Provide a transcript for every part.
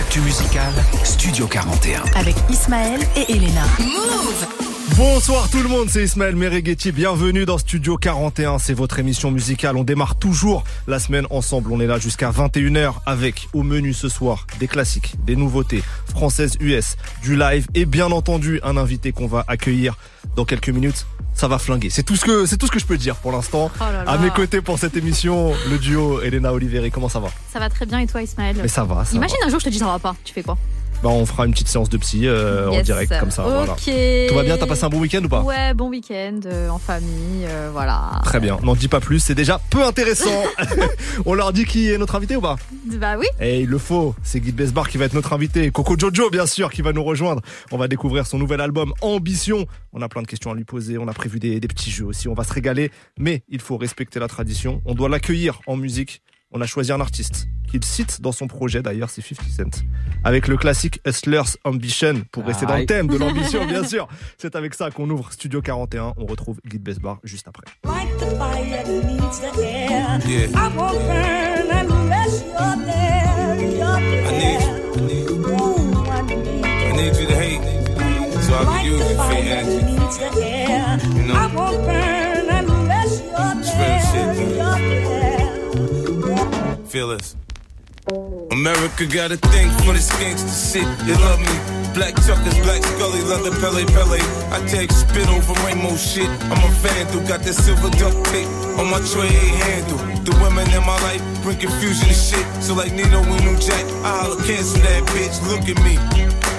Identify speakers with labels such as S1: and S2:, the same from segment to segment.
S1: l'actu musicale, Studio 41.
S2: Avec Ismaël et Elena.
S3: Bonsoir tout le monde, c'est Ismaël Mereghetti, bienvenue dans Studio 41, c'est votre émission musicale. On démarre toujours la semaine ensemble, on est là jusqu'à 21h avec au menu ce soir des classiques, des nouveautés françaises US, du live et bien entendu un invité qu'on va accueillir dans quelques minutes. Ça va flinguer. C'est tout ce que c'est tout ce que je peux dire pour l'instant.
S4: Oh là là.
S3: À mes côtés pour cette émission, le duo Elena Oliveri. Comment ça va?
S4: Ça va très bien et toi Ismaël?
S3: Mais ça va. Ça
S4: Imagine
S3: va.
S4: un jour je te dis ça va pas, tu fais quoi?
S3: Bah, on fera une petite séance de psy euh, en direct comme ça. Voilà.
S4: Ok.
S3: Tout va bien T'as passé un bon week-end ou pas
S4: Ouais, bon week-end euh, en famille, euh, voilà.
S3: Très bien. N'en dis pas plus. C'est déjà peu intéressant. on leur dit qui est notre invité ou pas
S4: Bah oui.
S3: Et il le faut, c'est Guy Besbar qui va être notre invité. Coco Jojo, bien sûr, qui va nous rejoindre. On va découvrir son nouvel album Ambition. On a plein de questions à lui poser. On a prévu des, des petits jeux aussi. On va se régaler. Mais il faut respecter la tradition. On doit l'accueillir en musique. On a choisi un artiste qu'il cite dans son projet, d'ailleurs, c'est 50 Cent. Avec le classique Hustler's Ambition, pour rester dans le thème de l'ambition, bien sûr. C'est avec ça qu'on ouvre Studio 41. On retrouve Guy Besbar juste après.
S5: Like the fire needs the air.
S6: Yeah.
S5: I won't burn unless you're there. You're
S6: I need
S5: there.
S6: you. I need you.
S5: Ooh, I need
S6: I need you to hate so I can
S5: Like
S6: use
S5: the
S6: you for
S5: fire
S6: your energy.
S5: needs the air.
S6: You know?
S5: I won't burn unless you're
S6: It's real
S5: there.
S6: shit,
S5: You're there.
S6: Feel this. America got a thing for this gangsta shit. They love me. Black Chuckers, Black Scully, leather Pele Pele. I take spit over rainbow shit. I'm a vandal, got that silver duct tape on my tray handle. The women in my life bring confusion and shit. So like Nino and New Jack, I'll cancel that bitch. Look at me.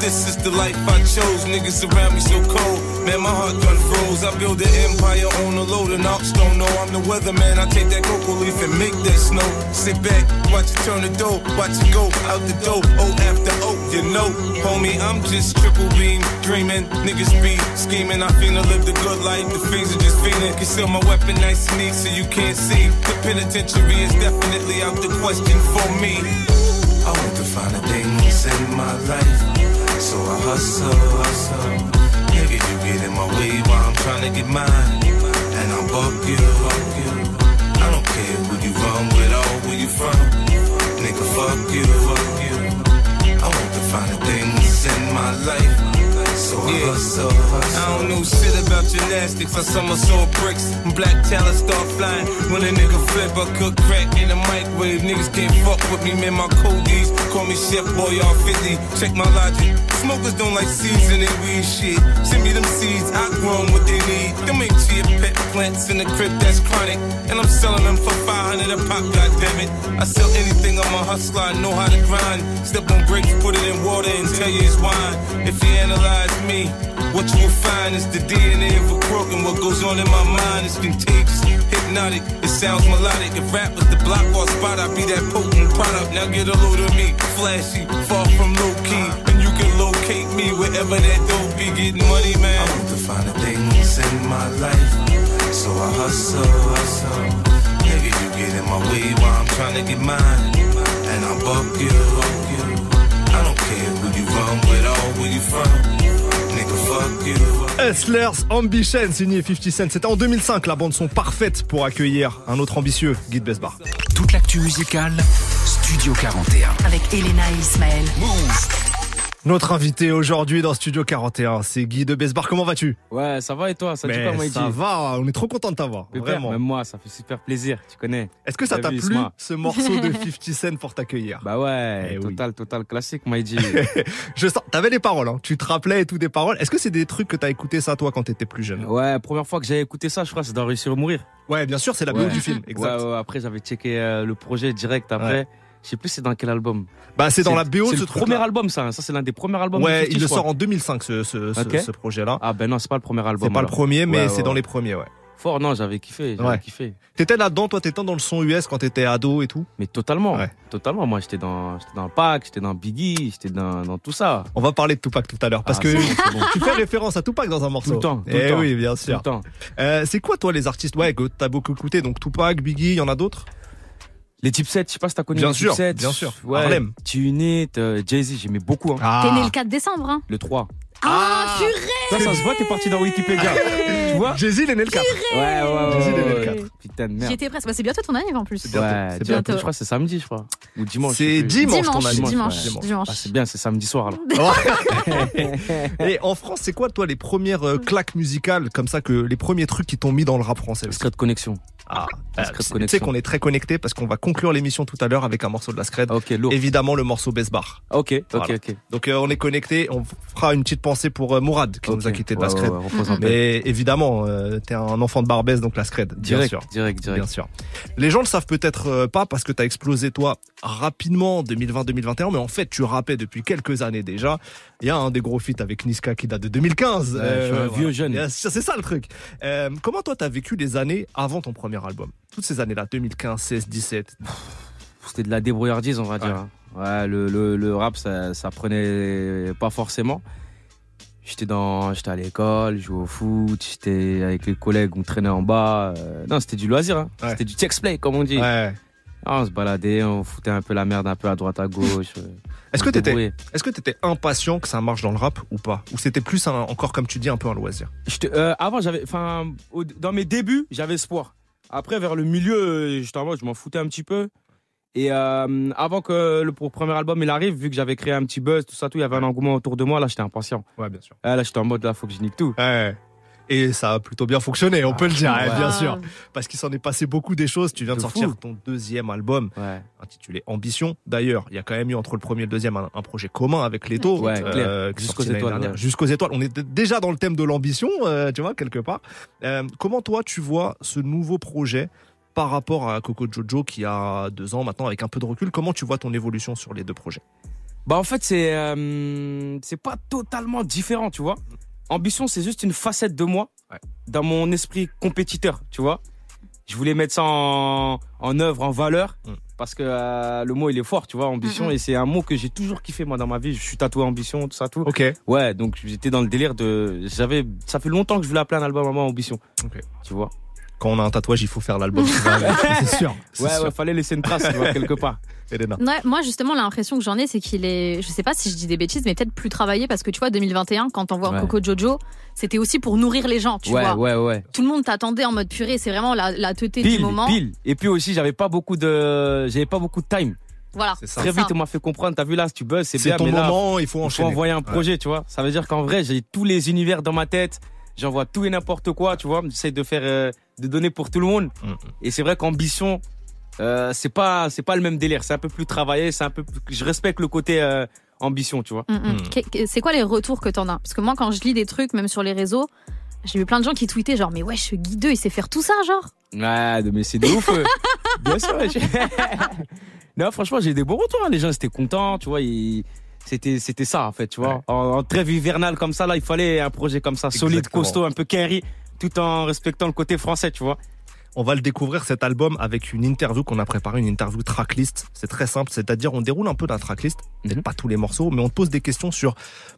S6: This is the life I chose. Niggas around me so cold. Man, my heart done froze. I build an empire on a load of knocks. Don't know I'm the weatherman. I take that cocoa leaf and make that snow. Sit back, watch it turn the dough. Watch it go out the door. Oh, after oh, you know. Homie, I'm just triple beam dreaming. Niggas be scheming. I finna live the good life. The fiends are just fiending. Conceal my weapon nice and neat so you can't see. The penitentiary is definitely out the question for me. I want to find a things in my life. So I hustle, hustle. Nigga, you get in my way while I'm trying to get mine. And I'll buck you, buck you. I don't care who you run with or where you from. Nigga, fuck you, fuck you. I want to find the things in my life. So I don't know shit about gymnastics. I somersault bricks. Black talent start flying. When a nigga flip, I cook crack in the microwave. Niggas can't fuck with me, man. My codies call me Chef Boy all 50. Check my logic. Smokers don't like their weed shit. Send me them seeds, I grow what they need. Them ain't chia pet plants in the crib that's chronic. And I'm selling them for 500 a pop, goddammit. I sell anything, I'm a hustler, I know how to grind. Step on bricks, put it in water and tell you it's wine. If you analyze me, what you will find is the DNA of a crook and what goes on in my mind is contagious, hypnotic. It sounds melodic. If rap was the block or spot, I'd be that potent product. Now get a load of me, flashy, far from low key, and you can locate me wherever that dope be getting money, man. I want to find the things in my life, so I hustle, hustle. Nigga, you get in my way while I'm trying to get mine, and I buck you, buck you. I don't care who you run with or where you from.
S3: Hustlers Ambition, signé 50 Cent. C'était en 2005, la bande son parfaite pour accueillir un autre ambitieux, Guy Besbar.
S1: Toute l'actu musicale, Studio 41.
S2: Avec Elena et Ismaël.
S3: Notre invité aujourd'hui dans Studio 41, c'est Guy de Besbar. Comment vas-tu?
S7: Ouais, ça va et toi? Ça
S3: Mais ça va, on est trop content de t'avoir, vraiment.
S7: Même moi, ça fait super plaisir, tu connais.
S3: Est-ce que ça t'a plu
S7: Isma?
S3: ce morceau de 50 Cent pour t'accueillir?
S7: Bah ouais,
S3: Eh oui.
S7: total, total classique, Maïdi.
S3: Je sens, t'avais les paroles, hein. tu te rappelais et tout des paroles. Est-ce que c'est des trucs que t'as écouté ça toi quand t'étais plus jeune?
S7: Ouais, première fois que j'ai écouté ça, je crois, c'est dans Réussir ou Mourir.
S3: Ouais, bien sûr, c'est la BO
S7: Ouais.
S3: du film, exact.
S7: Ouais, ouais, après, j'avais checké euh, le projet direct après. Je sais plus c'est dans quel album.
S3: Bah c'est dans la BO
S7: C'est
S3: ce
S7: le premier album, ça. Ça, c'est l'un des premiers albums. de
S3: Ouais,
S7: 50,
S3: il le sort en 2005 ce, ce, ce-
S7: Ok.
S3: ce projet-là.
S7: Ah ben non, c'est pas le premier album.
S3: C'est pas le premier, mais
S7: Ouais,
S3: c'est
S7: ouais,
S3: dans les premiers, ouais.
S7: Fort, non, j'avais kiffé, j'avais
S3: Ouais.
S7: kiffé.
S3: T'étais là-dedans, toi, t'étais dans le son US quand t'étais ado et tout?
S7: Mais totalement,
S3: Ouais.
S7: totalement. Moi, j'étais dans, j'étais dans le pack, j'étais dans Biggie, j'étais dans, dans tout ça.
S3: On va parler de Tupac tout à l'heure parce
S7: Ah,
S3: que
S7: bon, bon.
S3: tu fais référence à Tupac dans un morceau.
S7: Tout le temps, tout
S3: Eh
S7: temps.
S3: oui, bien
S7: Tout le
S3: sûr.
S7: temps.
S3: Euh, c'est quoi toi les artistes? Ouais que t'as beaucoup écouté donc Tupac, Biggie, il y en a d'autres?
S7: Les Type 7, je sais pas si t'as connu
S3: Bien
S7: les
S3: sûr,
S7: Type 7.
S3: bien sûr.
S7: Ouais.
S3: Harlem.
S7: Tunit, euh, Jay-Z, j'aimais beaucoup. Hein.
S4: T'es né le 4 décembre, hein
S7: Le 3.
S4: Ah, purée
S7: Ça, ça se voit, t'es parti dans Wikipédia. Tu vois
S3: Jay-Z, il est né le 4.
S7: Ouais, ouais, ouais.
S3: Jay-Z, il est
S7: ouais,
S3: né le
S7: ouais.
S3: 4.
S7: Putain de
S4: J'y
S7: merde.
S4: étais presque. Bah, c'est bientôt ton anniv en plus.
S3: bientôt,
S7: Ouais,
S3: c'est
S7: bientôt.
S4: bientôt.
S7: Je crois que c'est samedi, je crois. Ou dimanche.
S3: C'est
S7: plus.
S3: dimanche, ton
S4: Dimanche,
S3: anniv.
S4: dimanche,
S3: Dimanche.
S4: dimanche.
S7: Ah, c'est bien, c'est samedi soir là.
S3: Et en France, c'est quoi, toi, les premières euh, claques musicales comme ça, que les premiers trucs qui t'ont mis dans le rap français?
S7: Secret de connexion.
S3: Ah,
S7: La
S3: euh, tu sais qu'on est très connecté parce qu'on va conclure l'émission tout à l'heure avec un morceau de la Scred. Évidemment, le morceau Best Bar.
S7: Ok, ok,
S3: Voilà.
S7: ok.
S3: Donc, euh, on est connecté. On fera une petite pensée pour euh, Mourad qui nous a quitté de
S7: Ouais,
S3: la Scred.
S7: ouais.
S3: Mais évidemment, euh, t'es un enfant de Barbès, donc la Scred, bien
S7: Direct,
S3: sûr.
S7: direct, direct.
S3: Bien sûr. Les gens le savent peut-être pas parce que t'as explosé toi rapidement en 2020-2021, mais en fait tu rappais depuis quelques années déjà. Il y a un des gros feats avec Niska qui date de 2015.
S7: Ouais, je suis un vieux jeune.
S3: C'est ça le truc. Comment toi t'as vécu les années avant ton premier album Toutes ces années-là, 2015, 16, 17.
S7: C'était de la débrouillardise, on va dire. Ouais, le, le, le rap, ça, ça prenait pas forcément. J'étais dans, j'étais à l'école, je jouais au foot, j'étais avec les collègues, on traînait en bas. euh, non, c'était du loisir, hein.
S3: Ouais.
S7: C'était du text-play, comme on dit.
S3: Ouais.
S7: Ah, on se baladait, on foutait un peu la merde un peu à droite, à gauche. euh,
S3: Est-ce que t'étais, est-ce que t'étais impatient que ça marche dans le rap ou pas? Ou c'était plus un- encore comme tu dis un peu un loisir?
S7: Euh, avant, j'avais, enfin, dans mes débuts, j'avais espoir. Après, vers le milieu, euh, j'étais en mode, je m'en foutais un petit peu. Et euh, avant que le premier album il arrive, vu que j'avais créé un petit buzz, tout ça, tout, il y avait un engouement autour de moi. Là, j'étais impatient.
S3: Ouais, bien sûr.
S7: Ah, là, j'étais en mode, là, faut que je nique tout.
S3: Ouais. Et ça a plutôt bien fonctionné, on peut le dire,
S7: ouais.
S3: hein, bien
S4: Ah.
S3: sûr. Parce qu'il s'en est passé beaucoup des choses. Tu viens de,
S7: De
S3: sortir
S7: fou.
S3: ton deuxième album
S7: Ouais.
S3: intitulé Ambition. D'ailleurs, il y a quand même eu entre le premier et le deuxième un, un projet commun avec Leto.
S7: Ouais,
S3: euh,
S7: Jusqu'aux étoiles.
S3: Jusqu'aux. On est déjà dans le thème de l'ambition, euh, tu vois, quelque part. Euh, comment toi, tu vois ce nouveau projet par rapport à Coco Jojo qui a deux ans maintenant avec un peu de recul? Comment tu vois ton évolution sur les deux projets?
S7: Bah, en fait, c'est, euh, c'est pas totalement différent, tu vois. Ambition, c'est juste une facette de moi
S3: Ouais.
S7: dans mon esprit compétiteur, tu vois. Je voulais mettre ça en, en œuvre, en valeur,
S3: Mm.
S7: parce que euh, le mot, il est fort, tu vois, ambition, et c'est un mot que j'ai toujours kiffé, moi, dans ma vie. Je suis tatoué ambition, tout ça, tout.
S3: Ok.
S7: Ouais, donc j'étais dans le délire de. J'avais. Ça fait longtemps que je voulais appeler un album à moi Ambition.
S3: Ok.
S7: Tu vois
S3: Quand on a un tatouage, il faut faire l'album. c'est sûr.
S7: Ouais,
S3: sûr.
S7: ouais, fallait laisser une trace, tu vois, quelque part.
S3: Elena.
S4: Ouais, moi justement l'impression que j'en ai c'est qu'il est je sais pas si je dis des bêtises mais peut-être plus travaillé parce que tu vois 2021 quand on voit
S7: Ouais.
S4: Coco Jojo c'était aussi pour nourrir les gens tu
S7: ouais,
S4: vois
S7: ouais, ouais.
S4: tout le monde t'attendait en mode purée c'est vraiment la, la teuté
S7: Pile,
S4: du moment
S7: pile. Et puis aussi, j'avais pas beaucoup de. J'avais pas beaucoup de time.
S4: voilà
S3: ça.
S7: Très
S4: ça.
S7: vite, on m'a fait comprendre. T'as vu là, si tu buzz, c'est
S3: C'est
S7: bien,
S3: ton
S7: mais là,
S3: moment, il faut
S7: il faut
S3: enchaîner.
S7: envoyer un projet, tu vois. Ça veut dire qu'en vrai, j'ai tous les univers dans ma tête. J'envoie tout et n'importe quoi, tu vois. J'essaie de faire, euh, de donner pour tout le monde.
S3: Mm, mm.
S7: Et c'est vrai qu'ambition, euh, c'est pas, c'est pas le même délire. C'est un peu plus travaillé. C'est un peu, plus- je respecte le côté euh, ambition, tu vois.
S4: Mm, mm.
S3: Mm.
S4: C'est quoi les retours que t'en as? Parce que moi, quand je lis des trucs, même sur les réseaux, j'ai vu plein de gens qui tweetaient genre, mais ouais, ce guideux, il sait faire tout ça, genre.
S7: Ouais, mais c'est de ouf. euh. Bien sûr. non, franchement, j'ai eu des bons retours. hein. Les gens étaient contents, tu vois. ils- C'était, c'était ça, en fait, tu vois.
S3: Ouais.
S7: En, en trêve hivernale comme ça, là, il fallait un projet comme ça, solide, costaud, un peu carry, tout en respectant le côté français, tu vois.
S3: On va le découvrir cet album avec une interview qu'on a préparée, une interview tracklist. C'est très simple, c'est-à-dire on déroule un peu la tracklist, peut-être
S7: Mhm.
S3: pas tous les morceaux, mais on te pose des questions sur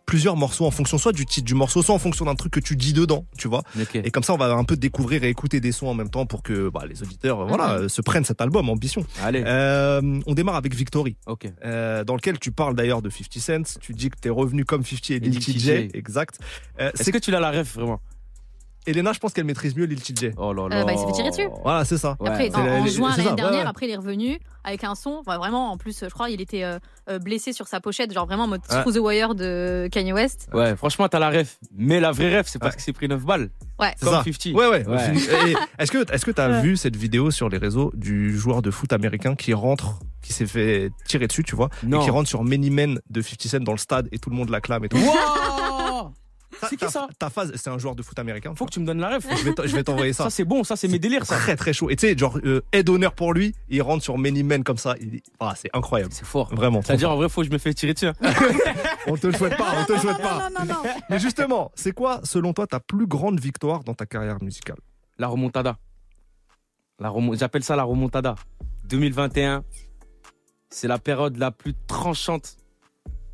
S3: plusieurs morceaux en fonction soit du titre du morceau, soit en fonction d'un truc que tu dis dedans, tu vois.
S7: Ok.
S3: Et comme ça, on va un peu découvrir et écouter des sons en même temps pour que bah, les auditeurs, euh, voilà,
S4: Mhm.
S3: euh, se prennent cet album Ambition.
S7: Allez.
S3: Euh, on démarre avec Victory,
S7: ok.
S3: euh, dans lequel tu parles d'ailleurs de 50 Cent. Tu dis que t'es revenu comme 50 et Lil TJ, exact. Euh,
S7: Est-ce
S3: c'est
S7: que tu l'as la ref, vraiment?
S3: Elena, je pense qu'elle maîtrise mieux Lil TJ.
S7: Oh là
S4: Euh,
S7: là.
S4: bah, il s'est fait tirer dessus.
S3: Voilà, c'est ça.
S7: Ouais.
S4: Après,
S3: C'est
S4: en, juin
S3: ça,
S4: l'année
S3: ouais,
S4: dernière,
S3: ouais.
S4: après, il est revenu avec un son. Enfin, vraiment, en plus, je crois, il était euh, euh, blessé sur sa pochette, genre vraiment en mode
S3: Ouais.
S4: Through the Wire de Kanye West.
S7: Ouais, franchement, t'as la ref. Mais la vraie ref, c'est parce
S3: Ouais.
S7: qu'il s'est pris 9 balles.
S4: Ouais.
S3: C'est
S7: Comme
S3: ça.
S7: 50.
S3: Ouais, ouais.
S7: Ouais.
S3: Est-ce que est-ce que t'as
S4: Ouais.
S3: vu cette vidéo sur les réseaux du joueur de foot américain qui rentre, qui s'est fait tirer dessus, tu vois,
S7: Non.
S3: et qui rentre sur Many Men de 50 Cent dans le stade et tout le monde l'acclame et tout.
S7: Wow C'est qui
S3: ta-
S7: ça
S3: Ta phase, c'est un joueur de foot américain.
S7: Faut que tu me donnes la ref.
S3: Je vais t'envoyer ça.
S7: Ça, c'est bon, ça, c'est mes délires, ça.
S3: Très très chaud. Et tu sais, genre euh, aide honneur pour lui, il rentre sur Many Men comme ça. Il... Ah, c'est incroyable.
S7: C'est fort.
S3: Vraiment.
S7: C'est-à-dire, en vrai, faut que je me fais tirer dessus. hein.
S3: On te le souhaite pas, on te le souhaite pas.
S4: Non, non, non.
S3: Mais justement, c'est quoi, selon toi, ta plus grande victoire dans ta carrière musicale?
S7: La remontada. La J'appelle ça la remontada. 2021, c'est la période la plus tranchante,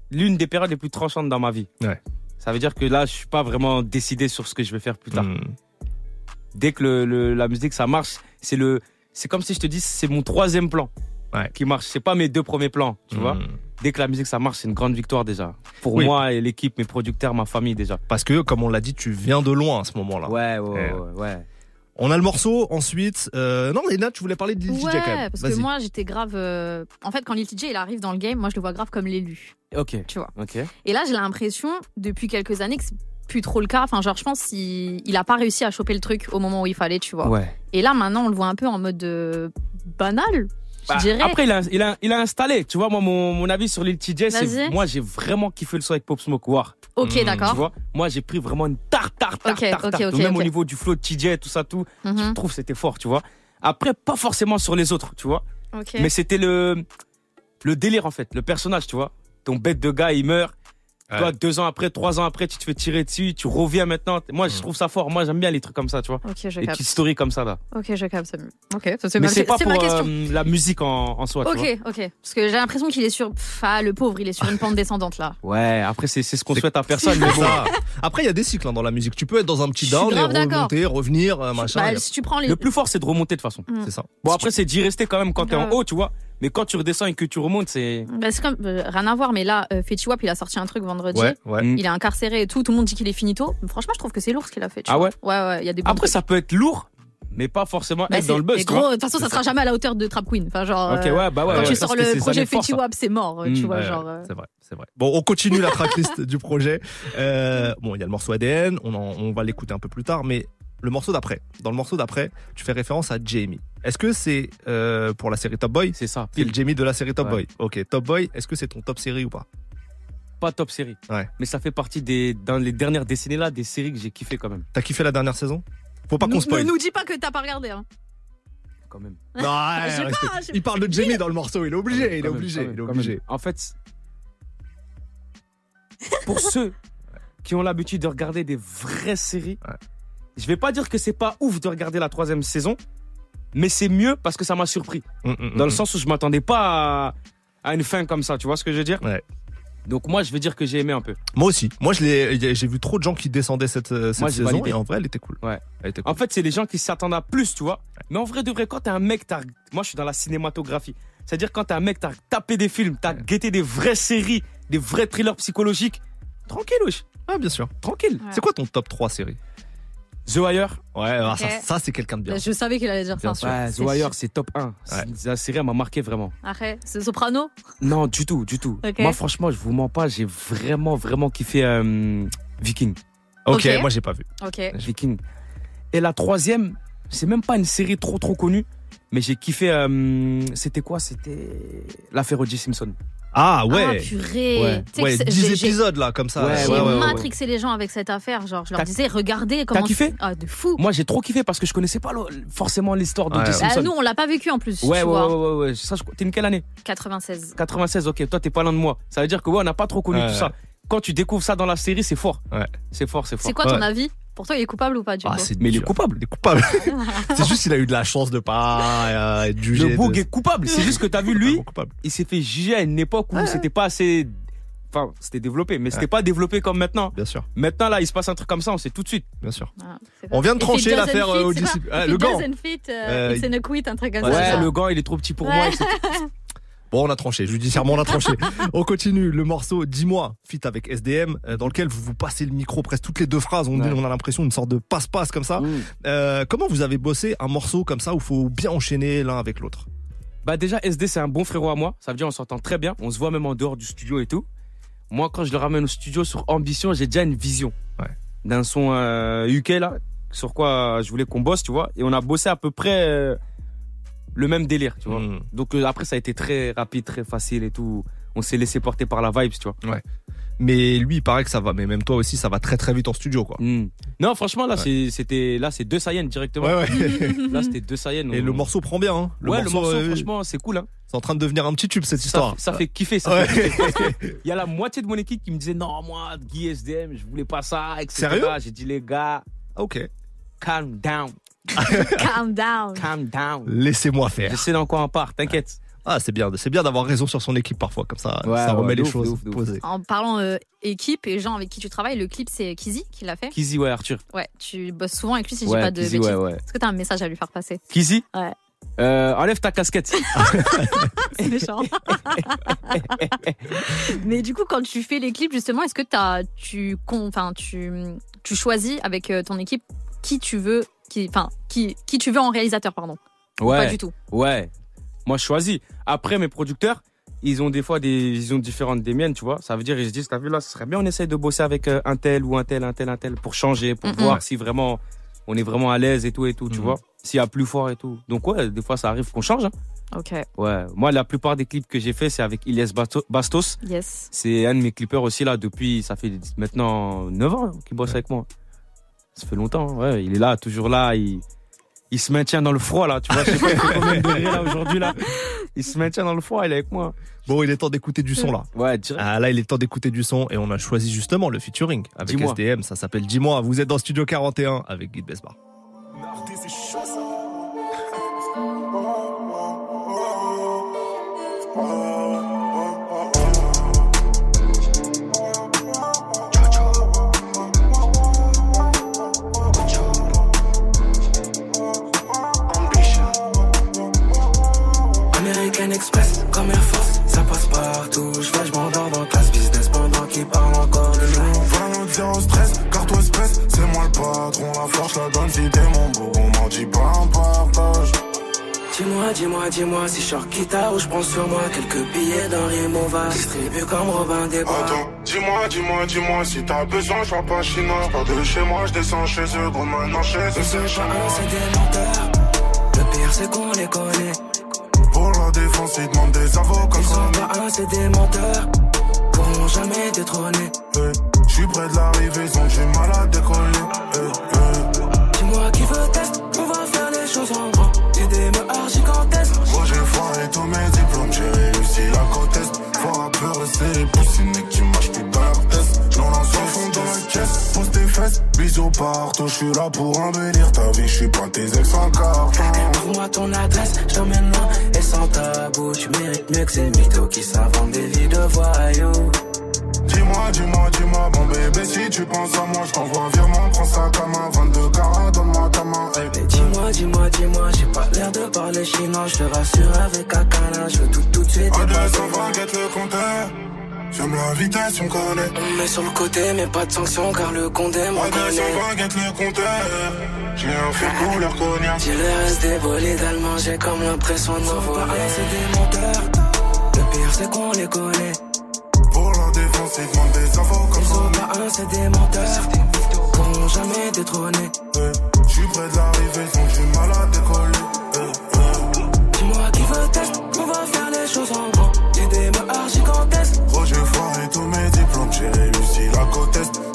S7: l'une des périodes les plus tranchantes dans ma vie.
S3: Ouais.
S7: Ça veut dire que là, je suis pas vraiment décidé sur ce que je vais faire plus tard.
S3: Hmm.
S7: Dès que le, le- la musique ça marche, c'est le, c'est comme si je te dis, c'est mon troisième plan.
S3: Ouais.
S7: qui marche. C'est pas mes deux premiers plans, tu vois.
S3: Hmm.
S7: Dès que la musique ça marche, c'est une grande victoire déjà. Pour
S3: Oui.
S7: moi et l'équipe, mes producteurs, ma famille déjà.
S3: Parce que, comme on l'a dit, tu viens de loin à ce moment-là.
S7: Ouais, ouais,
S3: Eh.
S7: ouais, ouais.
S3: On a le morceau, ensuite. euh, Non, Léna, tu voulais parler de Lil TJ
S4: Ouais,
S3: quand même.
S4: parce que moi j'étais grave. euh, En fait, quand Lil TJ il arrive dans le game, moi je le vois grave comme l'élu,
S7: Ok,
S4: tu vois.
S7: ok.
S4: Et là, j'ai l'impression depuis quelques années que c'est plus trop le cas. Enfin, genre, je pense qu'il il a pas réussi à choper le truc au moment où il fallait, tu vois.
S7: Ouais.
S4: Et là, maintenant, on le voit un peu en mode euh, banal, je
S7: Bah,
S4: dirais.
S7: après, il a, il, a, il a installé. Tu vois, moi, mon, mon avis sur Lil TJ, c'est. Moi, j'ai vraiment kiffé le son avec Pop Smoke War.
S4: ok,
S3: Mm,
S7: Tu
S4: d'accord.
S7: vois, moi, j'ai pris vraiment une tarte, tarte, tarte, Même au niveau du flow de TJ, tout ça, tout. Je
S4: Mhm.
S7: trouve que c'était fort, tu vois. Après, pas forcément sur les autres, tu vois. Mais c'était le, le délire, en fait, le personnage, tu vois. Ton bête de gars, il meurt. Toi,
S3: Ouais.
S7: deux ans après, trois ans après, tu te fais tirer dessus, tu reviens maintenant. Moi, je
S3: Mm.
S7: trouve ça fort. Moi, j'aime bien les trucs comme ça, tu vois.
S4: Ok, je
S7: Les
S4: capte.
S7: petites stories comme ça, là.
S4: Ok, je capte. c'est- Ok, ça, c'est
S7: Mais
S4: ma,
S7: c'est pas pour
S4: ma question.
S7: euh, la musique en, en soi, tu vois.
S4: Ok, ok. Parce que j'ai l'impression qu'il est sur. Pff, ah, le pauvre, il est sur une pente descendante là.
S7: Ouais, après, c'est c'est ce qu'on souhaite à personne. mais bon.
S3: Ça. Après, il y a des cycles hein, dans la musique. Tu peux être dans un petit down et remonter, revenir, euh, machin.
S4: Bah, si tu prends les.
S7: Le plus fort, c'est de remonter de toute façon.
S3: C'est ça.
S7: Bon, après, c'est d'y rester quand même quand t'es en haut, tu vois. Mais quand tu redescends et que tu remontes, c'est.
S4: Bah, c'est comme. euh, rien à voir, mais là, euh, Fetty Wap, il a sorti un truc vendredi.
S3: Ouais, ouais.
S7: Mm.
S4: Il est incarcéré et tout. Tout le monde dit qu'il est finito. Mais franchement, je trouve que c'est lourd ce qu'il a fait. tu
S7: Ah
S4: vois.
S7: ouais
S4: Ouais, ouais. Il y a des bons
S7: Après,
S4: trucs.
S7: ça peut être lourd, mais pas forcément
S4: Bah,
S7: être dans le buzz.
S4: mais
S7: tu vois.
S4: gros, de toute façon, ça sera jamais à la hauteur de Trap Queen. Enfin, genre.
S7: Ok,
S4: euh,
S7: ouais, bah ouais.
S4: Quand
S7: ouais,
S4: tu sors le projet Fetty. Wap, c'est mort,
S7: Mm,
S4: tu vois,
S3: Ouais,
S4: genre. euh,
S3: C'est vrai, c'est vrai. Bon, on continue la tracklist du projet. Euh, bon, il y a le morceau ADN, on, en- on va l'écouter un peu plus tard, mais le morceau d'après. Dans le morceau d'après, tu fais référence à Jamie. Est-ce que c'est euh, pour la série Top Boy?
S7: C'est ça.
S3: C'est le Jamie de la série Top
S7: Ouais.
S3: Boy. Ok, Top Boy, est-ce que c'est ton top série ou pas?
S7: Pas top série.
S3: Ouais.
S7: Mais ça fait partie des. Dans les dernières décennies là, des séries que j'ai kiffé quand même.
S3: T'as kiffé la dernière saison? Faut pas qu'on spoil.
S4: Ne nous dis pas que t'as pas regardé. Hein.
S7: Quand même.
S3: Non,
S4: Je sais
S3: ouais,
S4: pas,
S3: Il parle de Jamie dans le morceau, il est obligé, il est
S7: même,
S3: obligé,
S7: même,
S3: il est obligé.
S7: En fait, pour ceux qui ont l'habitude de regarder des vraies séries,
S3: Ouais.
S7: Je vais pas dire que c'est pas ouf de regarder la troisième saison, mais c'est mieux parce que ça m'a surpris.
S3: Mm, mm,
S7: Dans
S3: mm.
S7: le sens où je m'attendais pas à, à une fin comme ça, tu vois ce que je veux dire?
S3: Ouais.
S7: Donc moi, je vais dire que j'ai aimé un peu.
S3: Moi aussi. Moi, je l'ai- j'ai vu trop de gens qui descendaient cette, euh, cette
S7: Moi, j'ai
S3: saison
S7: validé.
S3: et en vrai, elle était cool.
S7: Ouais.
S3: Elle était cool.
S7: En fait, c'est les gens qui s'attendent à plus, tu vois. Mais en vrai, de vrai, quand t'es un mec, t'as... moi, je suis dans la cinématographie. C'est-à-dire quand t'es un mec, t'as tapé des films, t'as guetté des vraies séries, des vrais thrillers psychologiques. Tranquille, wesh.
S3: Ah, bien sûr.
S7: Tranquille.
S4: Ouais.
S3: C'est quoi ton top 3 série
S7: The Wire.
S3: Ouais, ah, ça,
S4: Ok.
S3: ça c'est quelqu'un de bien.
S4: Je savais qu'il allait dire
S3: Bien
S4: ça.
S7: Ouais, The Wire,
S4: sûr.
S7: c'est top 1.
S3: Ouais.
S7: La série, m'a marqué vraiment.
S4: Arrête, c'est Soprano?
S7: Non, du tout, du tout. Moi, franchement, je vous mens pas, j'ai vraiment, vraiment kiffé euh, Viking.
S3: Ok,
S4: Ok.
S3: moi j'ai pas vu.
S4: Ok.
S7: Viking. Et la troisième, c'est même pas une série trop, trop connue. Mais j'ai kiffé. euh, C'était quoi? C'était l'affaire O.J. Simpson.
S3: Ah
S4: Ah,
S3: ouais.
S4: purée.
S7: Ouais.
S4: Tu sais
S3: Ouais,
S4: que c'est-
S3: 10
S4: j'ai- j'ai-
S3: épisodes là, comme ça.
S7: Ouais,
S4: J'ai
S7: ouais, ouais, ouais.
S4: matrixé les gens avec cette affaire. Genre, je leur
S7: T'as-
S4: disais, regardez comment.
S7: kiffé
S4: Ah, de fou.
S7: Moi, j'ai trop kiffé parce que je connaissais pas le- forcément l'histoire d'O.J.
S3: Ouais.
S7: Simpson.
S4: Bah, nous, on l'a pas vécu en plus.
S7: ouais,
S4: tu
S7: ouais,
S4: vois.
S7: ouais, ouais, ouais. Ça, je- T'es une quelle année
S4: 96.
S7: 96, ok. Toi, t'es pas loin de moi. Ça veut dire que ouais, on n'a pas trop connu
S3: Ouais.
S7: tout ça. Quand tu découvres ça dans la série, c'est fort.
S3: Ouais.
S7: C'est fort, c'est fort.
S4: C'est quoi ton
S3: Ouais.
S4: avis Pour toi, il est coupable ou pas, du
S3: Ah,
S4: coup
S7: Mais il est coupable.
S3: Il est coupable. c'est juste qu'il a eu de la chance de pas euh, être jugé.
S7: Le boug
S3: de-
S7: est coupable. C'est juste que t'as vu, lui, il s'est fait juger à une époque où c'était pas assez. Enfin, c'était développé, mais c'était pas développé comme maintenant.
S3: Bien sûr,
S7: Maintenant, là, il se passe un truc comme ça, on sait tout de suite.
S3: bien sûr.
S4: Ah,
S3: On vient de trancher l'affaire, euh, Ah, le gant.
S4: fit, euh,
S3: Euh,
S4: it's in a quit, un truc comme
S3: Ouais,
S4: ça.
S7: Ouais, le gant, il est trop petit pour
S4: Ouais.
S7: moi.
S3: Bon, on a tranché. Judiciairement, on a tranché. on continue. Le morceau Dis-moi, fit avec SDM, euh, dans lequel vous vous passez le micro presque toutes les deux phrases. On,
S7: Ouais.
S3: on a l'impression d'une sorte de passe-passe comme ça.
S7: Mm.
S3: Euh, comment vous avez bossé un morceau comme ça où il faut bien enchaîner l'un avec l'autre?
S7: Bah déjà SD c'est un bon frérot à moi, ça veut dire on s'entend très bien, on se voit même en dehors du studio et tout. Moi quand je le ramène au studio sur Ambition, j'ai déjà une vision
S3: Ouais.
S7: d'un son euh, UK là, sur quoi je voulais qu'on bosse, tu vois, et on a bossé à peu près euh, le même délire, tu vois.
S3: Mm.
S7: Donc euh, après ça a été très rapide, très facile et tout. On s'est laissé porter par la vibe, tu vois.
S3: Mais lui, il paraît que ça va. Mais même toi aussi, ça va très très vite en studio, quoi.
S7: Mm. Non franchement là
S3: Ouais.
S7: c'était là c'est deux Saiyans directement.
S3: Ouais, ouais.
S7: Là c'était deux Saiyans.
S3: Et
S7: on-
S3: le morceau prend bien. Hein.
S7: ouais le morceau
S3: euh,
S7: franchement c'est cool hein.
S3: c'est en train de devenir un petit tube cette
S7: Ça,
S3: histoire.
S7: ça fait kiffer ça.
S3: Ouais.
S7: fait kiffer. Parce que Il y a la moitié de mon équipe qui me disait non, moi, Guy SDM, je voulais pas ça, etc.
S3: Sérieux?
S7: J'ai dit les gars,
S3: ok.
S7: calm down,
S4: Calm down.
S7: calm down.
S3: Laissez-moi
S7: Je
S3: faire.
S7: sais dans quoi on part, t'inquiète.
S3: Ah, c'est bien. C'est bien d'avoir raison sur son équipe parfois, comme ça.
S7: Ouais,
S3: ça
S7: ouais,
S3: remet les
S7: ouf,
S3: choses
S7: ouf, ouf.
S4: En parlant euh, équipe et gens avec qui tu travailles, le clip c'est Kizzy qui l'a fait?
S7: Kizzy, ouais, Arthur.
S4: Ouais, tu bosses souvent avec lui si je dis
S7: Ouais,
S4: pas de
S7: Kizzy,
S4: bêtises.
S7: ouais, ouais.
S4: Est-ce que t'as un message à lui faire passer?
S7: Kizzy?
S4: Ouais.
S7: Euh, enlève ta casquette.
S4: C'est méchant. Mais du coup, quand tu fais les clips, justement, est-ce que t'as, tu, con- enfin, tu, tu choisis avec euh, ton équipe qui tu veux, qui, enfin, qui, qui tu veux en réalisateur, pardon. Ou Pas
S7: Ouais,
S4: du tout.
S7: ouais. Moi, je choisis. Après, mes producteurs, ils ont des fois des visions différentes des miennes, tu vois. Ça veut dire, ils se disent, t'as vu là, ce serait bien, on essaye de bosser avec euh, un tel ou un tel, un tel, un tel, pour changer, pour voir si vraiment on est vraiment à l'aise et tout et tout, tu vois. S'il y a plus fort et tout. Donc, ouais, des fois, ça arrive qu'on change. hein.
S4: Ok.
S7: Ouais. Moi, la plupart des clips que j'ai fait, c'est avec Ilyes Basto- Bastos.
S4: Yes.
S7: C'est un de mes clippers aussi, là, depuis, ça fait maintenant 9 ans qu'il bosse avec moi. Ça fait longtemps, ouais. Il est là, toujours là. Il, il se maintient dans le froid, là. Tu vois, je sais pas, il fait combien de degrés, là, aujourd'hui, là. Il se maintient dans le froid, il est avec moi.
S3: Bon, il est temps d'écouter du son là.
S7: Ouais, direct.
S3: Ah, là, il est temps d'écouter du son et on a choisi justement le featuring avec
S7: Dis-moi.
S3: SDM. Ça s'appelle Dis-moi. Vous êtes dans Studio 41 avec Guy Besbar.
S8: Express, comme Air Force, ça passe partout. Je vais, je m'endors dans classe business pendant qu'ils parlent encore de nous.
S9: Vraiment zéro stress, car toi stress, c'est moi le patron, la force la donne si t'es mon beau, on m'en dit pas un partage.
S8: Dis-moi, dis-moi, dis-moi si je guitare ou je prends sur moi quelques billets d'un Rimova. Distribue comme Robin des Bois.
S9: Attends, dis-moi, dis-moi, dis-moi si t'as besoin, je pas chinois, je pars de chez moi, je descends chez eux, gros maintenant chez eux, c'est chez
S8: pas
S9: moi.
S8: c'est des menteurs. Le pire, c'est qu'on les connaît.
S9: La défense, ils demandent des avocats
S8: Ils sont pas c'est des menteurs. Pourront jamais détrôner.
S9: Eh, Je suis près de l'arrivée, ils ont du mal à décoller. Eh, eh.
S8: Dis-moi qui veut test, on va faire les choses en grand. J'ai des meufs gigantesques.
S9: Moi j'ai foiré tous mes diplômes, j'ai réussi la côte est. Faut un peu rester les poussines qui marchent fesses, bisous partout. Je suis là pour embellir ta vie, je suis pas tes ex en carton.
S8: Trouve-moi ton adresse, je t'emmène loin et sans tabou. Tu mérites mieux que ces mythos qui s'inventent des vies de voyous.
S9: Dis-moi, dis-moi, dis-moi, bon bébé, si tu penses à moi, je t'envoie un virement, prends ça comme un 22 carats, donne-moi ta main.
S8: Mais dis-moi, dis-moi, dis-moi, j'ai pas l'air de parler chinois. Je te rassure avec un câlin, je veux tout tout de suite.
S9: À
S8: et pas
S9: 220, guette le compteur. J'aime la vitesse, connais.
S8: On met sur le côté, mais pas de sanction car le condé m'en connaît.
S9: 220, guette le compteur. J'ai un fil couleur cognac.
S8: Tu le reste des bolides allemands, j'ai comme l'impression de voler. C'est des menteurs. Le pire, c'est qu'on les connaît.
S9: Pour la défense, ils demandent des infos comme
S8: Ils
S9: ça.
S8: un, c'est des menteurs. Pourront jamais détrôner.
S9: Eh, Je suis près de l'arrivée, ils ont du mal à décoller.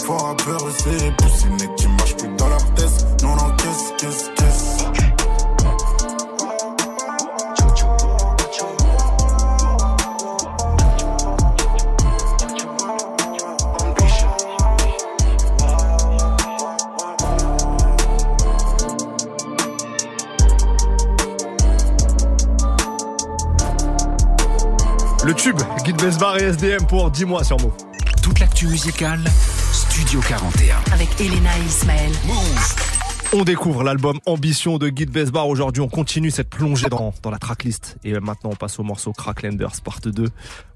S9: Côte est. Faut un peu rester les poussines qui marchent plus dans leur test. Non, non, qu'est-ce, qu'est-ce, qu'est-ce?
S3: Le tube, Guy Besbar et SDM pour Dis-moi sur Move.
S1: Toute l'actu musicale, Studio 41.
S2: Avec Elena et Ismaël.
S3: On découvre l'album Ambition de Guy Besbar. Aujourd'hui, on continue cette plongée dans, dans la tracklist. Et maintenant, on passe au morceau Cracklanders Part 2.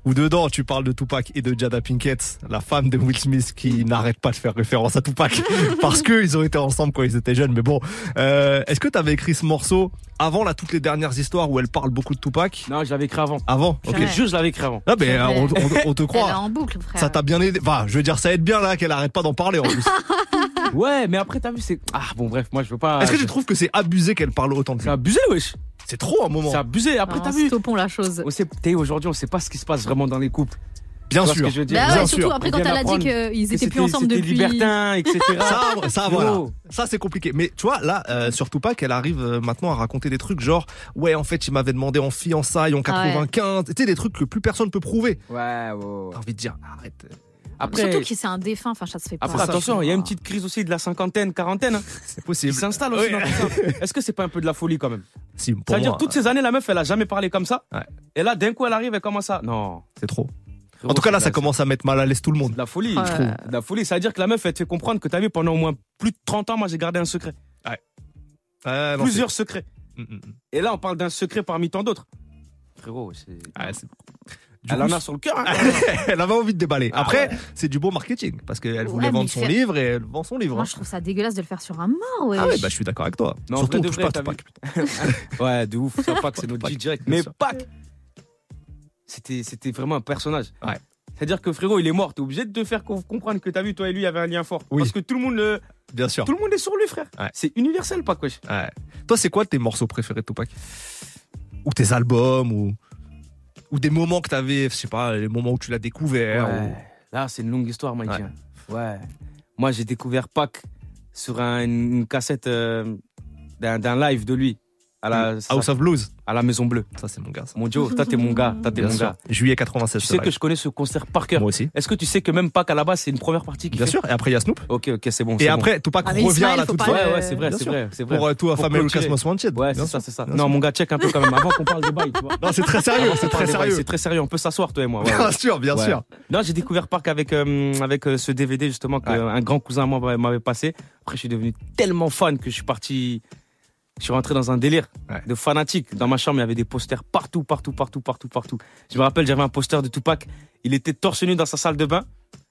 S3: Où dedans, tu parles de Tupac et de Jada Pinkett, la femme de Will Smith qui n'arrête pas de faire référence à Tupac. parce que ils ont été ensemble quand ils étaient jeunes. Mais bon, euh, est-ce que tu avais écrit ce morceau avant là, toutes les dernières histoires où elle parle beaucoup de Tupac?
S7: Non, je l'avais écrit avant.
S3: Avant? Ok.
S7: Juste, je l'avais écrit avant.
S3: Ah ben,
S4: C'est
S3: on,
S4: vrai.
S3: on- on te
S4: Elle est
S3: croit.
S4: en boucle, frère.
S3: Ça t'a bien aidé. Enfin, je veux dire, ça aide bien là qu'elle arrête pas d'en parler en plus.
S7: Ouais, mais après, t'as vu, c'est. Ah, bon, bref, moi, je veux pas.
S3: Est-ce que tu trouves que c'est abusé qu'elle parle autant de
S7: C'est
S3: lui
S7: abusé, wesh.
S3: C'est trop un moment.
S7: C'est abusé. Après,
S4: Non,
S7: t'as vu.
S4: Stoppons la chose.
S7: On sait, t'es aujourd'hui, on sait pas ce qui se passe vraiment dans les couples.
S3: Bien sûr.
S7: que je veux dire?
S4: Bah
S3: Bien
S4: ouais,
S3: sûr.
S4: surtout après
S7: On
S4: quand elle a dit qu'ils étaient plus ensemble depuis.
S7: libertin, etc.
S3: Ça, ça voilà. Ça c'est compliqué. Mais tu vois là, euh, surtout pas qu'elle arrive euh, maintenant à raconter des trucs genre ouais en fait il m'avait demandé en fiançailles en
S4: Ah ouais.
S3: 95. Tu sais des trucs que plus personne peut prouver.
S7: Ouais, ouais, ouais.
S3: T'as envie de dire arrête.
S7: Après,
S4: Surtout que c'est un défunt, enfin ça se fait pas.
S7: après attention, il y a une petite crise aussi de la cinquantaine, quarantaine. hein,
S3: C'est
S7: qui
S3: possible.
S7: s'installe aussi dans tout ça. Est-ce que c'est pas un peu de la folie quand même?
S3: Si,
S7: C'est-à-dire, toutes ces années, la meuf, elle a jamais parlé comme ça.
S3: Ouais.
S7: Et là, d'un coup, elle arrive, elle commence à. Non.
S3: c'est trop. En tout cas là ça commence à mettre mal à l'aise tout le monde.
S7: de la folie,
S4: Ouais.
S7: je trouve. De la folie. C'est-à-dire que la meuf, elle te fait comprendre que t'as vu pendant au moins plus de 30 ans, moi, j'ai gardé un secret.
S3: Ouais, non,
S7: Plusieurs secrets.
S3: Mm, mm, mm.
S7: Et là, on parle d'un secret parmi tant d'autres. Frérot, c'est.
S3: Ouais, c'est- Du
S7: Elle
S3: coup,
S7: en a sur le cœur. hein.
S3: elle avait envie de déballer.
S7: Ah
S3: Après,
S7: ouais.
S3: c'est du beau marketing parce qu'elle voulait
S4: Ouais,
S3: vendre son
S4: faire-
S3: livre et elle vend son livre.
S4: Moi,
S3: hein.
S4: je trouve ça dégueulasse de le faire sur un mort, ouais.
S3: Ah ouais, bah je suis d'accord avec toi.
S7: Non,
S3: Surtout, on
S7: de
S3: touche
S7: vrai,
S3: pas Tupac.
S7: Ouais, de ouf. Ça, Pac, c'est notre G direct. Mais. Pac, c'était, c'était vraiment un personnage.
S3: Ouais.
S7: C'est-à-dire que frérot, il est mort. T'es obligé de te faire co- comprendre que t'as vu, toi et lui, il y avait un lien fort.
S3: Oui.
S7: Parce que tout le monde, le-
S3: Bien sûr.
S7: tout le monde est sur lui, frère.
S3: Ouais.
S7: C'est universel, Pac, wesh.
S3: Ouais. Toi, c'est quoi tes morceaux préférés de Tupac? Ou tes albums ou ou des moments que t'avais, je sais pas, les moments où tu l'as découvert.
S7: Ouais. Là, c'est une longue histoire, Mikey.
S3: Ouais.
S7: Ouais. Moi, j'ai découvert Pac sur un- une cassette euh, d'un, d'un live de lui à la,
S3: ou House of Blues.
S7: à la Maison Bleue.
S3: Ça, c'est mon gars. Ça.
S7: Mon Joe, toi, t'es mon gars. Toi, t'es mon
S3: sûr.
S7: gars.
S3: Juillet 96.
S7: Tu sais que je connais ce concert par cœur.
S3: Moi aussi.
S7: Est-ce que tu sais que même Pac à la base, c'est une première partie
S3: Bien
S7: fait
S3: sûr. Et après, il y a Snoop.
S7: Ok, ok, c'est bon.
S3: Et après, Tupac
S4: Avec
S3: revient à la toute
S4: pas-
S3: fin.
S7: bon. Ouais, ouais, c'est vrai, c'est vrai, c'est vrai.
S3: Pour euh, toi, Fameux. Lucas Wanted.
S7: Ouais, c'est ça, c'est ça. Non, mon gars, check un peu quand même avant qu'on parle de bail, tu vois.
S3: Non, c'est très sérieux. C'est très sérieux.
S7: C'est très sérieux. On peut s'asseoir, toi et moi.
S3: Bien sûr, bien sûr.
S7: Non, j'ai découvert Parc avec, euh, avec euh, ce DVD justement qu'un grand cousin à moi m'avait passé. Après, je suis devenu tellement fan que je suis parti. Je suis rentré dans un délire
S3: Ouais.
S7: de fanatique. Dans ma chambre, il y avait des posters partout, partout, partout, partout, partout. Je me rappelle, j'avais un poster de Tupac. Il était torse nu dans sa salle de bain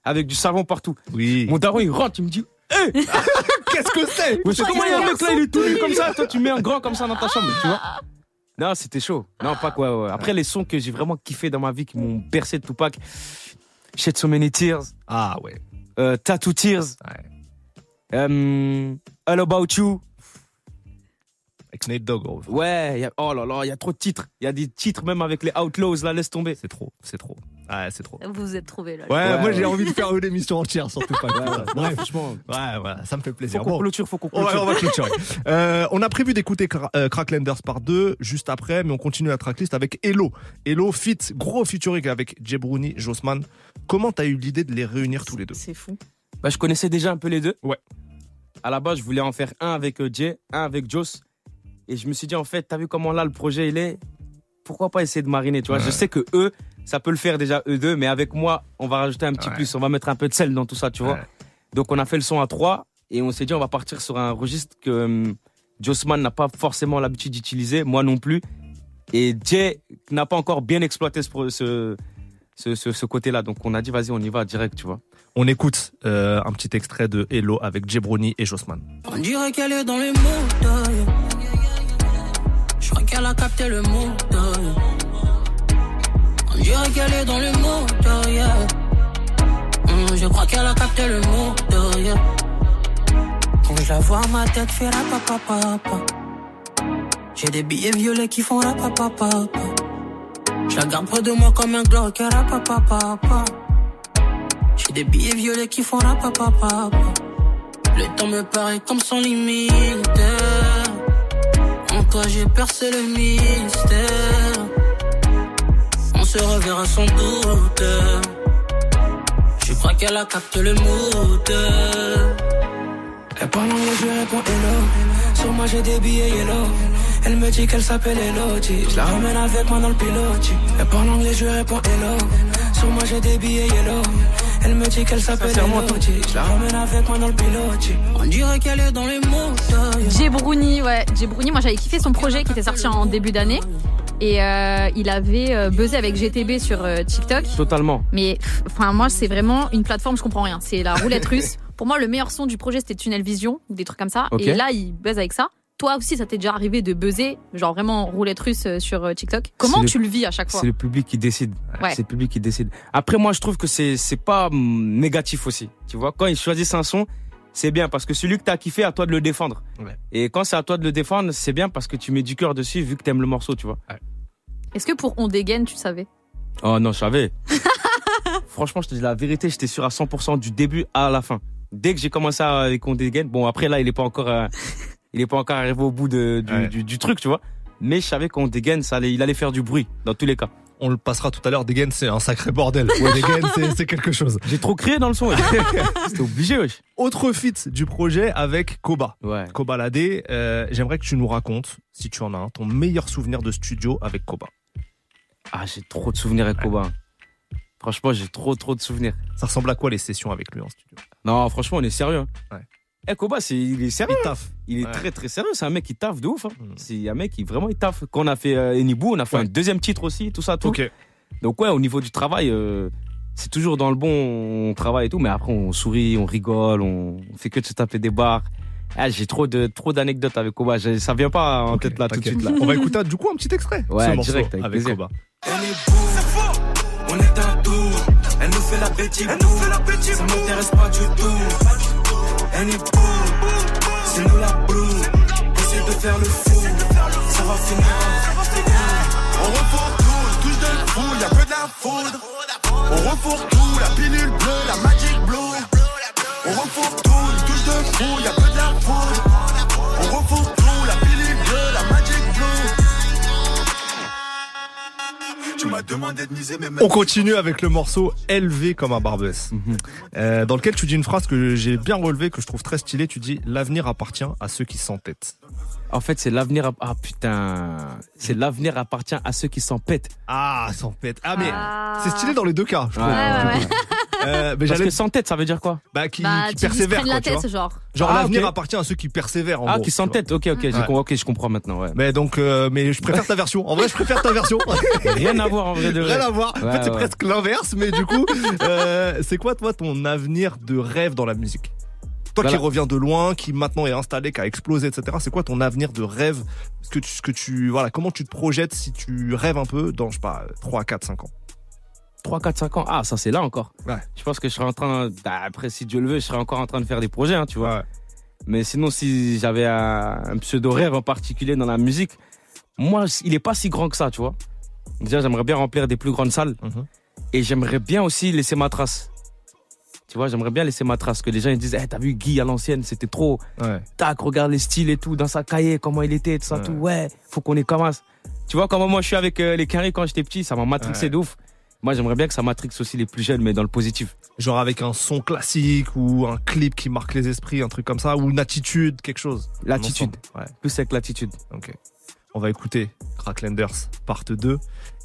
S7: avec du savon partout.
S3: Oui.
S7: Mon daron, il rentre, il me dit Hé
S3: Qu'est-ce que c'est?
S7: Comment il y a un mec là, il est tout nu comme ça? Toi, tu mets un grand comme ça dans ta chambre, tu vois? Non, c'était chaud. Non, pas quoi. ouais. Après, les sons que j'ai vraiment kiffé dans ma vie, qui m'ont bercé de Tupac Shed So Many Tears,
S3: Ah ouais.
S7: euh, Tattoo Tears,
S3: Ouais.
S7: euh, All About You.
S3: Avec Nate Dogg.
S7: Ouais, y a- oh là là, il y a trop de titres. Il y a des titres même avec les Outlaws, là, laisse tomber.
S3: C'est trop. C'est trop. Ouais, c'est trop.
S4: Vous vous êtes trouvés là.
S3: Ouais,
S7: Ouais,
S3: moi j'ai
S7: ouais.
S3: envie de faire une émission entière sur Tupac.
S7: Ouais,
S3: Bref.
S7: franchement,
S3: Ouais, voilà, ça me fait
S7: faut
S3: plaisir.
S7: qu'on
S3: Bon.
S7: clôture, faut qu'on
S3: On va,
S7: clôture.
S3: on va clôturer. Euh, on a prévu d'écouter Cra- euh, Cracklanders par deux juste après, mais on continue la tracklist avec Hello. Hello fit, gros featuring avec Jebrouni, Jossman. Comment t'as eu l'idée de les réunir tous les deux?
S4: C'est fou.
S7: Bah, je connaissais déjà un peu les deux.
S3: Ouais.
S7: À la base, je voulais en faire un avec euh, Jay, un avec Joss. Et je me suis dit, en fait, t'as vu comment là le projet il est? Pourquoi pas essayer de mariner, tu vois? Je sais que eux, ça peut le faire déjà eux deux, mais avec moi, on va rajouter un petit
S3: Ouais.
S7: plus, on va mettre un peu de sel dans tout ça, tu vois?
S3: Ouais.
S7: Donc on a fait le son à trois et on s'est dit, on va partir sur un registre que hum, Jossman n'a pas forcément l'habitude d'utiliser, moi non plus. Et Jay n'a pas encore bien exploité ce, ce, ce, ce- ce côté-là. Donc on a dit, vas-y, on y va direct, tu vois?
S3: On écoute euh, un petit extrait de Hello avec Jebrouni et Jossman.
S8: On dirait qu'elle est dans les mots. Qu'elle a capté le mot. On dirait qu'elle est dans les mots. yeah. Hum, Je crois qu'elle a capté le mot. yeah. Quand je la vois, ma tête fait rapapapapa. J'ai des billets violets qui font rapapapapa. Je la garde près de moi comme un Glock. rapapapapa. J'ai des billets violets qui font rapapapapa. Le temps me paraît comme sans limite. Toi j'ai percé le mystère. On se reverra sans doute. Je crois qu'elle a capté le mood. Elle parle anglais, je réponds hello. Sur moi j'ai des billets yellow. Elle me dit qu'elle s'appelle Elodie. Je la ramène avec moi dans le pilote. Elle parle anglais, je réponds hello. Sur moi j'ai des billets yellow. Elle me dit qu'elle s'appelle Elodie. Je la ramène avec moi dans le pilote. On dirait qu'elle est dans les mots.
S4: Jebrouni, ouais. Jebrouni, moi j'avais kiffé son projet qui était sorti en début d'année. Et euh, il avait euh, buzzé avec GTB sur euh, TikTok.
S7: Totalement.
S4: Mais enfin moi c'est vraiment une plateforme, je comprends rien. C'est la roulette russe. Pour moi le meilleur son du projet c'était Tunnel Vision ou des trucs comme ça. Et là il buzz avec ça. Toi aussi ça t'est déjà arrivé de buzzer, genre vraiment roulette russe euh, sur euh, TikTok? Comment
S7: le-
S4: tu le vis à chaque fois?
S7: C'est le public qui décide.
S4: Ouais.
S7: C'est le public qui décide. Après, moi, je trouve que c'est c'est pas hum, négatif aussi. Tu vois, quand ils choisissent un son, c'est bien parce que celui que t'as kiffé, à toi de le défendre.
S3: Ouais.
S7: Et quand c'est à toi de le défendre, c'est bien parce que tu mets du cœur dessus vu que t'aimes le morceau, tu vois.
S4: Est-ce que pour On dégaine tu savais?
S7: Oh non, je savais. Franchement, je te dis la vérité, j'étais sûr à 100% du début à la fin. Dès que j'ai commencé avec On dégaine, bon après là, il est pas encore, euh, il est pas encore arrivé au bout de, du,
S3: Ouais.
S7: du, du truc, tu vois. Mais je savais qu'on dégaine, ça allait, il allait faire du bruit dans tous les cas.
S3: On le passera tout à l'heure. Degen, c'est un sacré bordel. Ouais, Degen, c'est- quelque chose.
S7: J'ai trop crié dans le son. C'était obligé, wesh.
S3: Autre feat du projet avec Koba.
S7: Ouais.
S3: Koba Ladé, euh, j'aimerais que tu nous racontes, si tu en as un, ton meilleur souvenir de studio avec Koba.
S7: Ah, j'ai trop de souvenirs avec Koba. Franchement, j'ai trop, trop de souvenirs.
S3: Ça ressemble à quoi les sessions avec lui en studio?
S7: Non, franchement, on est sérieux. hein.
S3: Ouais.
S7: Eh, Koba, c'est, il est sérieux.
S3: Il taffe.
S7: Il est
S3: Ouais.
S7: très très sérieux. C'est un mec qui taffe de ouf. hein.
S3: Mm.
S7: C'est un mec qui vraiment il taffe. Quand on a fait euh, Enibou, on a fait
S3: Ouais.
S7: un deuxième titre aussi, tout ça, tout. Donc ouais, au niveau du travail, euh, c'est toujours dans le bon, on travaille et tout, mais après on sourit, on rigole, on fait que de se taper des barres. Ah, j'ai trop de trop d'anecdotes avec Koba. J'ai- Ça vient pas en tête là tout de suite là.
S3: On va écouter du coup un petit extrait.
S7: Ouais,
S3: ce
S7: direct, avec
S3: avec. Koba.
S8: On est un tour. Elle nous fait la bêtise, elle nous fait la bêtise. Ça m'intéresse pas du tout. C'est nous la brou. Essaye de faire le fou, ça va finir.
S9: On refourre tout, touche de fou, y'a que de la foudre. On refourre tout, la pilule bleue, la magic blue. On refourre tout, touche de fou, y'a que de la foudre. On tout,
S3: On continue avec le morceau élevé comme un barbès,
S7: Mhm.
S3: euh, dans lequel tu dis une phrase que j'ai bien relevée, que je trouve très stylée. Tu dis l'avenir appartient à ceux qui s'entêtent.
S7: En fait, c'est l'avenir. à- Ah putain, c'est l'avenir appartient à ceux qui s'en pètent.
S3: Ah, sans pète. Ah mais
S4: Ah.
S3: c'est stylé dans les deux cas. Je
S7: ouais,
S4: ouais.
S3: Euh, mais
S7: Parce que sans tête, ça veut dire quoi
S3: bah, qui,
S4: Bah,
S3: qui quoi,
S4: la
S3: tu vois.
S4: tête, genre.
S3: Genre
S7: Ah,
S3: l'avenir
S7: ok.
S3: appartient à ceux qui persévèrent. En
S7: Ah,
S3: gros,
S7: qui
S3: vois.
S7: tête. Ok, ok,
S3: Ouais.
S7: ok, je comprends maintenant. Ouais.
S3: Mais donc, euh, mais je préfère ta version. En vrai, je préfère ta version.
S7: Rien à voir en vrai de vrai.
S3: Rien à voir. en
S7: Ouais,
S3: fait, c'est
S7: ouais.
S3: presque l'inverse, mais du coup, euh, c'est quoi toi ton avenir de rêve dans la musique? Toi qui
S7: Voilà.
S3: reviens de loin, qui maintenant est installé, qui a explosé, etc. C'est quoi ton avenir de rêve? Ce que tu, ce que tu, voilà, comment tu te projettes si tu rêves un peu dans, je sais pas, 3, 4, 5 ans?
S7: 3, 4, 5 ans. Ah, ça c'est là encore.
S3: Ouais.
S7: Je pense que je serai en train. bah, après, si Dieu le veut, je serai encore en train de faire des projets, hein, tu vois.
S3: Ouais.
S7: Mais sinon, si j'avais un, un pseudo rêve en particulier dans la musique, moi, il est pas si grand que ça, tu vois. Déjà, j'aimerais bien remplir des plus grandes salles
S3: Mhm.
S7: et j'aimerais bien aussi laisser ma trace. Tu vois, j'aimerais bien laisser ma trace. Que les gens ils disent, Eh, t'as vu Guy à l'ancienne, c'était trop.
S3: Ouais.
S7: Tac, regarde les styles et tout, dans sa cahier, comment il était, tout ça,
S3: Ouais.
S7: tout. Ouais, faut qu'on est comme. Tu vois, comment moi je suis avec euh, les carrés quand j'étais petit, ça m'a matrixé
S3: Ouais.
S7: de ouf. Moi, j'aimerais bien que ça matrixe aussi les plus jeunes, mais dans le positif.
S3: Genre avec un son classique ou un clip qui marque les esprits, un truc comme ça, ou une attitude, quelque chose.
S7: L'attitude.
S3: Ouais.
S7: Plus avec l'attitude.
S3: Ok. On va écouter Cracklanders part 2.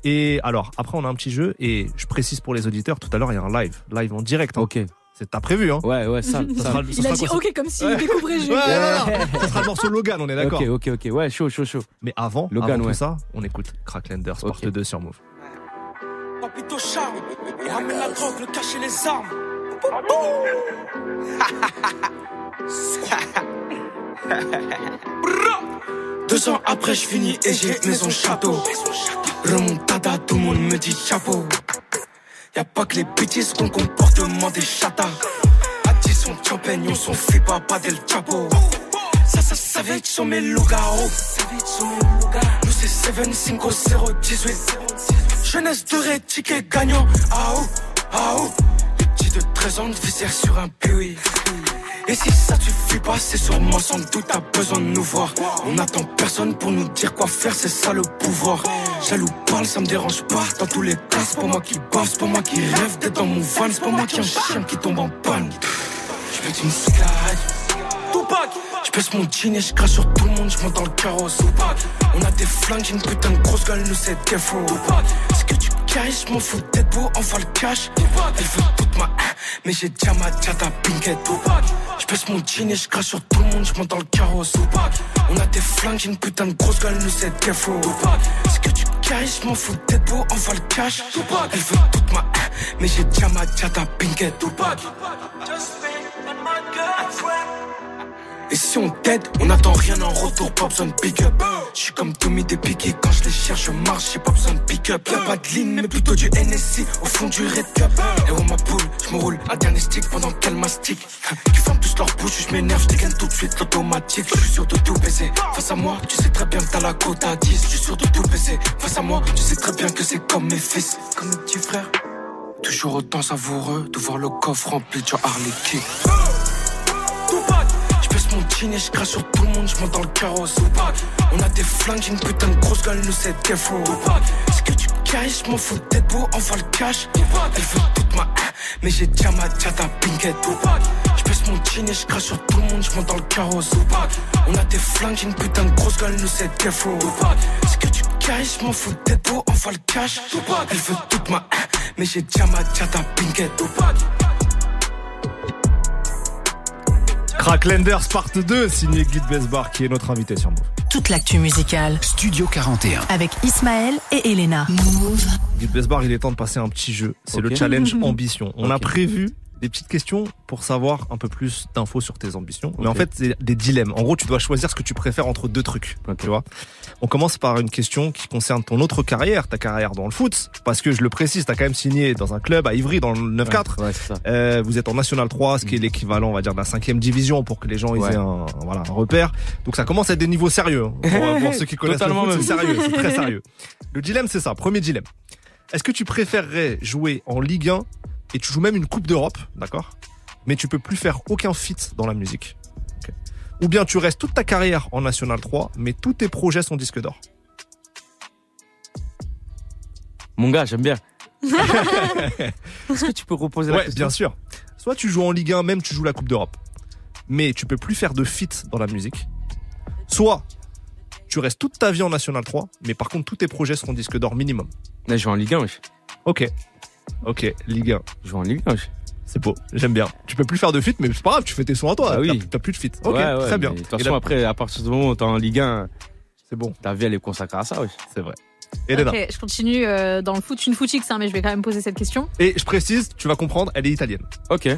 S3: Et alors, après, on a un petit jeu. Et je précise pour les auditeurs, tout à l'heure, il y a un live. Live en direct. hein.
S7: Ok.
S3: C'est t'as prévu, hein
S7: Ouais, ouais, ça.
S3: Ça sera- ça
S4: Il a
S3: sera
S4: dit
S3: quoi,
S4: ok comme s'il
S3: Ouais.
S4: découvrait le
S3: ça
S4: jeu.
S3: Ouais, non, non, ça sera le morceau Logan, on est d'accord.
S7: Ok, ok, ok. Ouais, chaud, chaud, chaud.
S3: Mais avant,
S7: Logan,
S3: avant tout
S7: ouais.
S3: ça, on écoute Cracklanders part
S7: Ok.
S3: 2 sur Move.
S8: Papito charme, on ramène la drogue, le cache et les armes. Deux ans après, je finis et j'ai maison château. Remontada, tout le monde me dit chapeau. Y'a pas que les bêtises qu'on comportement des chatas. Addison, champignon, son fipa, pas del chapeau. Ça, ça savait sur mes loups-garous. Nous, c'est 7, 5, 0, 18. Jeunesse de ticket gagnant. Ah oh, ah oh. Les petits de 13 ans de visère sur un PUI. Et si ça suffit pas, c'est sûrement sans doute t'as besoin de nous voir. On attend personne pour nous dire quoi faire, c'est ça le pouvoir. Jaloux parle, ça me dérange pas. Dans tous les cas, c'est pas moi qui bave, c'est pas moi qui rêve d'être dans mon van, c'est pas moi qui un chien qui tombe en panne. Je une cigarette. Je pèse mon jean et je crache sur tout le monde, je monte dans le carrosse. On a des flingues, j'ai une putain de grosse gueule, nous c'est Tupac Ce que tu caches, je m'en fous d'être beau, envoie le cash Elle veut toute ma haine, mais j'ai déjà ma diata pinguette pèse mon jean et je crache sur tout le monde, je monte dans le carrosse. On a des flingues, j'ai une putain de grosse gueule, nous c'est Tupac Ce que tu caches, je m'en fous d'être beau, envoie le cash Elle veut toute ma haine, mais j'ai déjà ma diata pinguette Tupac Et si on t'aide, on n'attend rien en retour, pas besoin de pick up. Je suis comme Tommy des piquets, quand je les cherche, je marche, j'ai pas besoin de pick up. Y'a pas de ligne, mais plutôt du NSC au fond du red cup. Et oh ma poule, je me roule un dernier stick pendant qu'elle mastique. Qui ferment tous leur bouche, je m'énerve, je tout de suite l'automatique. Je suis sûr de tout baiser. Face à moi, tu sais très bien que t'as la côte à 10. Je suis sûr de tout baiser. Face à moi, tu sais très bien que c'est comme mes fils, comme mes petits frères. Toujours autant savoureux de voir le coffre rempli de Harley King. Jean et je crache sur tout le monde, je monte dans le carrosse. On a des flingues, une putain de grosse gueule, nous c'est défaut Ce que tu caches, je m'en fous d'être beau, envoie le cash. Elle veut toute ma mais j'ai déjà ma diata pinguette Je pèse mon jean et je crache sur tout le monde, je monte dans le carrosse. On a des flingues, une putain de grosse gueule, nous c'est défaut Ce que tu caches, je m'en fous d'être beau, envoie le cash. Elle veut toute ma mais j'ai déjà ma diata pinguette Tupac
S3: Cracklanders part 2, signé Guy Besbar qui est notre invité sur Move.
S2: Toute l'actu musicale
S1: Studio 41.
S2: avec Ismaël et Elena. Move.
S3: Guy Besbar, il est temps de passer un petit jeu. C'est le challenge ambition. On a prévu des petites questions pour savoir un peu plus d'infos sur tes ambitions. Mais en fait, c'est des dilemmes. En gros, tu dois choisir ce que tu préfères entre deux trucs. Tu vois On commence par une question qui concerne ton autre carrière, ta carrière dans le foot. Parce que je le précise, tu as quand même signé dans un club à Ivry dans le 9-4.
S7: Ouais.
S3: Euh, vous êtes en National 3, ce qui est l'équivalent, on va dire, de la cinquième division pour que les gens ils
S7: Mm. Ouais.
S3: aient un, voilà, un repère. Donc ça commence à être des niveaux sérieux. hein. Pour, pour ceux qui connaissent le foot, c'est sérieux, c'est très sérieux. Le dilemme, c'est ça. Premier dilemme. Est-ce que tu préférerais jouer en Ligue 1 et tu joues même une Coupe d'Europe, d'accord? Mais tu peux plus faire aucun feat dans la musique. Ou bien tu restes toute ta carrière en National 3, mais tous tes projets sont disques d'or.
S7: Mon gars, j'aime bien. Est-ce que tu peux reposer la
S3: Ouais,
S7: question?
S3: bien sûr. Soit tu joues en Ligue 1, même tu joues la Coupe d'Europe. Mais tu peux plus faire de feat dans la musique. Soit tu restes toute ta vie en National 3, mais par contre tous tes projets seront disques d'or minimum.
S7: Là, je joue en Ligue 1, wesh.
S3: Ok. Ok, Ligue 1.
S7: Je joue en Ligue 1, wesh.
S3: C'est beau, j'aime bien. Tu peux plus faire de feat, mais c'est pas grave, tu fais tes sons à toi.
S7: Ah oui.
S3: T'as- plus de feat. Ok,
S7: Ouais, ouais,
S3: très bien.
S7: De toute façon,
S3: là,
S7: après, à partir du moment où t'es en Ligue 1,
S3: c'est bon,
S7: ta vie, elle est consacrée à ça, wesh.
S3: c'est vrai. Elena.
S4: Ok, je continue euh, dans le foot. Je suis une footix, hein, mais je vais quand même poser cette question.
S3: Et je précise, tu vas comprendre, elle est italienne.
S7: Ok.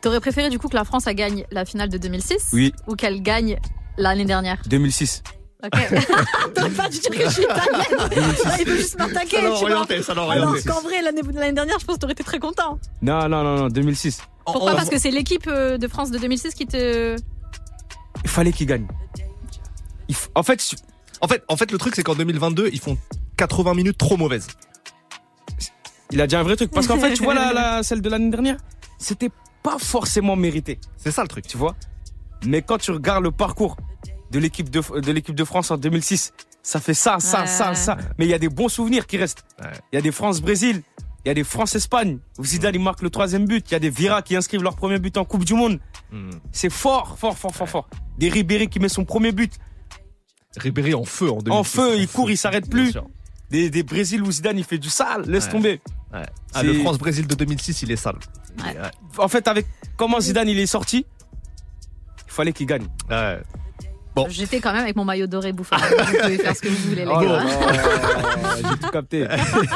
S4: T'aurais préféré du coup que la France elle gagne la finale de 2006
S7: Oui,
S4: ou qu'elle gagne l'année dernière?
S7: 2006.
S4: Ok. T'aurais pas dû dire que je suis italienne. Il veut juste m'attaquer,
S3: Ça orienté, ça
S4: Alors
S3: orienté.
S4: qu'en vrai, l'année dernière, je pense que t'aurais été très content.
S7: Non, non, non, non, 2006.
S4: Pourquoi? Parce que c'est l'équipe euh, de France de 2006 qui te.
S7: Il fallait qu'il gagne. F- En fait,
S3: En fait, en fait, le truc, c'est qu'en 2022, ils font 80 minutes trop mauvaises.
S7: il a dit un vrai truc. Parce qu'en fait, tu vois, la, la- celle de l'année dernière, c'était pas forcément mérité.
S3: C'est ça le truc.
S7: tu vois? Mais quand tu regardes le parcours de l'équipe de, de l'équipe de France en 2006, ça fait ça, ça,
S4: Ouais.
S7: ça, ça. Mais il y a des bons souvenirs qui restent. Il
S3: Ouais.
S7: y a des France-Brésil, il y a des France-Espagne, où Zidane il marque le troisième but, il y a des Vira qui inscrivent leur premier but en Coupe du Monde.
S3: Hmm.
S7: C'est fort, fort, fort, fort, fort. Des Ribéry qui met son premier but,
S3: Ribéry en feu en 2006.
S7: en feu, il court, il s'arrête plus. Des, des Brésil où Zidane il fait du sale, laisse
S3: Ouais.
S7: tomber.
S3: Ouais. Ah, le France-Brésil de 2006, il est sale.
S7: En fait, avec comment Zidane il est sorti, il fallait qu'il gagne.
S3: Bon.
S4: J'étais quand même avec mon maillot doré bouffard. Vous pouvez faire ce que vous voulez, les
S7: Oh
S4: gars.
S7: j'ai tout capté.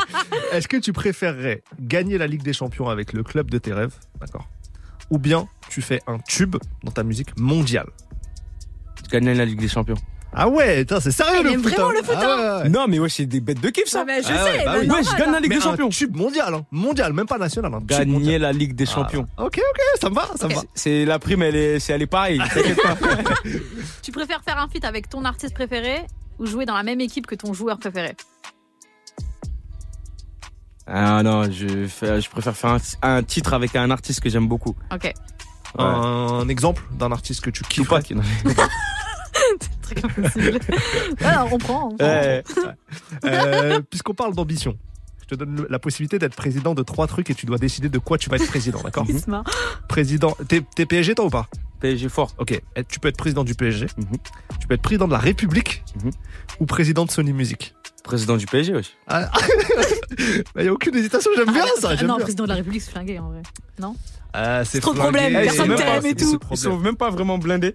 S3: Est-ce que tu préférerais gagner la Ligue des Champions avec le club de tes rêves, d'accord Ou bien tu fais un tube dans ta musique mondiale?
S7: Gagner la Ligue des Champions.
S3: Ah ouais, c'est sérieux
S4: Il
S3: le foot
S4: vraiment
S3: hein
S4: le foot,
S3: Ah ouais, ouais.
S7: Non, mais ouais, c'est des bêtes de kiff ça.
S4: Ah, mais je
S3: Ah ouais,
S4: sais,
S3: bah
S4: bah
S3: oui.
S4: normal,
S7: Ouais, je gagne la
S4: hein.
S7: Ligue
S3: Mais
S7: des
S3: un
S7: Champions.
S3: tube mondial, hein. mondial, même pas national. Un tube
S7: Gagner
S3: mondial.
S7: la Ligue des
S3: Ah,
S7: Champions.
S3: ok, ok, ça me va, ça me va.
S7: C'est la prime, elle est, c'est- elle est pareille. T'inquiète pas.
S4: Tu préfères faire un feat avec ton artiste préféré ou jouer dans la même équipe que ton joueur préféré?
S7: Ah non, je, fais- je préfère faire un, un titre avec un artiste que j'aime beaucoup.
S4: Ok.
S3: Un exemple d'un artiste que tu kiffes.
S7: Non.
S4: Impossible. Alors, on prend. on prend.
S7: Ouais.
S3: Euh, Puisqu'on parle d'ambition, je te donne la possibilité d'être président de trois trucs et tu dois décider de quoi tu vas être président, d'accord. Président. T'es t'es PSG toi ou pas
S7: PSG fort.
S3: Ok. Et Tu peux être président du PSG.
S7: Mhm.
S3: Tu peux être président de la République
S7: Mhm.
S3: ou président de Sony Music.
S7: Président du PSG.
S3: Ah. Il y a aucune hésitation, j'aime bien
S4: Ah,
S3: ça. J'aime
S4: non,
S3: bien.
S4: président de la République, c'est flingué en vrai.
S3: Ah, c'est
S4: trop de
S3: Eh,
S4: personne
S3: ils sont même
S4: t'aime
S3: pas-
S4: et
S3: c'est
S4: tout.
S7: Ils
S3: problème.
S7: sont même pas vraiment blindés.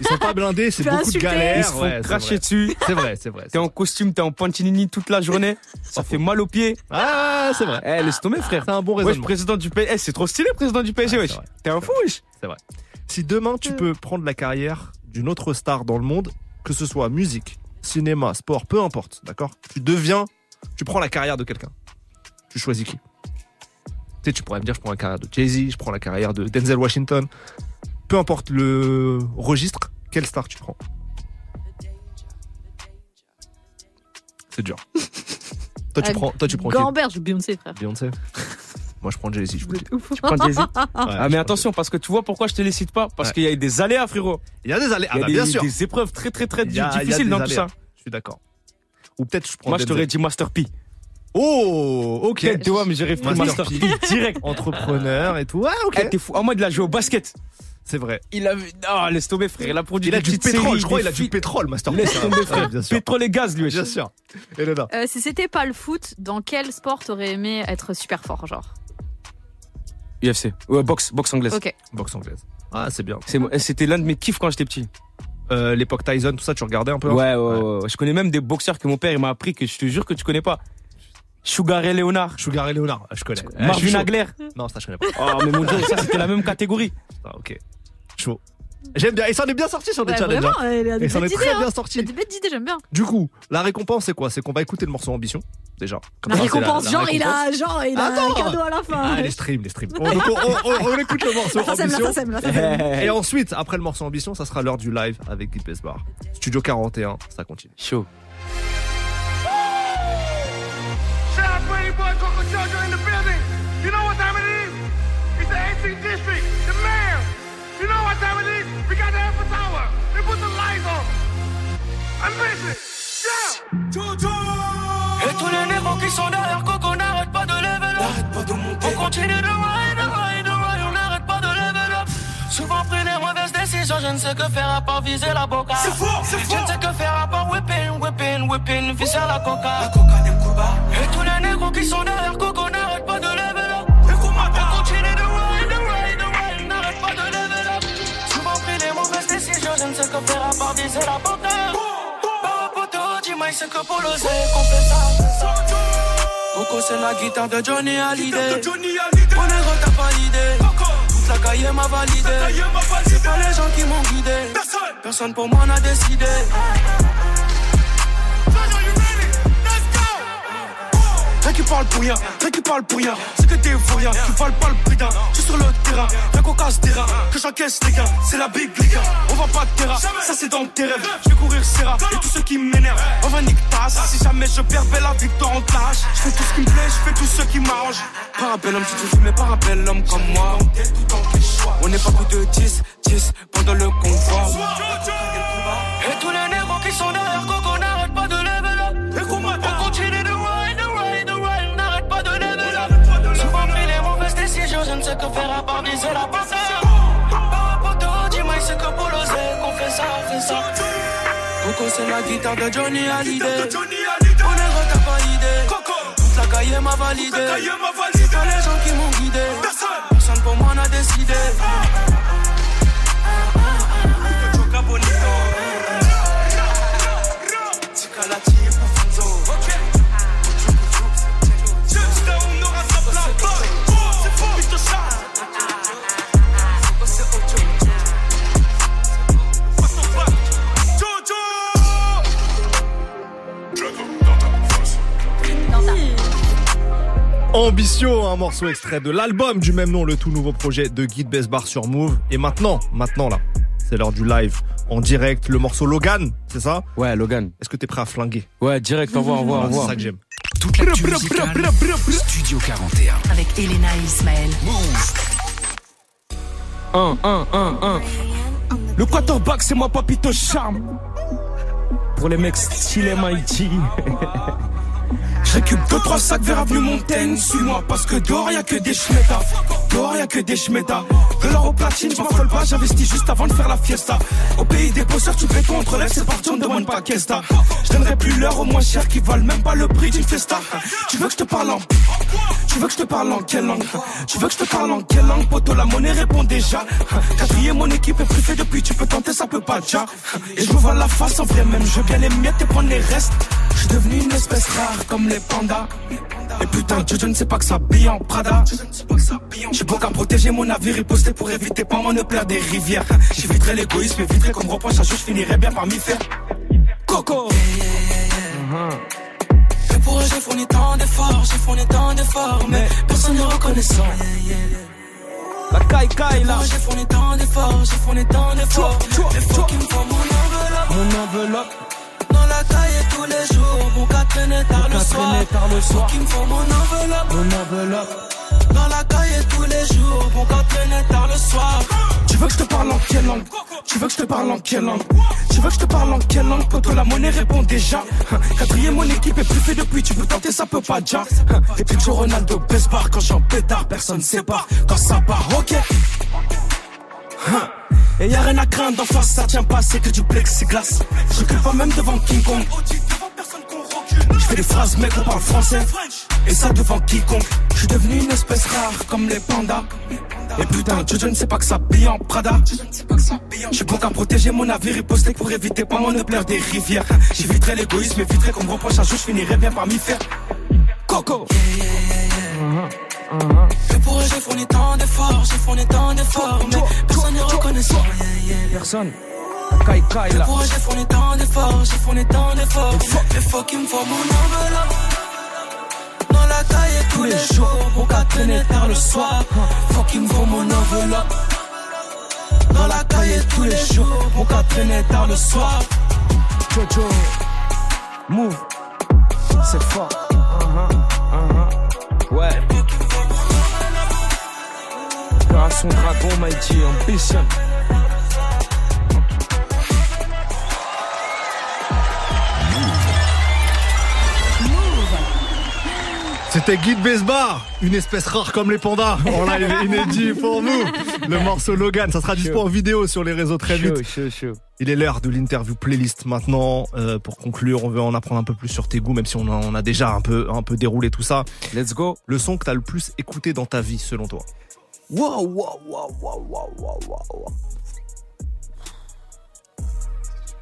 S3: Ils sont pas blindés, c'est beaucoup de
S4: insulter.
S3: galères.
S7: Ils se font
S3: ouais, c'est
S7: cracher
S3: vrai.
S7: dessus.
S3: C'est vrai, c'est vrai.
S7: T'es en costume, t'es en pantinini toute la journée. Ça fait mal aux pieds.
S3: Ah, c'est vrai.
S7: Eh, laisse tomber, frère.
S3: C'est un bon
S7: Wesh,
S3: raisonnement.
S7: président du PSG. Eh, c'est trop stylé, président du PSG, wesh.
S3: c'est vrai.
S7: T'es un fou, wesh.
S3: Si demain tu peux prendre la carrière d'une autre star dans le monde, que ce soit musique, cinéma, sport, peu importe, d'accord? Tu deviens, tu prends la carrière de quelqu'un. Tu choisis qui? Tu sais, tu pourrais me dire, je prends la carrière de Jay-Z, je prends la carrière de Denzel Washington. Peu importe le registre, quelle star tu prends? C'est dur. toi, tu prends, toi, tu prends qui?
S4: Gamberge, Beyoncé, frère.
S3: Beyoncé Moi, je prends Jay-Z, je vous le dis.
S7: Tu prends Jay-Z.
S3: Ouais,
S7: Ah,
S3: je
S7: mais attention, parce que tu vois pourquoi je te les cite pas? Parce
S3: Ouais.
S7: qu'il y a des aléas, frérot.
S3: Il y a des allées.
S7: Il
S3: Ah,
S7: y a
S3: bah,
S7: des,
S3: bien sûr.
S7: des épreuves très, très, très
S3: Il a- il
S7: difficiles dans tout
S3: aléas.
S7: ça.
S3: Je suis d'accord. Ou peut-être je prends
S7: Moi, je
S3: Denzel.
S7: t'aurais dit Master P.
S3: Oh, ok.
S7: Tu vois, mais j'ai réfléchi
S3: Master P.
S7: Direct.
S3: Entrepreneur et tout. Ouais, ok.
S7: Eh, t'es fou. En mode, il a joué au basket.
S3: C'est vrai.
S7: Il a vu. Oh, laisse tomber, frère. Il a produit
S3: Il a du
S7: petites
S3: pétrole,
S7: séries,
S3: je crois.
S7: des
S3: Il a du pétrole, Master P.
S7: Laisse tomber, frère.
S3: Bien sûr.
S7: Pétrole et gaz, lui.
S3: Bien sûr. Elena.
S4: Euh, si c'était pas le foot, dans quel sport t'aurais aimé être super fort, genre
S7: UFC. Ouais, boxe, boxe anglaise.
S4: Ok.
S3: Boxe anglaise. Ah, c'est bien.
S7: C'est- C'était l'un de mes kiffs quand j'étais petit.
S3: Euh, L'époque Tyson, tout ça, tu regardais un peu hein
S7: Ouais, ouais, ouais, ouais. Je connais même des boxeurs que mon père il m'a appris que je te jure que tu connais pas. Sugar et Léonard.
S3: Sugar et Léonard, je connais. Suis
S7: Marvin. Hagler.
S3: Non, ça, je connais pas.
S7: Oh, mais mon dieu, ça c'était la même catégorie.
S3: Ah, ok. Chaud. J'aime bien. Il s'en est bien sorti sur des
S4: Ouais,
S3: challenges.
S4: vraiment,
S3: hein.
S4: il a des
S3: Il s'en est
S4: belles
S3: très
S4: idées,
S3: bien
S4: hein.
S3: sorti.
S4: Des idées, j'aime bien.
S3: Du coup, la récompense, c'est quoi? C'est qu'on va écouter le morceau Ambition, déjà. Comme
S4: La
S3: ça,
S4: récompense,
S3: la
S4: genre, il a, genre, il a un cadeau à la fin.
S3: Ah, les streams, les streams. On, donc, on, on- on écoute le morceau
S4: Ça
S3: Ambition.
S4: ça sème, là, ça sème.
S3: Et ensuite, après le morceau Ambition, ça sera l'heure du live avec Guy Besbar. Studio 41, ça continue.
S7: Chaud.
S10: Boy Coco Jojo in the building. You know what time it is? It's the 18th district, the mayor. You know what time it is? We got the Eiffel Tower. They put the lights on. I'm busy. Yeah. Jojo.
S8: Et tous les négros qui sont derrière Coco n'arrêtent pas de level up. On continue de ride, de ride, de ride, on n'arrête pas de level up. Souvent pris les mauvaises décisions, je ne sais que faire à part viser la boca.
S10: C'est fort, c'est
S8: Je
S10: fort.
S8: ne sais que faire à part whipping, whipping, whipping, viser la coca. La coca. Et tous les négros qui sont derrière Coco n'arrêtent pas de level up. On continue de ride, de ride, de ride, n'arrête pas de level up. Souvent pris les mauvaises décisions, je ne sais que faire à part viser la boca. Bah, poteau, dis-moi, c'est que pour qu'on fait ça. Coco, c'est la guitare de Johnny Hallyday. On est t'as pas l'idée. Toute la cahier m'a validé. C'est pas les gens qui m'ont guidé. Personne pour moi n'a décidé.
S10: Qui parle pour rien, rien qui parle pour rien. C'est que t'es fou rien, tu vales pas le putain. Je suis sur le terrain, rien qu'on casse terrain. Que j'encaisse les gains, c'est la big liga. On va pas de terrain, ça c'est dans tes rêves. Je vais courir Serra et tout ce qui m'énerve. On va nique ta race. Si jamais je perds, belle la victoire en tâche. Je fais tout ce qui me plaît, je fais tout ce qui m'arrange.
S8: Parabellum, si tu fumes, par un bel homme comme moi. On n'est pas plus de 10, 10 pendant le convoi. Et tous les négros qui sont derrière à part viser la passée. Pas poteau, dis-moi, c'est que pour l'oser qu'on fait ça, fait ça. Coco, c'est la guitare de Johnny Hallyday. On est pas l'idée. Toute la cahier m'a validé. C'est pas les gens qui m'ont guidé. Personne pour moi n'a décidé.
S3: Un morceau extrait de l'album du même nom, le tout nouveau projet de Guy Besbar sur Move. Et maintenant, maintenant là, c'est l'heure du live en direct, le morceau Logan, c'est ça?
S7: Ouais, Logan.
S3: Est-ce que t'es prêt à flinguer?
S7: Ouais, direct, envoie, envoie,
S3: Ah, C'est
S7: envoie.
S3: ça que j'aime.
S1: Toute Studio 41.
S2: Avec Elena et Ismaël.
S7: 1, 1, 1, 1.
S10: Le quarterback, c'est moi, papito charme.
S7: Pour les mecs stylés Mighty.
S10: Je récup 2-3 sacs vers Avenue Montaigne. Suis-moi parce que dehors y'a que des schmettas Dehors y'a que des schmettas De l'or au platine, je pas J'investis juste avant de faire la fiesta. Au pays des bosseurs, tu fais ton relève C'est parti, on demande pas qu'est-ce t'as. Je donnerai plus l'heure au moins cher Qui valent même pas le prix d'une festa. Tu veux que je te parle en Tu veux que je te parle en quelle langue? Tu veux que je te parle en quelle langue? Poto la monnaie répond déjà. Quatrième mon équipe est préfet depuis Tu peux tenter ça peut pas déjà. Et je me vois la face en vrai même Je bien les miettes et prendre les restes. Je suis devenu une espèce rare comme les pandas et putain, Dieu, je ne sais pas que ça bille en Prada. J'ai bon qu'à protéger mon navire, riposter pour éviter pas mon plaire des rivières. J'éviterai l'égoïsme, éviterai comme reproche à jour, je finirai bien par m'y faire. Coco!
S8: Et pour eux, j'ai fourni tant d'efforts, j'ai fourni tant d'efforts, mais personne ne reconnaissant.
S7: La caille caille là.
S8: J'ai fourni tant d'efforts, j'ai fourni tant d'efforts. Mais faut qu'il me faut mon enveloppe.
S7: Mon enveloppe.
S8: Les jours, traîner tard le
S7: Qu'à
S8: soir.
S7: traîner tard le soir.
S8: qu'il me faut mon enveloppe.
S7: Mon enveloppe.
S8: Dans la caille tous les jours, mon cas traîner tard le soir.
S10: Tu veux que je te parle en quelle langue? Tu veux que je te parle en quelle langue? Tu veux que je te parle en quelle langue Poto la monnaie répond déjà? Quatrième mon équipe est plus fait depuis Tu veux tenter ça peut pas déjà Et puis Joe Ronaldo baisse barre Quand j'en pétard personne sépare Quand ça part ok? Et y'a rien à craindre d'en face ça tient pas c'est que du plexiglas Je pas même devant King Kong Je fais des phrases, mec, on parle français. Et ça devant quiconque. Je suis devenu une espèce rare comme les pandas. Et putain, je ne sais pas que ça pille en Prada. Je suis bon qu'à protéger mon navire et poster pour éviter pas mon pleur des rivières. J'éviterai l'égoïsme, éviterai qu'on me reproche un jour, je finirai bien par m'y faire. Coco!
S8: Et pour eux, j'ai fourni tant d'efforts, j'ai fourni tant d'efforts, mais personne ne reconnaît ça.
S7: Personne. Kai Kai là.
S8: pour j'ai fourni tant d'efforts, j'ai fourni tant d'efforts, mais fuck, il me faut mon enveloppe. Dans la caille tous les jours, pour qu'à traîner tard le soir. Fuck, il me faut mon enveloppe. Dans la caille tous les jours, pour qu'à traîner tard le soir.
S7: Jojo. Move. C'est fort. Uh-huh, uh-huh. Ouais. Opération Dragon, Mighty Ambition.
S3: C'était Guide Besbar, une espèce rare comme les pandas. En live inédit pour nous. Le morceau Logan, ça sera dispo en vidéo sur les réseaux très vite.
S7: chaud, chaud.
S3: Il est l'heure de l'interview playlist maintenant. Euh, pour conclure, on veut en apprendre un peu plus sur tes goûts, même si on a, on a déjà un peu, un peu déroulé tout ça.
S7: Let's go.
S3: Le son que t'as le plus écouté dans ta vie, selon toi?
S7: Wow, wow, wow, wow, wow, wow, wow.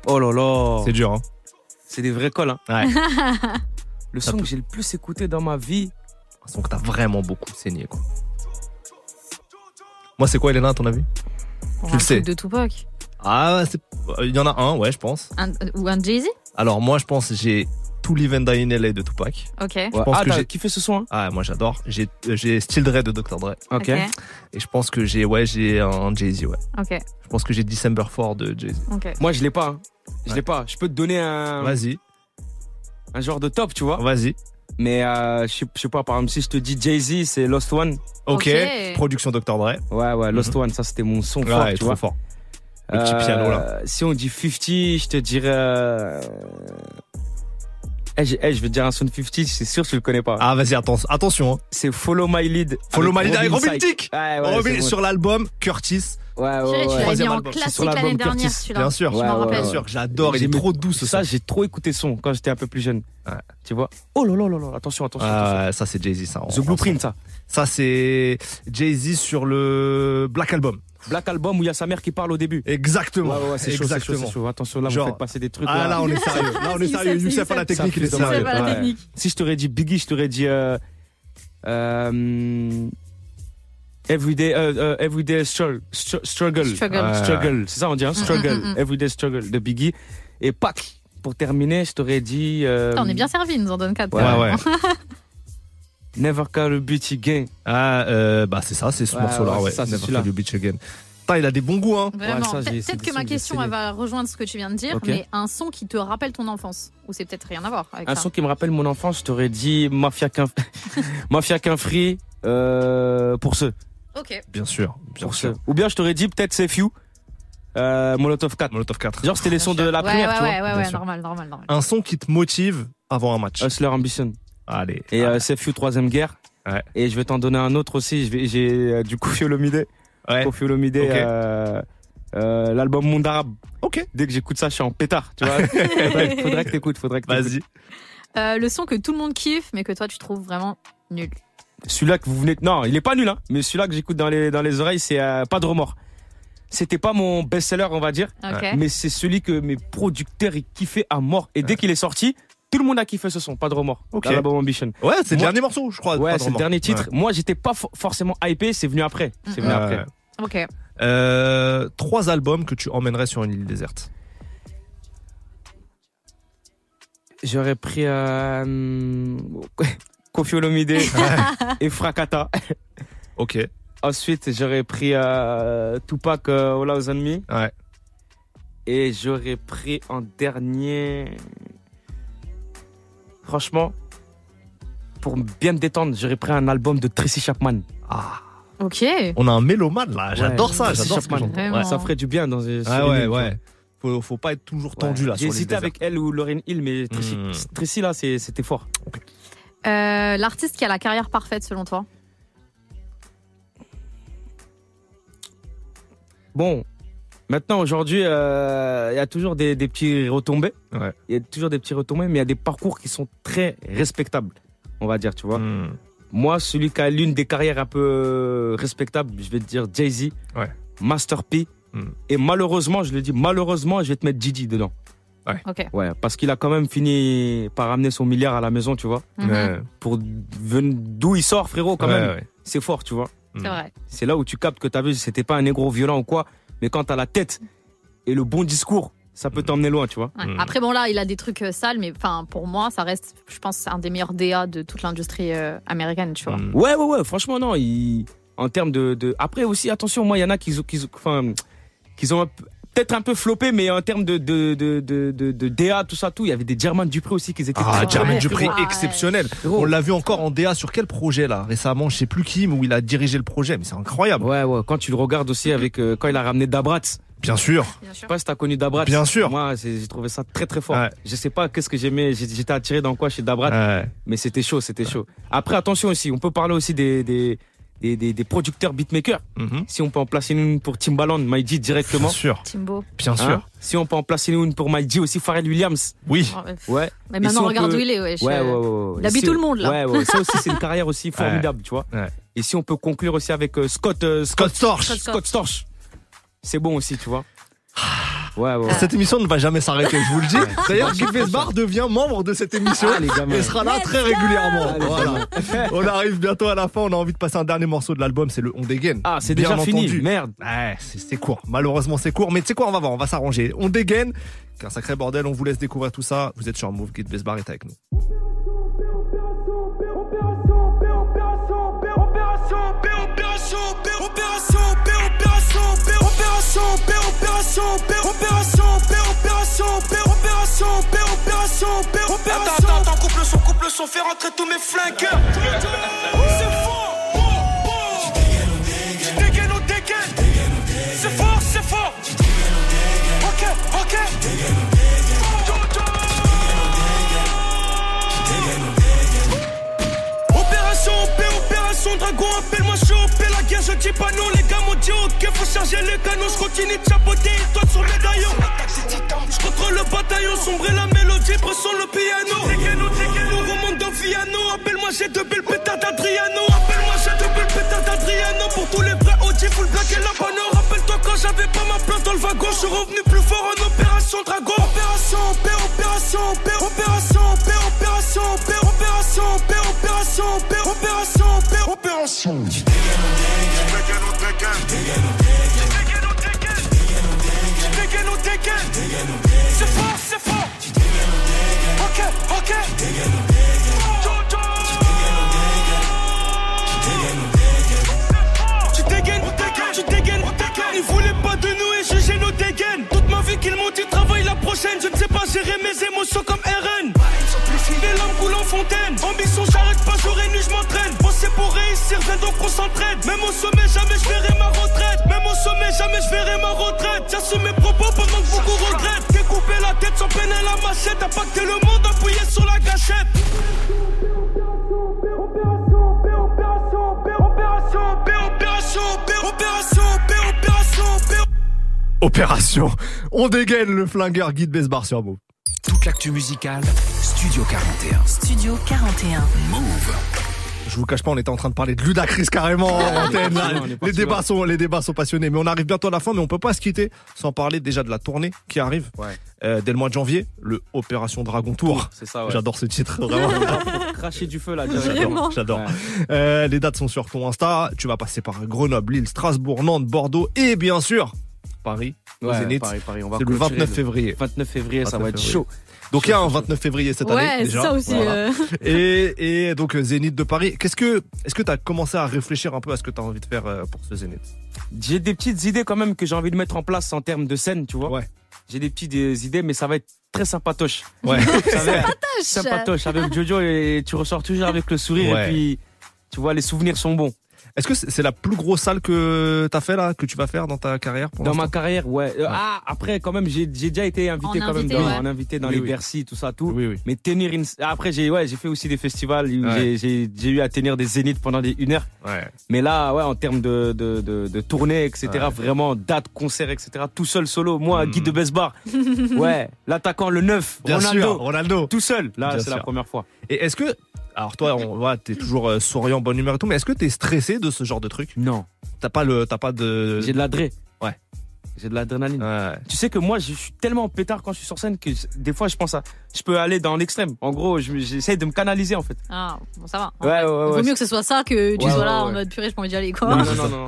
S7: Oh là là.
S3: C'est dur, hein
S7: C'est des vrais cols, hein.
S3: Ouais.
S7: Le son que j'ai le plus écouté dans ma vie.
S3: Un son que t'as vraiment beaucoup saigné, quoi. Moi, c'est quoi, Elena, à ton avis?
S4: Pour
S3: Tu
S4: un
S3: le sais.
S4: truc de Tupac.
S3: Ah, c'est- il y en a un, ouais, je pense.
S4: Un- ou un Jay-Z?
S3: Alors, moi, je pense que j'ai tout Live and Die in LA de Tupac.
S4: Ok.
S3: Je pense
S7: ah,
S3: que
S7: t'as
S3: j'ai-
S7: kiffé ce son, hein?
S3: Ah, moi, j'adore. J'ai, euh, j'ai Still Dre de Dr. Dre.
S7: Ok.
S4: Ok.
S3: Et je pense que j'ai, ouais, j'ai un Jay-Z, ouais.
S4: Ok.
S3: Je pense que j'ai December 4 de Jay-Z.
S4: Ok.
S7: Moi, je l'ai pas. hein. Je
S3: Ouais.
S7: l'ai pas. Je peux te donner un,
S3: Vas-y,
S7: un genre de top, tu vois.
S3: vas-y.
S7: Mais euh, je sais- pas, par exemple, si je te dis Jay-Z, c'est Lost One.
S3: Ok. Production Dr. Dre.
S7: Ouais, ouais, Lost One, ça c'était mon son
S3: Ouais,
S7: fort, tu
S3: trop
S7: vois.
S3: fort. Le petit piano, là.
S7: Si on dit 50, je te dirais. euh, Eh, j'ai- eh, je vais te dire un son de 50, c'est sûr que tu le connais pas.
S3: Ah, vas-y, atten- attention. hein.
S7: C'est Follow My Lead.
S3: Follow My Lead avec Robin.
S7: Ouais, ouais, bon.
S3: sur l'album Curtis.
S7: Ouais, ouais, ouais.
S4: l'avais mis
S3: Troisième
S4: en classique l'année dernière, celui-là.
S3: Bien sûr.
S4: Je
S7: Ouais,
S4: m'en
S7: ouais,
S4: rappelle.
S3: Bien sûr, j'adore. Il est trop doux ce
S7: Ça, j'ai trop écouté son quand j'étais un peu plus jeune.
S3: Ouais.
S7: Tu vois Oh là là là là, attention, attention. attention.
S3: Ah, ça, c'est Jay-Z, ça.
S7: The Blueprint, ça.
S3: Ça, c'est Jay-Z sur le Black Album.
S7: Black Album où il y a sa mère qui parle au début.
S3: Exactement.
S7: Ouais, ouais, c'est chaud, c'est chaud,
S3: Exactement.
S7: c'est chaud. Attention, là,
S3: Genre-
S7: vous faites passer des trucs.
S3: Ah, là, on est sérieux. Là, on est sérieux.
S4: Youssef,
S3: à la technique, il est
S7: Ça,
S3: sérieux.
S7: Si je t'aurais dit Biggie, je t'aurais dit. Euh, euh, everyday, euh, euh, everyday struggle. str- Struggle.
S4: Struggle.
S3: Ouais.
S7: Struggle. C'est ça, on dit, hein? Struggle.
S4: mm, mm.
S7: Everyday struggle de Biggie. Et Pac, pour terminer, je t'aurais dit. euh,
S4: Putain, On est bien servi, il nous en donne 4.
S3: Ouais, ouais.
S7: Never Call a Bitch Again.
S3: Ah, euh, bah, c'est ça, c'est ce
S7: Ouais,
S3: morceau-là,
S7: ouais, ça, c'est
S3: Never. Call You Bitch Again. Putain, il a des bons goûts, hein.
S4: Vraiment. Peut-être que ma question, elle va rejoindre ce que tu viens de dire, mais un son qui te rappelle ton enfance, ou c'est peut-être rien à voir avec
S7: Un
S4: ça.
S7: son qui me rappelle mon enfance, je t'aurais dit Mafia qu'un Mafia qu'un free euh, pour ceux.
S4: Ok.
S3: Bien sûr, bien
S7: Pour
S3: sûr.
S7: Ou bien je t'aurais dit peut-être c'est Few. Euh, Molotov 4.
S3: Molotov 4.
S7: Genre c'était les sons de la
S4: ouais,
S7: première,
S4: ouais,
S7: tu vois.
S4: ouais, ouais, normal, normal, normal.
S3: Un son qui te motive avant un match.
S7: Hustler Ambition.
S3: Allez.
S7: Et
S3: Ah,
S7: euh, c'est Few troisième guerre.
S3: Ouais.
S7: Et je vais t'en donner un autre aussi. J'ai euh, du Kofi Olomide.
S3: ouais.
S7: Kofi Olomide, euh, euh, l'album Monde Arabe.
S3: Ok.
S7: Dès que j'écoute ça, je suis en pétard. Tu vois. faudrait, faudrait que t'écoutes. Faudrait que t'écoutes.
S3: Vas-y.
S4: Euh, le son que tout le monde kiffe, mais que toi tu trouves vraiment nul.
S7: Celui-là que vous venez. Non, il est pas nul, hein. Mais celui-là que j'écoute dans les, dans les oreilles, c'est euh, pas de remords. C'était pas mon best-seller, on va dire. Mais c'est celui que mes producteurs ils kiffaient à mort. Et dès qu'il est sorti, tout le monde a kiffé ce son, pas de remords.
S3: Ok.
S7: L'album Ambition.
S3: Ouais, c'est le dernier morceau, je crois.
S7: Ouais, c'est le dernier titre.
S3: Ouais.
S7: Moi, j'étais pas fo- forcément hypé, c'est venu après. C'est venu
S3: Ouais,
S7: après.
S4: Ok.
S3: Euh, trois albums que tu emmènerais sur une île déserte.
S7: J'aurais pris euh, Kofi Olomide et Frakata.
S3: Ok.
S7: Ensuite, j'aurais pris euh, Tupac euh, All on Me.
S3: Ouais.
S7: Et j'aurais pris en dernier. Franchement, pour bien me détendre, j'aurais pris un album de Tracy Chapman.
S3: Ah.
S4: Ok.
S3: On a un mélomane là. J'adore
S7: Ouais,
S3: ça.
S7: Tracy
S3: J'adore ce. Ouais.
S7: Ça ferait du bien dans
S3: Ah ouais, ouais. Faut, faut pas être toujours tendu là
S7: Ouais. J'ai hésité avec elle ou Lauryn Hill, mais Tracy,
S3: Hmm.
S7: Tracy, là, c'était fort.
S4: Euh, L'artiste qui a la carrière parfaite selon toi
S7: Bon, Maintenant, aujourd'hui, euh, il y a toujours des, des petits retombées. Il y a toujours des petits retombées, mais il y a des parcours qui sont très respectables, on va dire, tu vois.
S3: Hmm.
S7: Moi, celui qui a l'une des carrières un peu respectables, je vais te dire Jay-Z, Master P.
S3: Hmm.
S7: Et malheureusement, je le dis, malheureusement, je vais te mettre Didi dedans.
S3: Ouais.
S4: Ok.
S7: Ouais, parce qu'il a quand même fini par amener son milliard à la maison, tu vois.
S4: Mhm. Ouais.
S7: Pour ven- d'où il sort, frérot, quand
S3: Ouais,
S7: même.
S3: ouais.
S7: C'est fort, tu vois.
S4: C'est vrai.
S7: C'est là où tu captes que t'as vu, c'était pas un négro violent ou quoi, mais quand t'as la tête et le bon discours, ça peut t'emmener loin, tu vois.
S4: Ouais.
S3: Hmm.
S4: Après, bon, là, il a des trucs euh, sales, mais enfin, pour moi, ça reste, je pense, un des meilleurs DA de toute l'industrie euh, américaine, tu vois.
S3: Hmm.
S7: Ouais, ouais, ouais, franchement, non. Il... En termes de, de- Après aussi, attention, moi, il y en a qui, qui, enfin, qui ont un peu- peut-être un peu floppé, mais en termes de, de, de, de, de, de DA, tout ça, tout, il y avait des Germain Dupré aussi qui étaient
S3: Ah,
S7: très forts.
S3: Dupré,
S4: Ouais.
S3: exceptionnel. On l'a vu encore en DA sur quel projet là Récemment, je sais plus qui, mais où il a dirigé le projet, mais c'est incroyable.
S7: Ouais, ouais, quand tu le regardes aussi avec. euh, quand il a ramené Dabrat.
S3: Bien sûr.
S7: Je sais pas si t'as connu Dabrat.
S3: Bien sûr.
S7: Moi, j'ai trouvé ça très très fort.
S3: Ouais.
S7: Je sais pas qu'est-ce que j'aimais. j'ai- J'étais attiré dans quoi chez Dabrat.
S3: Ouais.
S7: Mais c'était chaud, c'était chaud. Après, attention aussi, on peut parler aussi des, des, des, des- des producteurs beatmakers.
S3: Mhm.
S7: Si on peut en placer une pour Timbaland, Maïdi directement.
S3: Bien sûr.
S4: Timbo.
S3: Bien
S7: Hein
S3: sûr.
S7: Si on peut en placer une pour Maïdi aussi, Pharrell Williams.
S3: Oui.
S4: Oh, ouais. Mais maintenant,
S7: si on
S4: regarde
S7: peut-
S4: où il est, wesh.
S7: Ouais, ouais,
S4: Euh,
S7: ouais, ouais.
S4: il habite
S7: Si-
S4: tout le monde, là.
S7: Ouais, ouais. Ça aussi, c'est une carrière aussi formidable, tu vois.
S3: Ouais.
S7: Et si on peut conclure aussi avec euh, Scott, euh, Scott,
S3: Scott Storch.
S4: Scott
S7: Scott Storch. C'est bon aussi, tu vois. Ouais, ouais. ouais.
S3: Cette émission ne va jamais s'arrêter, je vous le dis. D'ailleurs, Guy Besbar devient membre de cette émission
S7: Ah,
S3: et sera là très régulièrement. Voilà. On arrive bientôt à la fin. On a envie de passer un dernier morceau de l'album, c'est le On dégaine.
S7: Ah, c'est déjà fini.
S3: entendu.
S7: Merde.
S3: Ouais, c'est court. Malheureusement, c'est court. Mais tu sais quoi, on va voir, on va s'arranger. On dégaine. C'est un sacré bordel. On vous laisse découvrir tout ça. Vous êtes sur Move. Guy Besbar est avec nous.
S8: Attends, attends, attends, coupe son, coupe son, fais rentrer tous mes flingueurs. C'est fort. Je. C'est fort, c'est fort. Ok, ok. Opération OP, opération dragon, appelle-moi chaud, OP, la guerre, je dis pas non, ok, faut charger les canons, je continue de chapeauter, toi sur médaillon. Je contrôle le bataillon, sombrer la mélodie, pression le piano. Nous remonte dans Viano, appelle-moi j'ai de belles pétards d'Adriano. Appelle-moi j'ai de belles pétards d'Adriano. Pour tous les vrais OG, full black et la panneau. Rappelle-toi quand j'avais pas ma place dans le wagon, je suis revenu plus fort en opération dragon. Opération OP, opération OP, opération OP, opération OP, opération OP, opération OP, opération OP, opération. C'est fort, c'est fort. Ok. Tu dégaines, tu dégaines, Ils voulaient pas de nous et juger nos dégaines. Toute ma vie qu'ils m'ont dit travaille la prochaine. Je ne sais pas gérer mes émotions comme RN. Viens donc qu'on s'entraide. Même au sommet, jamais je verrai ma retraite. Même au sommet, jamais je verrai ma retraite. J'assume mes propos pendant que beaucoup regrettent. Découper la tête sans peine à la machette. Impacter le monde, appuyé sur la gâchette.
S3: Opération. On dégaine le flingueur Guy Besbar sur Move.
S1: Toute l'actu musicale, Studio 41.
S11: Studio 41.
S1: Move.
S3: Je vous cache pas, on était en train de parler de Ludacris carrément en antenne, là. Les débats sont, les débats sont passionnés. Mais on arrive bientôt à la fin, mais on peut pas se quitter sans parler déjà de la tournée qui arrive.
S7: Ouais.
S3: Euh, dès le mois de janvier, le Opération Dragon Tour.
S7: C'est ça, ouais.
S3: J'adore ce titre, vraiment.
S7: Cracher du feu là.
S3: J'adore, j'adore.
S7: Ouais.
S3: Euh, les dates sont sur ton Insta. Tu vas passer par Grenoble, Lille, Strasbourg, Nantes, Bordeaux et bien sûr Paris.
S7: Ouais. Paris, Paris, on va
S3: C'est le
S7: clôturer
S3: 29 février.
S7: 29 février, ça
S3: 29
S7: va être chaud.
S3: Donc il y a un 29 février cette année
S4: Ouais,
S3: déjà.
S4: ça aussi.
S3: Voilà.
S4: euh.
S3: Et, et donc euh, Zénith de Paris. Qu'est-ce que est-ce que tu as commencé à réfléchir un peu à ce que tu as envie de faire euh, pour ce Zénith?
S7: J'ai des petites idées quand même que j'ai envie de mettre en place en termes de scène, tu vois.
S3: Ouais.
S7: J'ai des petites idées, mais ça va être très sympatoche.
S3: Ouais.
S7: Être sympatoche avec Jojo et tu ressors toujours avec le sourire
S3: Ouais.
S7: et puis tu vois les souvenirs sont bons.
S3: Est-ce que c'est la plus grosse salle que t'as fait là, que tu vas faire dans ta carrière pour
S7: Dans ma carrière, ouais. Euh, Ah, après, quand même, j'ai j'ai déjà été invité
S4: En
S7: quand
S4: invité,
S7: même dans,
S4: ouais.
S7: en invité dans
S3: Oui,
S7: les
S3: oui.
S7: Bercy, tout ça, tout.
S3: Oui, oui.
S7: Mais tenir une. Après, j'ai ouais, j'ai fait aussi des festivals où
S3: Ouais.
S7: j'ai- j'ai j'ai eu à tenir des zéniths pendant des, une heure.
S3: Ouais.
S7: Mais là, ouais, en termes de, de, de, de tournée, etc.,
S3: Ouais.
S7: vraiment, date, concert, etc., tout seul, solo. Moi,
S3: Mm.
S7: guide de Besbar. ouais, l'attaquant, le 9,
S3: Bien
S7: Ronaldo.
S3: sûr, Ronaldo.
S7: Tout seul. Là,
S3: Bien
S7: c'est la première fois.
S3: Et est-ce que, alors toi, on voit, t'es toujours euh, souriant, bonne humeur et tout, mais est-ce que t'es stressé de ce genre de truc?
S7: Non.
S3: T'as pas le, t'as pas de.
S7: J'ai de la dré.
S3: Ouais.
S7: J'ai de l'adrénaline.
S3: Ouais.
S7: Tu sais que moi, je suis tellement pétard quand je suis sur scène que des fois, je pense à. Je peux aller dans l'extrême. En gros, je- j'essaie de me canaliser, en fait.
S4: Ah, bon, ça va.
S7: Ouais, ouais, ouais.
S4: Il vaut
S7: ouais.
S4: mieux que ce soit ça que tu
S7: Ouais,
S4: sois
S7: ouais,
S4: là en
S7: ouais.
S4: mode purée, j'ai pas envie d'y aller, quoi.
S7: Non, non, non, non.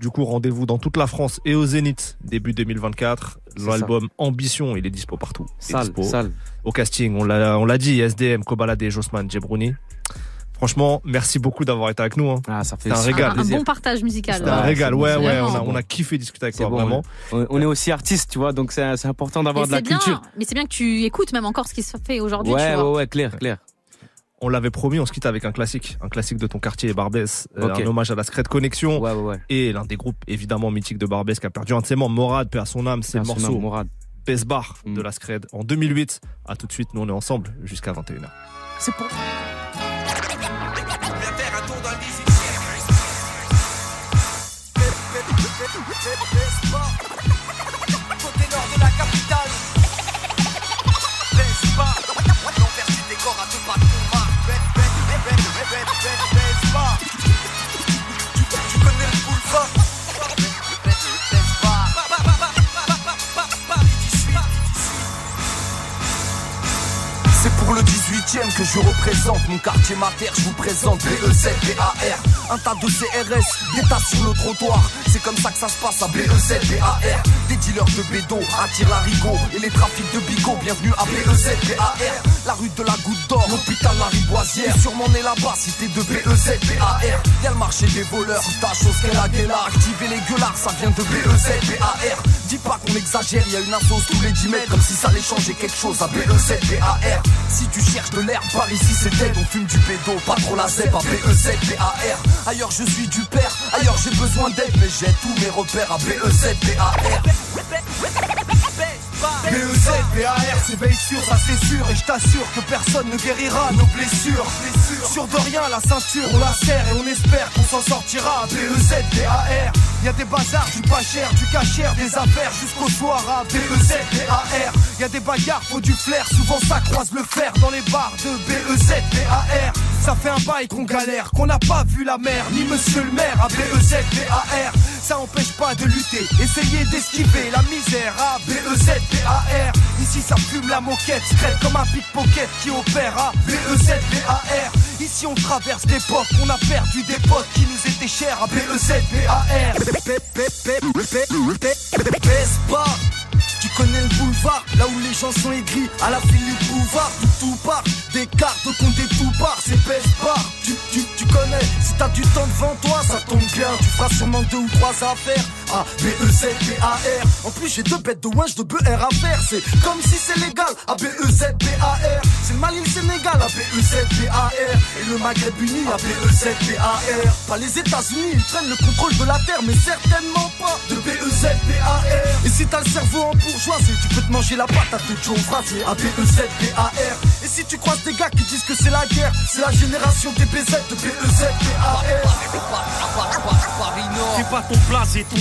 S3: Du coup, rendez-vous dans toute la France et au Zénith début 2024.
S7: C'est
S3: L'album Ambition, il est dispo partout.
S7: Sale,
S3: dispo.
S7: sale.
S3: Au casting, on l'a, on l'a dit, SDM, Kobalade, Josman, Djebrouni. Franchement, merci beaucoup d'avoir été avec nous. hein.
S7: Ah, ça fait
S3: C'est un régal.
S4: Un, bon partage musical.
S3: C'était un
S7: Ouais,
S3: régal, ouais, ouais, on a,
S4: bon.
S3: on a kiffé discuter avec toi,
S7: bon,
S3: vraiment.
S7: On on est aussi artistes, tu vois, donc c'est c'est important
S4: Et
S7: d'avoir de la
S4: bien,
S7: culture.
S4: mais c'est bien que tu écoutes même encore ce qui se fait aujourd'hui,
S7: Ouais,
S4: tu
S7: ouais,
S4: vois.
S7: ouais, clair, clair.
S3: On l'avait promis, on se quitte avec un classique, un classique de ton quartier, Barbès, euh,
S7: Ok.
S3: un hommage à la Secret Connexion.
S7: Ouais, ouais, ouais.
S3: Et l'un des groupes évidemment mythiques de Barbès qui a perdu un de ses membres, Morad, paix à son âme, c'est le morceau
S7: Morad.
S3: Besbar
S7: Mm.
S3: de la Scred en 2008. À tout de suite, nous on est ensemble jusqu'à 21h.
S7: C'est pour.
S12: Côté nord de la capitale pas L'envers à deux pas de combat Tu- connais le boulevard pour le 18ème que je représente. Mon quartier mater, je vous présente E BEZ-BAR Un tas de CRS, des tas sur le trottoir. C'est comme ça que ça se passe à E BEZ-BAR Des dealers de bédo attirent l'arigot Et les trafics de bigots, bienvenue à E BEZ-BAR La rue de la Goutte d'Or, l'hôpital la Riboisière. Sûrement né là-bas, cité de E BEZ-BAR Y'a le marché des voleurs, si t'as chose qu'elle a gueulard Activer les gueulards, ça vient de E BEZ-BAR Dis pas qu'on exagère, y a une assos tous les 10 mètres. Comme si ça allait changer quelque chose à E BEZ-BAR Si tu cherches de l'herbe, par ici c'est dead. On fume du pédo, pas trop la zeb à E BEZ-BAR Ailleurs je suis du père, ailleurs j'ai besoin d'aide. Mais j'ai tous mes repères. À E BEZ-BAR BEZ-BAR, c'est veille sûre, ça c'est sûr. Et je t'assure que personne ne guérira nos blessures. Sûr de rien, la ceinture, on la serre Et on espère qu'on s'en sortira. E BEZ-BAR Y'a des bazars, du pas cher, du cachère Des affaires jusqu'au soir. À E BEZ-BAR Y'a des bagarres, faut du flair. Souvent ça croise le fer dans les bars de E BEZ-BAR Ça fait un bail qu'on galère, qu'on n'a pas vu la mer Ni monsieur le maire. À E BEZ-BAR Ça empêche pas de lutter, essayer d'esquiver la misère à E BEZ-BAR Ici ça fume la moquette, secrète comme un pickpocket qui opère à E BEZ-BAR Ici on traverse l'époque, on a perdu des potes qui nous étaient chers à E BEZ-BAR Baisse pas tu connais le boulevard, là où les gens sont aigris À la Philippe Bouvard, tout tout part Des cartes contre des tout part, c'est baisse pas tu, tu, tu connais, si t'as du temps devant toi Ça tombe bien, tu feras sûrement deux ou trois affaires A, B, E, Z, B, A, R En plus j'ai deux bêtes de winch de B, R à faire C'est comme si c'est légal, A, B, E, Z, B, A, R C'est le Mali, le Sénégal, A, B, E, Z, B, A, R Et le Maghreb uni, A, B, E, Z, B, A, R Pas les États-Unis, ils prennent le contrôle de la terre Mais certainement pas de B, E, Z, B, A, R Et si t'as le cerveau en bourgeoisie, tu peux te manger la patate de Joe Frazier A, B, E, Z, B, A, R Et si tu croises des gars qui disent que c'est la guerre C'est la génération des BZ de B, E, Z, B, A, R
S10: Fais pas ton blasé, ton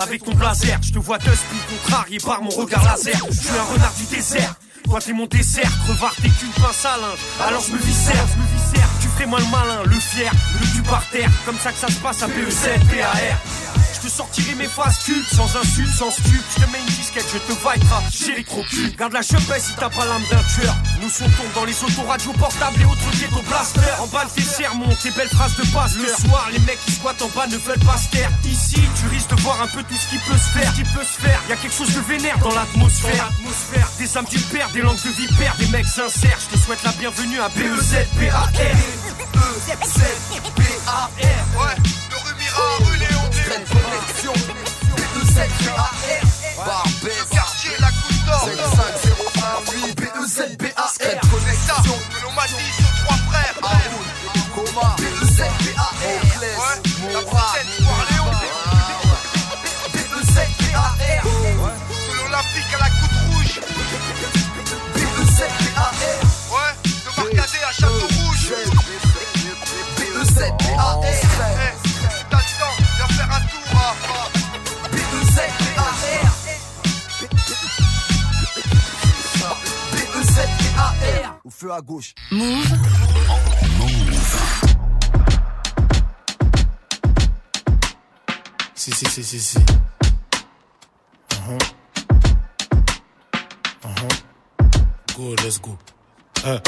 S10: avec ton blazer. Je te vois te speed contrarié par mon regard laser. Je suis un renard du désert. Toi t'es mon dessert, crevard t'es pince à linge. Alors je me viscère, je me viscère. Tu ferais moi le malin, le fier, le cul par terre. Comme ça que ça se passe à PEZ, PAR. Je sortirai mes phrases cultes, sans insulte, sans stup. Je te mets une disquette, je te vibrera, j'ai les crocus. Garde la chepelle si t'as pas l'âme d'un tueur. Nous sautons dans les autoradios portables et autres ghetto blasters. Emballe tes sermons, tes belles phrases de passe. Le soir, les mecs qui squattent en bas ne veulent pas se taire. Ici, tu risques de voir un peu tout ce qui peut se faire. Qui peut se faire? Y a quelque chose de vénère dans l'atmosphère. Atmosphère. Des âmes du père, des langues de vipère, des mecs sincères. Je te souhaite la bienvenue à BEZ, BAR.
S12: B-A-R Ouais, de Rumira à rue Léon Graine connexion, B2Z, BAR, Barbès, quartier, la couche d'or, 55018, B2Z, BAR, Graine connexion, Mélomanie, de trois frères, Coma, B2Z, BAR, Monclès, Moura, B2Z, de l'Olympique à la coupe rouge, B2Z, de à Château Rouge, B2Z, BAR, feu à gauche.
S2: Move.
S13: Si, si, si, si, si. Uh-huh. Uh-huh. Go, let's go. Eh.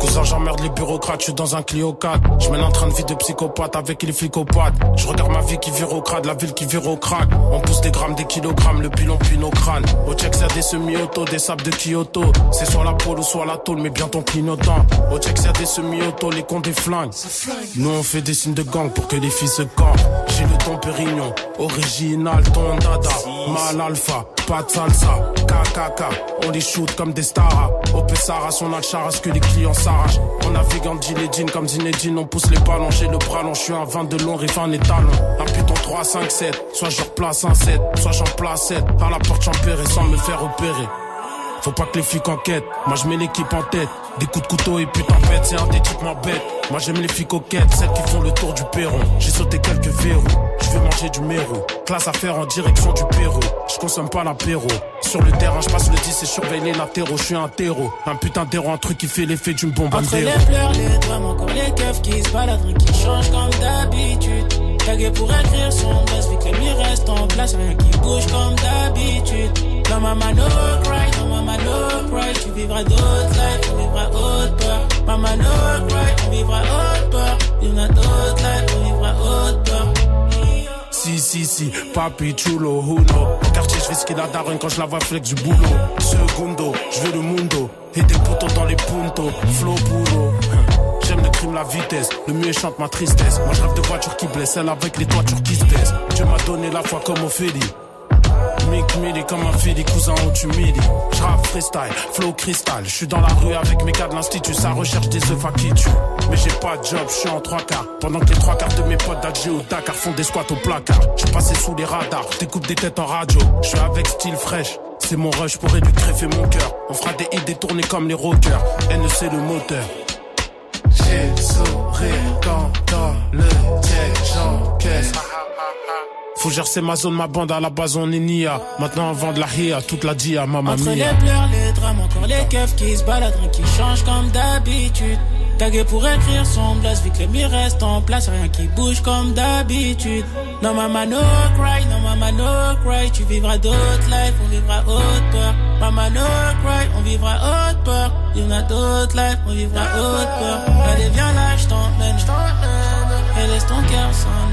S13: Cousin, j'emmerde les bureaucrates, je suis dans un Clio 4. Je mène un train de vie de psychopathe avec les flicopathes. Je regarde ma vie qui vire au crade, la ville qui vire au crack. On pousse des grammes, des kilogrammes, le pilon puis nos crânes. Au check, c'est des semi-auto, des sables de Kyoto. C'est soit la pôle ou soit la tôle, mais bien ton clignotant. Au check, c'est des semi-auto, les cons des flingues. Nous, on fait des signes de gang pour que les filles se campent. J'ai le ton Pérignon, original, ton dada. Mal alpha, pas de salsa, KKK. On les shoot comme des stars. Au Pessara, son alcharas que les clients s'arrachent. On navigue en jean comme Zinedine, on pousse les ballons. J'ai le bras long, je un 20 de long, rive un étalon. Un putain 3, 5, 7. Soit je replace un 7, soit j'en place 7. À la porte, j'empérais sans me faire opérer. Faut pas que les flics enquêtent, moi je mets l'équipe en tête. Des coups de couteau et putain bête, c'est un des types m'embête. Moi j'aime les filles coquettes, celles qui font le tour du perron. J'ai sauté quelques verrous, je vais manger du méro. Classe à faire en direction du Pérou. Je consomme pas l'apéro. Sur le terrain, je passe le 10 et surveille les latéraux. Je suis un terreau, un putain d'héros, un truc qui fait l'effet d'une bombe
S14: Entre les pleurs, les drames, encore les keufs qui se baladent, qui changent comme d'habitude. Tagué pour écrire son buzz, vu que lui reste en place, rien qui bouge comme d'habitude. Dans ma mano cry, dans ma mano cry, tu vivras d'autres lives, on vivra haute peur. Mama no cry, on vivra haute peur. Il y en a d'autres lives, on vivra haute peur.
S13: Si, si, si, papi chulo, huno. Au quartier, je fais ce qu'il a daronne quand je la vois flex du boulot. Segundo, je veux le mundo. Et des poteaux dans les puntos. Flow puro. J'aime le crime, la vitesse. Le mieux chante ma tristesse. Moi, je rêve de voitures qui blessent, celle avec les toitures qui se baissent. Dieu m'a donné la foi comme Ophélie. Mick Millie comme un fili, cousin où tu midi. J'rappe freestyle, flow cristal. J'suis dans la rue avec mes gars de l'institut, ça recherche des œufs qui tue. Mais j'ai pas de job, j'suis en trois quarts. Pendant que les trois quarts de mes potes d'Alger ou Dakar font des squats au placard. J'suis passé sous les radars, découpe des têtes en radio. J'suis avec style fraîche. C'est mon rush, pourrais lui greffer mon cœur. On fera des hits détournés comme les rockers. NEC le moteur. J'ai sourire quand dans le. Faut gercer ma zone, ma bande à la base on est nia. Maintenant on vend de la ria, toute la dia, maman
S14: Entre
S13: mia.
S14: les pleurs, les drames, encore les keufs qui se baladent, rien qui changent comme d'habitude. Tagué pour écrire son blast, vu que le mur reste en place, rien qui bouge comme d'habitude. Non, maman, no cry, non, maman, no cry, tu vivras d'autres lives, on vivra haute peur. Maman, no cry, on vivra haute peur. Il y en a d'autres lives, on vivra haute peur. Allez, viens là, je t'emmène, je t'emmène. Et laisse ton cœur s'en aller.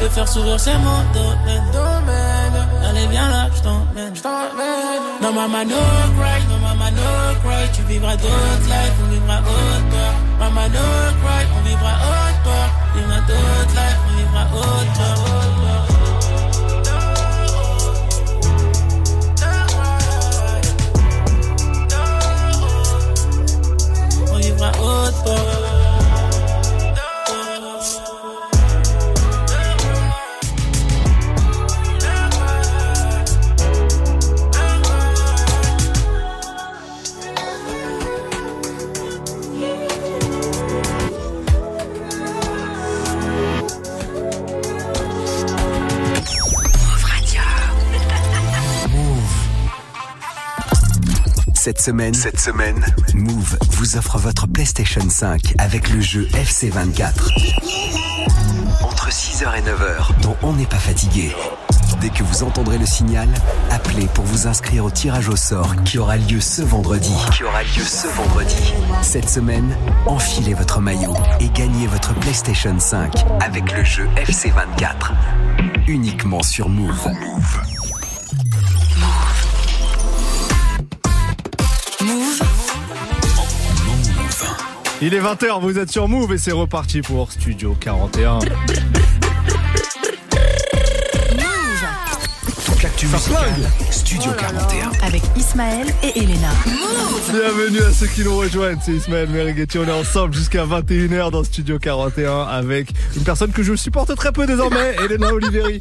S14: De faire sourire, c'est mon domaine. domaine. Allez, viens là, je t'emmène, je t'emmène. Non, maman, no cry, non, maman, no cry, tu vivras d'autres lives, on vivra peur. Maman, no cry, on vivra haute peur. Il y en a d'autres lives, on vivra haute
S1: Cette semaine, cette semaine, Move vous offre votre PlayStation 5 avec le jeu FC24. Entre 6h et 9h, dont on n'est pas fatigué. Dès que vous entendrez le signal, appelez pour vous inscrire au tirage au sort qui aura lieu ce vendredi. Qui aura lieu ce vendredi. Cette semaine, enfilez votre maillot et gagnez votre PlayStation 5 avec le jeu FC24. Uniquement sur Move.
S2: Move.
S3: Il est 20h, vous êtes sur Move et c'est reparti pour Studio 41.
S1: Toute l'actu musicale. Studio 41.
S2: Avec Ismaël et Elena.
S3: Bienvenue à ceux qui nous rejoignent, c'est Ismaël Merighetti. On est ensemble jusqu'à 21h dans Studio 41 avec une personne que je supporte très peu désormais, Elena Oliveri.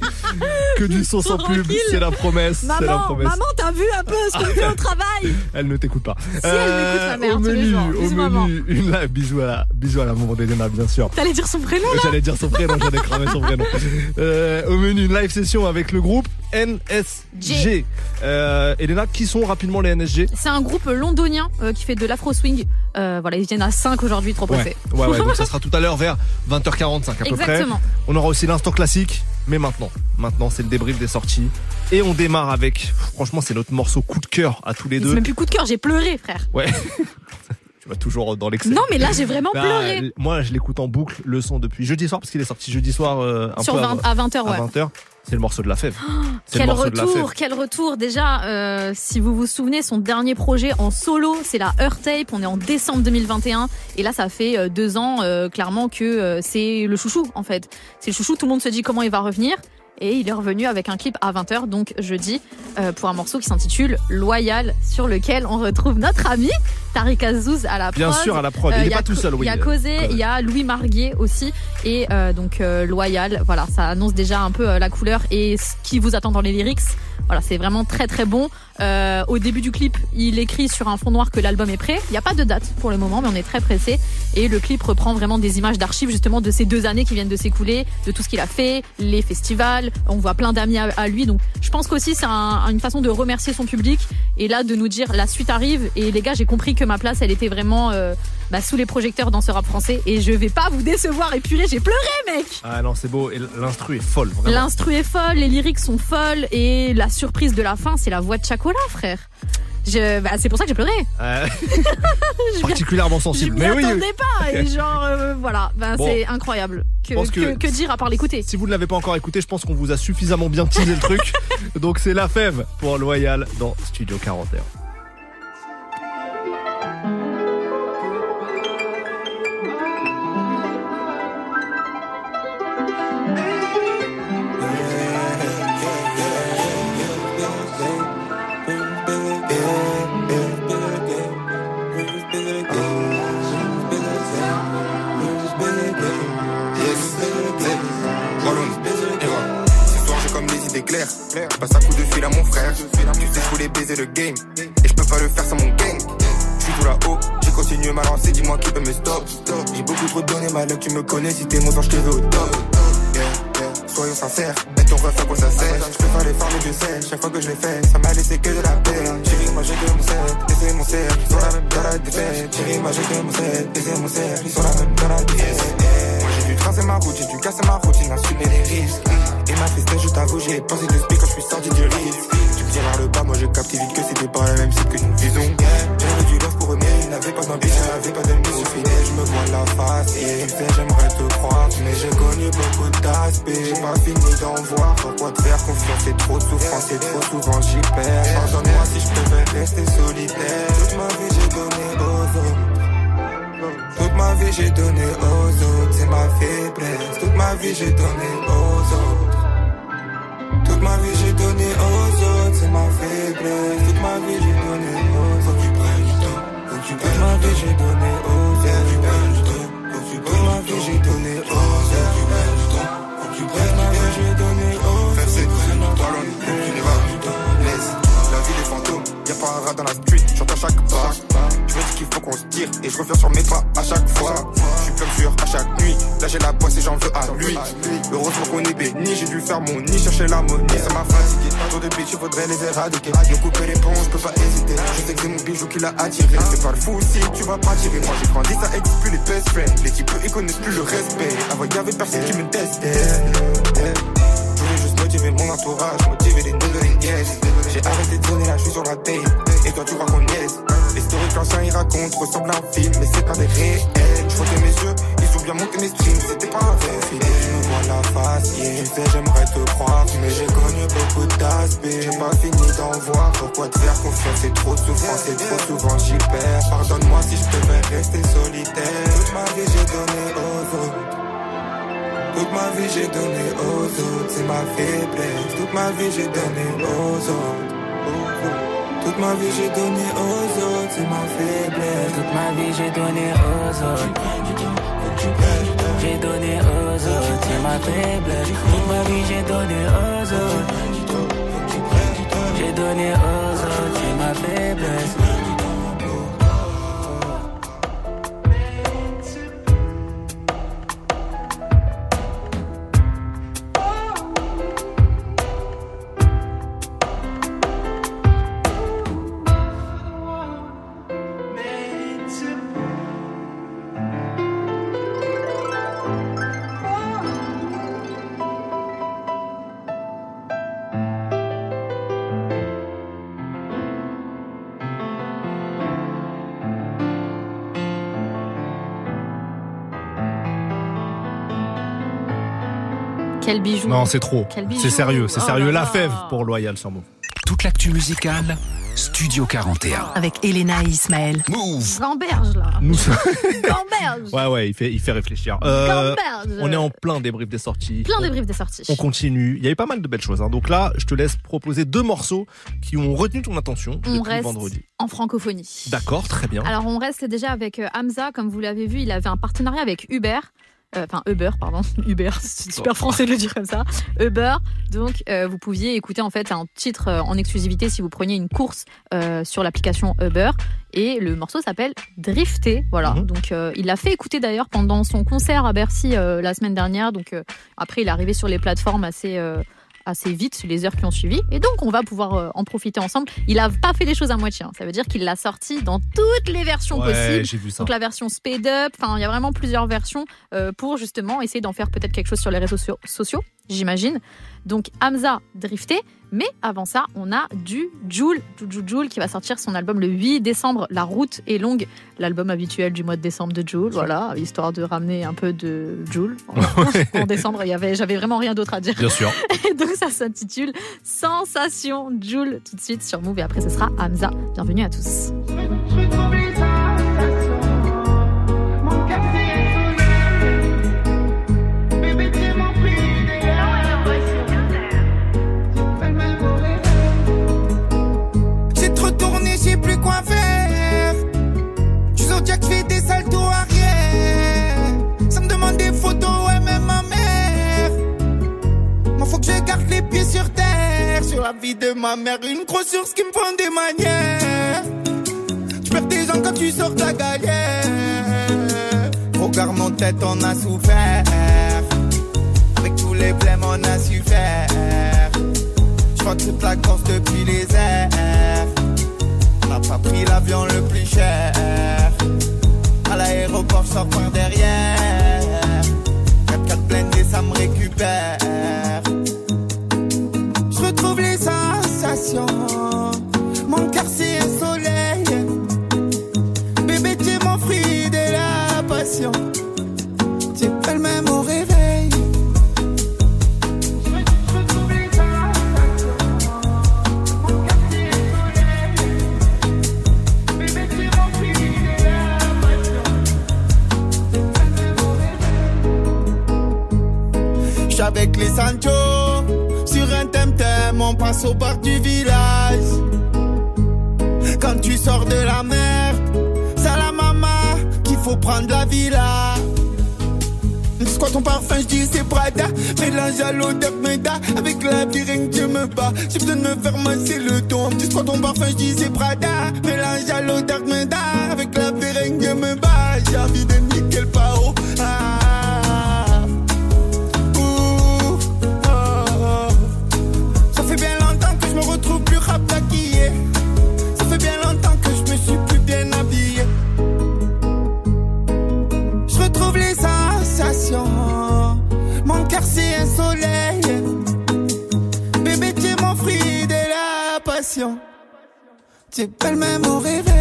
S3: Que du son sans pub, c'est la promesse. C'est la
S4: Maman,
S3: promesse.
S4: maman, t'as vu un peu ce qu'on fait au travail?
S3: Elle ne t'écoute pas.
S4: Si, elle m'écoute, ma mère,
S3: au
S4: tous les
S3: menu,
S4: jours.
S3: au
S4: Bisous,
S3: menu, une live, bisous à la, bisous à la maman d'Elena, bien sûr.
S4: T'allais dire son prénom là?
S3: J'allais dire son prénom, j'allais cramer son prénom. Euh, au menu, une live session avec le groupe NSG. Euh, Elena, qui sont rapidement les NSG
S4: C'est un groupe londonien euh, qui fait de l'afro swing. Euh, voilà, ils viennent à 5 aujourd'hui, trop pressés.
S3: Ouais, ouais, donc ça sera tout à l'heure vers 20h45 à peu près.
S4: Exactement.
S3: On aura aussi l'instant classique, mais maintenant, maintenant c'est le débrief des sorties et on démarre avec, franchement, c'est notre morceau coup de cœur à tous les
S4: C'est
S3: deux.
S4: même plus coup de cœur, j'ai pleuré, frère.
S3: Ouais. tu vas toujours dans l'excès.
S4: Non, mais là, j'ai vraiment
S3: Bah,
S4: pleuré.
S3: Moi, je l'écoute en boucle, le son depuis jeudi soir parce qu'il est sorti jeudi soir euh, un
S4: Sur
S3: peu
S4: 20 à 20h, ouais.
S3: à 20h. C'est le morceau de la fève. Le
S4: Quel retour, quel retour. Déjà, euh, si vous vous souvenez, son dernier projet en solo, c'est la Earth Tape. On est en décembre 2021. Et là, ça fait euh, deux ans, euh, clairement, que euh, c'est le chouchou, en fait. C'est le chouchou. Tout le monde se dit comment il va revenir. Et il est revenu avec un clip à 20h, donc jeudi, pour un morceau qui s'intitule Loyal, sur lequel on retrouve notre ami Tariq Azouz à la prod.
S3: Bien sûr, à la prod. Il
S4: Euh,
S3: est
S4: y a
S3: pas tout seul, oui.
S4: Il y a Causé, il y a Louis Marguet aussi. Et euh, donc euh, Loyal, voilà, ça annonce déjà un peu euh, la couleur et ce qui vous attend dans les lyrics. Voilà, c'est vraiment très très bon. Euh, au début du clip, il écrit sur un fond noir que l'album est prêt. Il n'y a pas de date pour le moment, mais on est très pressé. Et le clip reprend vraiment des images d'archives justement de ces deux années qui viennent de s'écouler, de tout ce qu'il a fait, les festivals. On voit plein d'amis à, à lui. Donc je pense qu'aussi c'est un- une façon de remercier son public et là de nous dire la suite arrive. Et les gars, j'ai compris que ma place, elle était vraiment euh, bah, sous les projecteurs dans ce rap français. Et je vais pas vous décevoir. Et purée, j'ai pleuré, mec.
S3: Ah non, c'est beau. Et l'instru est folle, vraiment.
S4: L'instru est folle, les lyrics sont folles et la surprise de la fin, c'est la voix de Chacola, frère. Je, bah, c'est pour ça que j'ai pleuré.
S3: Euh,
S4: Je-
S3: particulièrement
S4: Je
S3: sensible.
S4: m'y
S3: Mais oui.
S4: attendais pas et genre euh, voilà, bah,
S3: Bon.
S4: c'est incroyable. Que,
S3: que-
S4: que, que dire à part l'écouter
S3: Si vous ne l'avez pas encore écouté, je pense qu'on vous a suffisamment bien teasé le truc. Donc c'est la fève pour Loyal dans Studio 41.
S15: Je passe un coup de fil à mon frère. Tu sais je voulais baiser le game. Et je peux pas le faire sans mon gang Je suis tout là-haut J'ai continué ma lancée. Dis-moi qui peut me stop. J'ai beaucoup trop donné ma Tu me connais. Si t'es mon sang je au top. Soyons sincères Mets ton ref à quoi ça sert. Je peux pas les mais Dieu sait Chaque fois que je l'ai fait Ça m'a laissé que de la peine Chérie moi j'ai que mon set Et c'est mon cercle Ils sont la même dans la défaite. Chérie moi j'ai que mon set Et c'est mon cercle Ils sont la même dans la défaite Tracer ma route J'ai dû casser ma routine Assumer les risques. Et ma tristesse je t'avoue J'ai pensé de speak quand je suis sorti du risque. Tu me vers le bas Moi j'ai capté vite que c'était pas la même cible que nous visons J'avais du love pour eux Mais n'avaient pas d'ambition J'avais pas d'ambition. Fidèle Je me vois la face Et tu sais j'aimerais te croire. Mais j'ai connu beaucoup d'aspects J'ai pas fini d'en voir. Pourquoi te faire confiance C'est trop de souffrance Et trop souvent j'y perds. Pardonne-moi si je préfère rester solitaire. Toute ma vie j'ai donné aux autres toute ma vie j'ai donné aux autres, c'est ma faiblesse. Toute ma vie j'ai donné aux autres. Toute ma vie j'ai donné aux autres, c'est ma faiblesse. Toute ma vie j'ai donné aux autres. Toute ma vie j'ai donné aux autres. Toute ma vie dans la street, j'entends chaque pas. Je me dis qu'il faut qu'on se tire et je reviens sur mes pas à chaque fois. Je suis comme sûr à chaque nuit, là j'ai la poisse et j'en veux à lui. Heureusement qu'on est béni, j'ai dû faire mon nid, chercher l'harmonie, ça m'a fatigué. Trop de bitch, il faudrait les éradiquer. Me couper les ponts, je peux pas hésiter. Je sais que c'est mon bijou qui l'a attiré. C'est pas le fou si tu vas pas tirer. Moi j'ai grandi, ça existe plus les best friends. Les types ils connaissent plus le respect. Avant y'avait personne qui me testait. Motiver mon entourage, motiver les nouvelles yes. J'ai arrêté de donner je suis sur la tape. Et toi tu vois qu'on yes. Les stories qu'anciens ils racontent à un film, mais c'est pas des réels. Je frottais mes yeux, ils ont bien monté mes streams, c'était pas un film. Je me vois la face, yeah. Tu sais, j'aimerais te croire, mais j'ai connu beaucoup d'aspects. J'ai pas fini d'en voir. Pourquoi te faire confiance, c'est trop de souffrance, et trop souvent j'y perds. Pardonne-moi si je devais rester solitaire. Toute ma vie j'ai donné aux autres. Toute ma vie j'ai donné aux autres, c'est ma faiblesse. Toute ma vie j'ai donné aux autres. Toute ma vie j'ai donné aux autres, c'est ma faiblesse.
S8: Toute ma vie j'ai donné aux autres. J'ai donné aux autres, c'est ma faiblesse. Toute ma vie j'ai donné aux autres. J'ai donné aux autres, c'est ma faiblesse.
S4: Quel bijou.
S3: Non, c'est trop.
S4: Quel bijou.
S3: C'est sérieux, c'est
S4: Oh
S3: sérieux. La fève pour Loyal sur Move.
S1: Toute l'actu musicale, Studio 41.
S2: Avec Elena et Ismaël.
S1: Move.
S4: Gamberge, là.
S3: Nous
S4: Gamberge.
S3: Ouais, ouais, il fait, il fait réfléchir. Euh,
S4: Gamberge.
S3: on est en plein débrief des sorties.
S4: Plein briefs des sorties.
S3: On continue. Il y a eu pas mal de belles choses. hein. Donc là, je te laisse proposer deux morceaux qui ont retenu ton attention
S4: On
S3: depuis
S4: reste
S3: vendredi.
S4: en francophonie.
S3: D'accord, très bien.
S4: Alors on reste déjà avec euh, Hamza, comme vous l'avez vu, il avait un partenariat avec Uber. Euh, Enfin Uber, pardon, Uber, c'est super français de le dire comme ça. Uber, donc euh, vous pouviez écouter en fait un titre euh, en exclusivité si vous preniez une course sur l'application Uber. Et le morceau s'appelle Drifter, voilà.
S3: Mhm.
S4: Donc il l'a fait écouter d'ailleurs pendant son concert à Bercy la semaine dernière. Donc après il est arrivé sur les plateformes assez assez vite les heures qui ont suivi et donc on va pouvoir euh, en profiter ensemble. Il a pas fait les choses à moitié, hein. ça veut dire qu'il l'a sorti dans toutes les versions
S3: Ouais,
S4: possibles.
S3: j'ai vu ça.
S4: Donc la version speed up, enfin il y a vraiment plusieurs versions euh, pour justement essayer d'en faire peut-être quelque chose sur les réseaux sociaux, j'imagine. Donc Hamza drifté, mais avant ça, on a du Joule, Juju Joule qui va sortir son album le 8 décembre. La route est longue, l'album habituel du mois de décembre de Joule, voilà, histoire de ramener un peu de Joule. En décembre, il y avait, j'avais vraiment rien d'autre à dire.
S3: Bien sûr.
S4: Et donc ça s'intitule Sensation Joule tout de suite sur Move et après ce sera Hamza. Bienvenue à tous.
S16: La vie de ma mère, une grosse source qui me prend des manières. Tu perds des gens quand tu sors la galère. Regarde mon tête, on a souffert. Avec tous les blèmes, on a su faire. Je crois que toute la course depuis les airs. On n'a pas pris l'avion le plus cher. À l'aéroport, je sors par derrière. 4 4 blindés, ça me récupère. Les Sancho. Sur un temtem On passe au bar du village. Quand tu sors de la mer C'est la maman Qu'il faut prendre la villa. Quoi ton parfum, je dis c'est Prada. Mélange à l'odeur Meda Avec la virine je me bats. J'ai besoin de me faire masser le dos. Dis quoi ton parfum, je dis c'est Prada. Mélange à l'odeur Meda Avec la virine je me bats. J'ai envie de Es pas le même au réveil.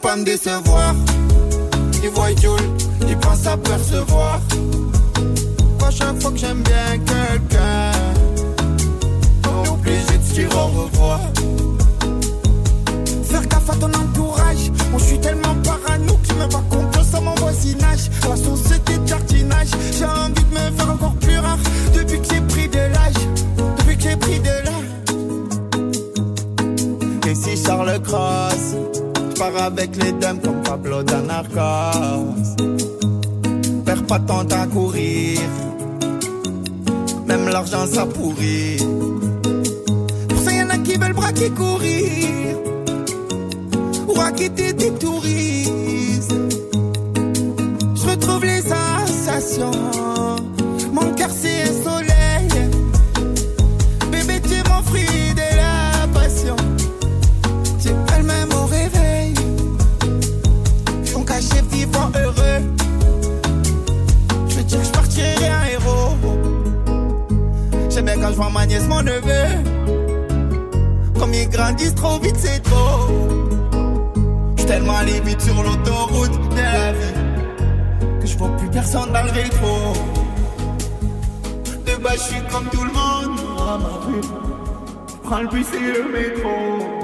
S16: Pas me décevoir Il voit Jules, il pense à percevoir. À chaque fois que j'aime bien quelqu'un, on est obligé de se dire au revoir. Faire gaffe à ton entourage. Moi, je suis tellement parano que je me pas confiance à mon voisinage. La société de avec les dames comme Pablo Danarcos. Perds pas temps à courir, même l'argent ça pourrit. Pour ça, y'en a qui veulent braquer, courir ou raqueter des touristes. Je retrouve les sensations. ma nièce, mon neveu. Comme ils
S17: grandissent trop vite, c'est trop. J'suis tellement allé vite sur l'autoroute de la vie que je vois plus personne dans le rétro. De bas, je suis comme tout le monde. Ma prends le bus et le métro.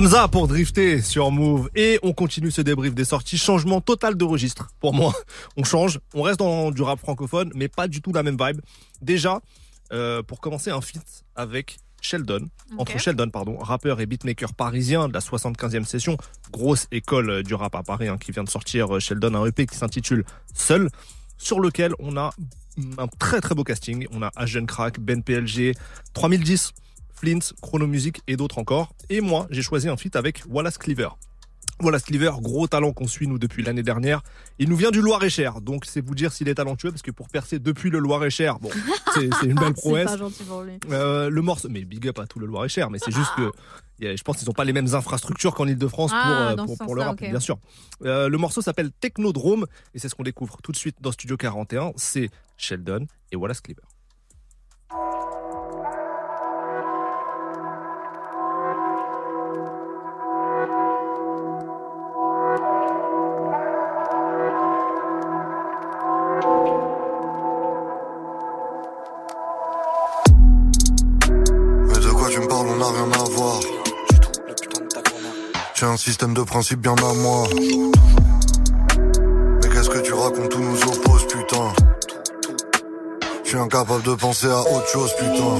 S3: Hamza pour drifter sur Move et on continue ce débrief des sorties. Changement total de registre pour moi. On change, on reste dans du rap francophone, mais pas du tout la même vibe. Déjà, euh, pour commencer, un feat avec Sheldon, entre Sheldon, pardon, rappeur et beatmaker parisien de la 75e session, grosse école euh, du rap à Paris hein, qui vient de sortir euh, Sheldon, un EP qui s'intitule Seul, sur lequel on a un très très beau casting. On a Agent Crack, Ben PLG, 3010, Flint, Chrono Music et d'autres encore. Et moi, j'ai choisi un feat avec Wallace Cleaver. Wallace Cleaver, gros talent qu'on suit nous depuis l'année dernière. Il nous vient du Loir-et-Cher, donc c'est vous dire s'il est talentueux parce que pour percer depuis le Loir-et-Cher, bon, c'est c'est une belle prouesse.
S4: C'est pas gentil pour lui.
S3: Euh, le morceau, mais big up à tout le Loir-et-Cher, mais c'est juste que il y a- je pense qu'ils n'ont pas les mêmes infrastructures qu'en Ile-de-France
S4: Ah,
S3: pour, euh,
S4: dans
S3: pour, le rap, bien sûr. Euh, le morceau s'appelle Technodrome et c'est ce qu'on découvre tout de suite dans Studio 41. C'est Sheldon et Wallace Cleaver.
S18: J'ai un système de principe bien à moi. Mais qu'est-ce que tu racontes, tout nous oppose, putain. Je suis incapable de penser à autre chose, putain.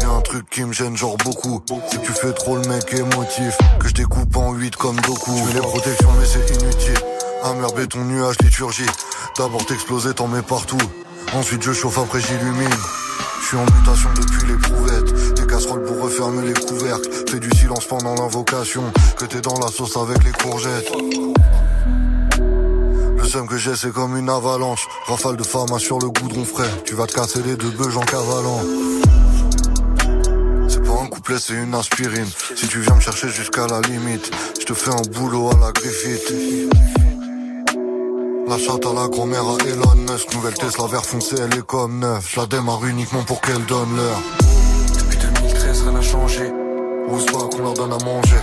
S18: Y'a un truc qui me gêne, genre beaucoup. Que tu fais trop le mec émotif. Que je découpe en 8 comme Doku. Je les protections, mais c'est inutile. Amer béton, nuage, liturgie. D'abord t'exploser, t'en mets partout. Ensuite je chauffe, après j'illumine. Je suis en mutation depuis l'éprouvette. Pour refermer les couvercles. Fais du silence pendant l'invocation. Que t'es dans la sauce avec les courgettes. Le seum que j'ai, c'est comme une avalanche. Rafale de pharma sur le goudron frais. Tu vas te casser les deux beuges en cavalant. C'est pas un couplet, c'est une aspirine. Si tu viens me chercher jusqu'à la limite, je te fais un boulot à la Griffith. La chatte à la grand-mère à Elon Musk Nouvelle Tesla vert foncé elle est comme neuf Je la démarre uniquement pour qu'elle donne l'heure
S19: Depuis 2013 rien n'a changé.
S18: Où se voit qu'on leur donne à manger.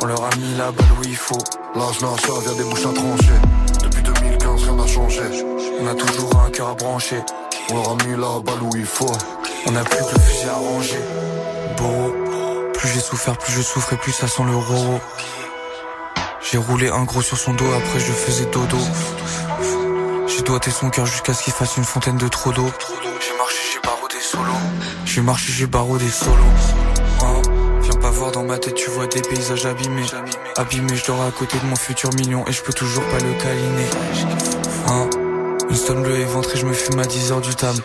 S19: On leur a mis la balle où il faut.
S18: L'âge d'achat vient des bouches à trancher. Depuis 2015 rien n'a changé.
S19: On a toujours un cœur à brancher.
S18: On leur a mis la balle où il faut.
S19: On a plus que le fusil à ranger. Beau. Plus j'ai souffert plus je souffrais plus ça sent le J'ai roulé un gros sur son dos après je faisais dodo. J'ai doigté son cœur jusqu'à ce qu'il fasse une fontaine de trop d'eau. J'ai marché j'ai barodé solo J'ai marché j'ai barodé solo Hein, Dans ma tête, tu vois des paysages abîmés. Abîmés, je dors à côté de mon futur million et je peux toujours pas le câliner. Hein, une stone bleue éventrée, je me fume à 10h du tam.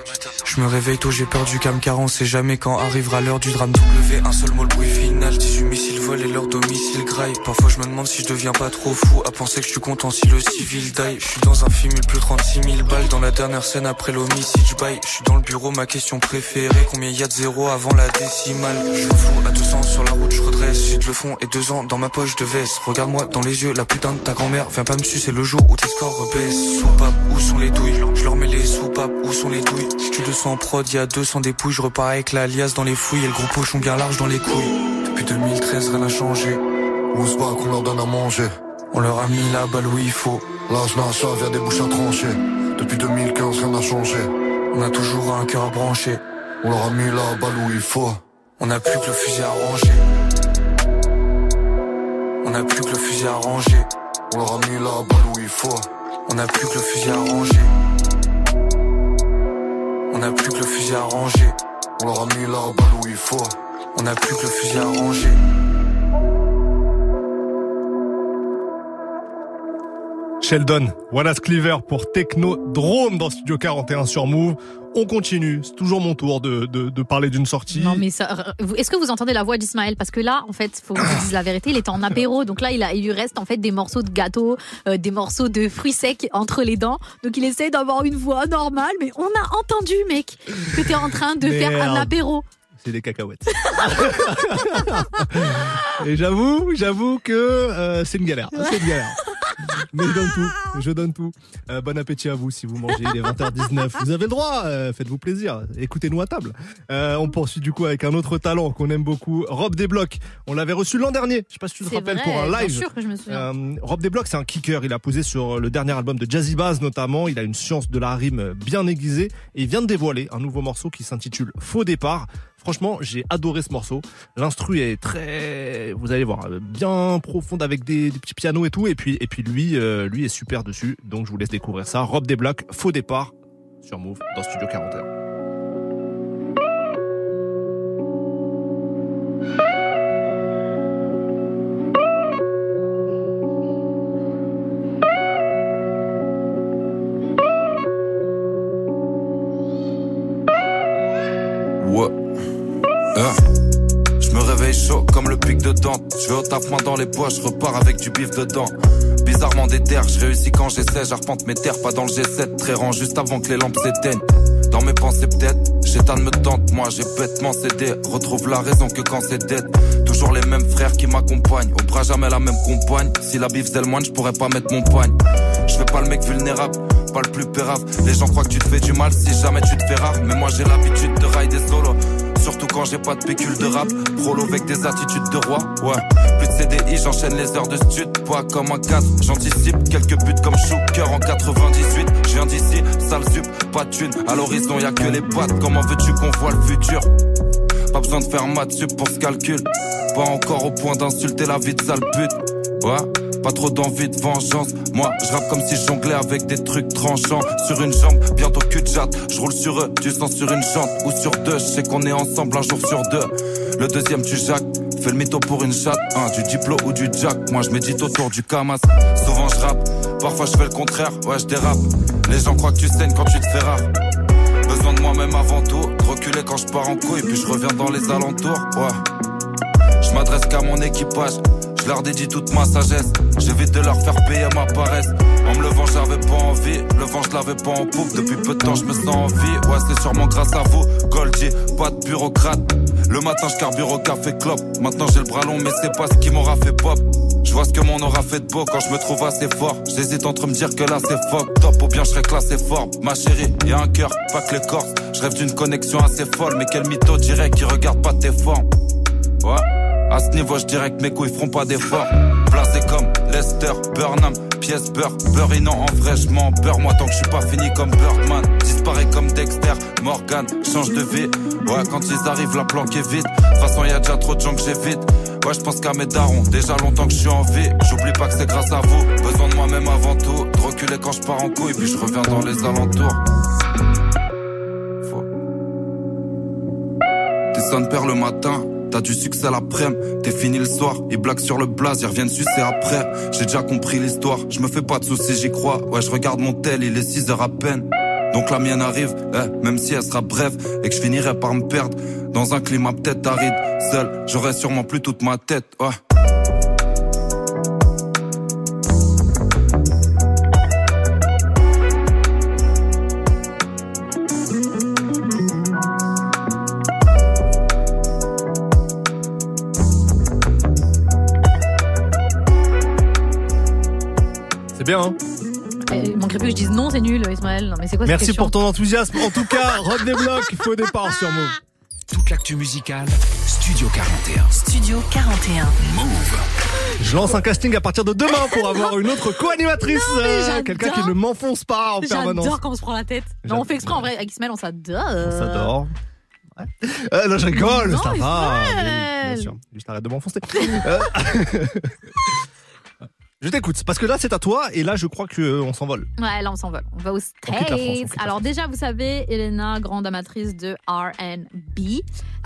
S19: Je me réveille tôt, j'ai peur du cam car on sait jamais quand arrivera l'heure du drame. W, un seul mot, le bruit final. 18 missiles volent et leur domicile graille. Parfois je me demande si je deviens pas trop fou à penser que je suis content si le civil die. Je suis dans un film, il pleut 36 000 balles. Dans la dernière scène après l'homicide, je baille. Je suis dans le bureau, ma question préférée. Combien y a de zéro avant la décimale? Je fous à 200 sur la route, je redresse. Le fond et deux ans dans ma poche de veste. Regarde-moi dans les yeux, la putain de ta grand-mère. Viens pas me sucer le jour où tes scores rebaissent. Soupape, où sont les douilles? Je leur mets les soupapes, où sont les douilles? De en prod, y a 200 dépouilles. Je repars avec l'alias dans les fouilles et le gros pochon bien large dans les couilles. Depuis 2013, rien n'a changé.
S18: Où se voit qu'on leur donne à manger
S19: On leur a mis la balle où il faut.
S18: L'âge d'achat vient des bouches à trancher Depuis 2015 rien n'a changé
S19: On a toujours un cœur à brancher.
S18: On leur a mis la balle où il faut
S19: On a plus que le fusil à ranger. On a plus que le fusil à ranger.
S18: On leur a mis la balle où il faut
S19: On a plus que le fusil à ranger. On a plus que le fusil à ranger.
S18: On leur a mis la balle où il faut
S19: On a plus que le fusil à ranger.
S3: Sheldon, Wallace Cleaver pour Technodrome dans Studio 41 sur Move. On continue, c'est toujours mon tour de, de, de parler d'une sortie.
S4: Non mais ça, est-ce que vous entendez la voix d'Ismaël? Parce que là, en fait, faut que je vous dise la vérité, il était en apéro, donc là, il, a, il lui reste en fait des morceaux de gâteau, euh, des morceaux de fruits secs entre les dents. Donc il essaie d'avoir une voix normale, mais on a entendu, mec, que t'es en train de faire un apéro.
S3: Des cacahuètes. Et j'avoue, j'avoue que euh, c'est une galère. C'est une galère. Mais je donne tout. Je donne tout. Euh, bon appétit à vous si vous mangez. Il est 20h19. Vous avez le droit. euh, Faites-vous plaisir. Écoutez-nous à table. Euh, on poursuit du coup avec un autre talent qu'on aime beaucoup. Rob Desblocs. On l'avait reçu l'an dernier. Je sais pas si tu te rappelles
S4: vrai,
S3: pour un
S4: bien
S3: live.
S4: sûr que je me souviens.
S3: Rob Desblocs, c'est un kicker. Il a posé sur le dernier album de Jazzy Bass notamment. Il a une science de la rime bien aiguisée et il vient de dévoiler un nouveau morceau qui s'intitule Faux départ. Franchement, j'ai adoré ce morceau. L'instru est très, vous allez voir, bien profonde avec des, des petits pianos et tout. Et puis, et puis lui, euh, lui est super dessus. Donc je vous laisse découvrir ça. Rob Desblocs, Faux départ sur Move dans Studio 41.
S20: Ouais. Hein. Comme le pic de Dante. Je vais au taf main dans les poches, je repars avec du bif dedans. Bizarrement des terres, je réussis quand j'essaie, j'arpente mes terres, pas dans le G7, très rang juste avant que les lampes s'éteignent. Dans mes pensées peut-être, j'éteins me tente, moi j'ai bêtement cédé, retrouve la raison que quand c'est dead. Toujours les mêmes frères qui m'accompagnent, au bras jamais la même compagne. Si la bif c'est le moine, je pourrais pas mettre mon poigne. Je fais pas le mec vulnérable, pas le plus pérave. Les gens croient que tu te fais du mal si jamais tu te fais rare. Mais moi j'ai l'habitude de rider solo. Quand j'ai pas de pécule de rap. Prolo avec des attitudes de roi. Ouais. Plus de CDI, j'enchaîne les heures de stud. Pas comme un cadre, j'anticipe quelques buts comme Shooker en 98. Je viens d'ici, sale sup, pas de thune. À l'horizon, y a que les pattes. Comment veux-tu qu'on voit le futur? Pas besoin de faire maths sup pour ce calcul. Pas encore au point d'insulter la vie de sale pute. Ouais, pas trop d'envie de vengeance. Moi, je rappe comme si je jonglais avec des trucs tranchants. Sur une jambe, bientôt cul de jatte. Je roule sur eux, du sang sur une jante ou sur deux. Je sais qu'on est ensemble un jour sur deux. Le deuxième, tu jacques. Fais le mytho pour une chatte, du diplo ou du jack. Moi, je médite autour du camas. Souvent, je rappe. Parfois, je fais le contraire. Ouais, je dérape. Les gens croient que tu saignes quand tu te fais rare. Besoin de moi-même avant tout. Reculer quand je pars en couille, puis je reviens dans les alentours. Ouais. Je m'adresse qu'à mon équipage. Je leur dédie toute ma sagesse. J'évite de leur faire payer ma paresse. En me levant, j'avais pas envie. Le vent, je l'avais pas en poupe. Depuis peu de temps, je me sens en vie. Ouais, c'est sûrement grâce à vous. Goldie, pas de bureaucrate. Le matin, je carbure au café clope. Maintenant, j'ai le bras long, mais c'est pas ce qui m'aura fait pop. Je vois ce que mon aura fait de beau quand je me trouve assez fort. J'hésite entre me dire que là c'est fuck top ou bien je serais classé fort. Ma chérie, y a un cœur, pas que les corps. Je rêve d'une connexion assez folle, mais quel mytho dirait qui regarde pas tes formes? Ouais. À ce niveau, je dirais que mes couilles feront pas d'efforts. Placé comme Lester, Burnham, pièce beurre, non en vrai, je beurre moi tant que je suis pas fini comme Birdman. Disparaît comme Dexter, Morgan, change de vie. Ouais, quand ils arrivent, la planque est vide. De toute façon, y a déjà trop de gens que j'évite. Ouais, je pense qu'à mes darons, déjà longtemps que je suis en vie. J'oublie pas que c'est grâce à vous. Besoin de moi-même avant tout. De reculer quand je pars en couille, puis je reviens dans les alentours. Faut. Tes sons perd le matin. T'as du succès à l'après-midi, t'es fini le soir. Ils blaguent sur le blaze, ils reviennent sucer après. J'ai déjà compris l'histoire, je me fais pas de soucis, j'y crois. Ouais, je regarde mon tel, il est 6 heures à peine. Donc la mienne arrive, eh, même si elle sera brève et que je finirai par me perdre dans un climat peut-être aride. Seul, j'aurai sûrement plus toute ma tête. Ouais.
S3: Bien. Hein
S4: il manquerait plus que je dise non, c'est nul, Ismaël. Non, mais c'est quoi
S3: Merci pour ton enthousiasme. En tout cas, Rock des blocs, faux départ sur Move.
S1: Toute l'actu musicale, Studio 41.
S2: Studio 41.
S3: Move. Je lance un casting à partir de demain pour avoir une autre co-animatrice. Euh, quelqu'un qui ne m'enfonce pas en permanence.
S4: J'adore quand on se prend la tête. Non, on fait exprès en vrai. Avec Ismaël, on s'adore.
S3: On s'adore. Ouais. Euh, non, je rigole, ça va. Bien, bien sûr. Juste arrête de m'enfoncer. Euh, Je t'écoute, parce que là c'est à toi et là je crois qu'on euh, s'envole.
S4: Ouais, là on s'envole. On va aux States. Alors déjà, vous savez, Elena, grande amatrice de R&B.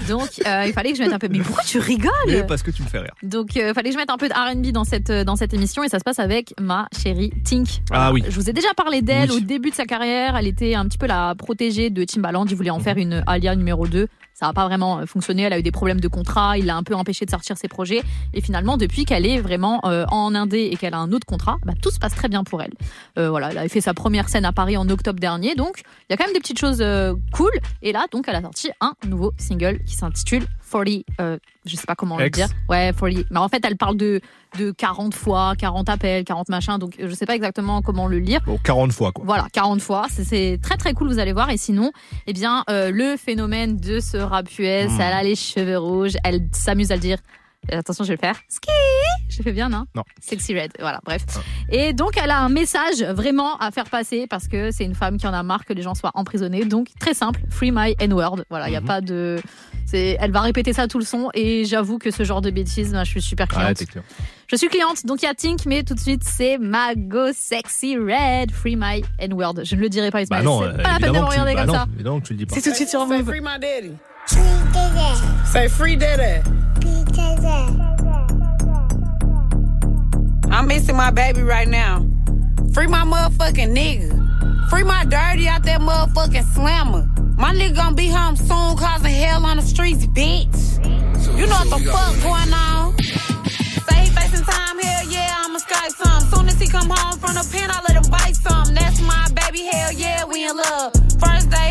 S4: Donc euh, il fallait que je mette un peu. Mais pourquoi tu rigoles?
S3: Mais Parce que tu me fais rire.
S4: Donc il euh, fallait que je mette un peu de R&B dans cette dans cette émission et ça se passe avec ma chérie Tink.
S3: Ah oui.
S4: Je vous ai déjà parlé d'elle au début de sa carrière. Elle était un petit peu la protégée de Timbaland. Il voulait en mhm. faire une Alia numéro 2 ça n'a pas vraiment fonctionné. Elle a eu des problèmes de contrat. Il l'a un peu empêché de sortir ses projets. Et finalement, depuis qu'elle est vraiment euh, en Indé et qu'elle a un autre contrat, bah, tout se passe très bien pour elle. Euh, voilà, elle a fait sa première scène à Paris en octobre dernier. Donc, il y a quand même des petites choses cool. Et là, donc, elle a sorti un nouveau single qui s'intitule 40, euh, je sais pas comment le dire. Ouais, 40. Mais en fait, elle parle de, de 40 fois, 40 appels, 40 machins. Donc, je sais pas exactement comment le lire.
S3: Bon, 40 fois, quoi.
S4: Voilà, 40 fois. C'est très, très cool, vous allez voir. Et sinon, eh bien, euh, le phénomène de ce rap US, hmm. elle a les cheveux rouges, elle s'amuse à le dire euh, attention, je vais le faire. Ski Je fais bien, non
S3: Non.
S4: Sexy Red, voilà, bref. Ah. Et donc, elle a un message vraiment à faire passer parce que c'est une femme qui en a marre que les gens soient emprisonnés. Donc, très simple, free my N-word. Voilà, il n'y a mhm. pas de. Elle va répéter ça tout le son et j'avoue que ce genre de bêtises, je suis super cliente. je suis cliente, donc il y a Tink, mais tout de suite, c'est Mago Sexy Red, Free My N-word. Je ne le dirai pas, Ismaël.
S3: Bah non,
S4: c'est pas la peine de me regarder
S3: bah
S4: comme ça.
S3: non, tu le dis pas.
S4: C'est tout de suite sur Move.
S21: Free my daddy. Say free daddy. I'm missing my baby right now. Free my motherfucking nigga. Free my dirty out that motherfucking slammer. My nigga gonna be home soon, causing hell on the streets, bitch. You know what the fuck going on? Say he facing time, hell yeah, I'ma skype some. Soon as he come home from the pen, I let him bite some. That's my baby, hell yeah, we in love. First day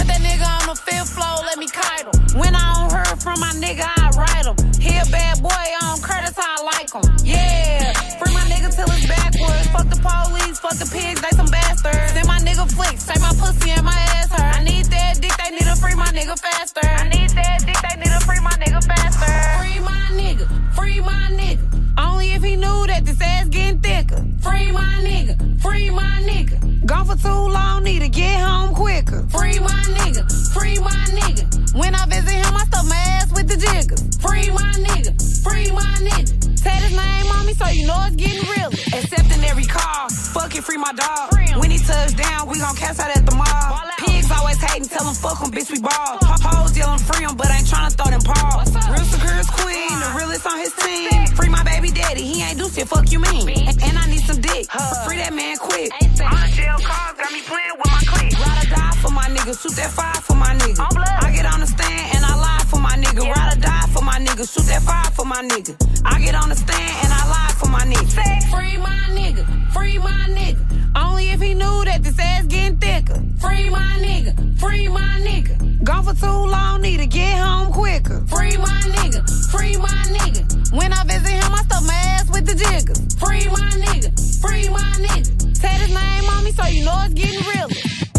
S21: Heard that nigga on the fifth floor, let me kite him. When I don't heard from my nigga, I write him. He a bad boy on Curtis, I like him. Yeah, free my nigga till it's backwards. Fuck the police, fuck the pigs, they some bastards. Send my nigga flicks, take my pussy and my ass hurt. I need that dick, they need to free my nigga faster. I need that dick, they need to free my nigga faster. Free my nigga, free my nigga. Only if he knew that this ass getting thicker. Free my nigga, free my nigga. Gone for too long, need to get home quicker. Free my nigga, free my nigga. When I visit him, I stuff my ass with the jiggers. Free my nigga, free my nigga. Said his name on me, so you know it's getting real. Accepting every call, fuck it, free my dog. When he touch down, we gon' catch out at the mall. Pigs always hating, tell him fuck him, bitch, we ball. Hoes yelling free him, but ain't tryna throw them paws. Real secure queen, the realest on his team. Free my baby daddy, he ain't do shit, fuck you mean. And I need some dick, free that man quick. The jail cars got me playing with my clique. Ride or die for my nigga, shoot that fire for my nigga. I get on the stand and I lie for my nigga. Ride or for my nigga, shoot that fire for my nigga. I get on the stand and I lie for my nigga. Say, free my nigga, free my nigga. Only if he knew that Sexy says getting thicker. Free my nigga, free my nigga. Gone for too long, need to get home quicker. Free my nigga, free my nigga. When I visit him, I stuff my ass with the jiggers. Free my nigga, free my nigga. Said his name on me, so you know it's getting realer.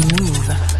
S2: Move.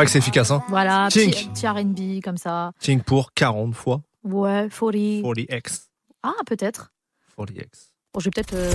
S3: Vrai que c'est efficace, hein
S4: Voilà,
S3: Tink.
S4: petit, petit R&B comme ça.
S3: Tink pour 40 fois.
S4: Ouais, 40.
S3: 40x.
S4: Ah, peut-être.
S3: 40x.
S4: Bon, je vais peut-être. euh,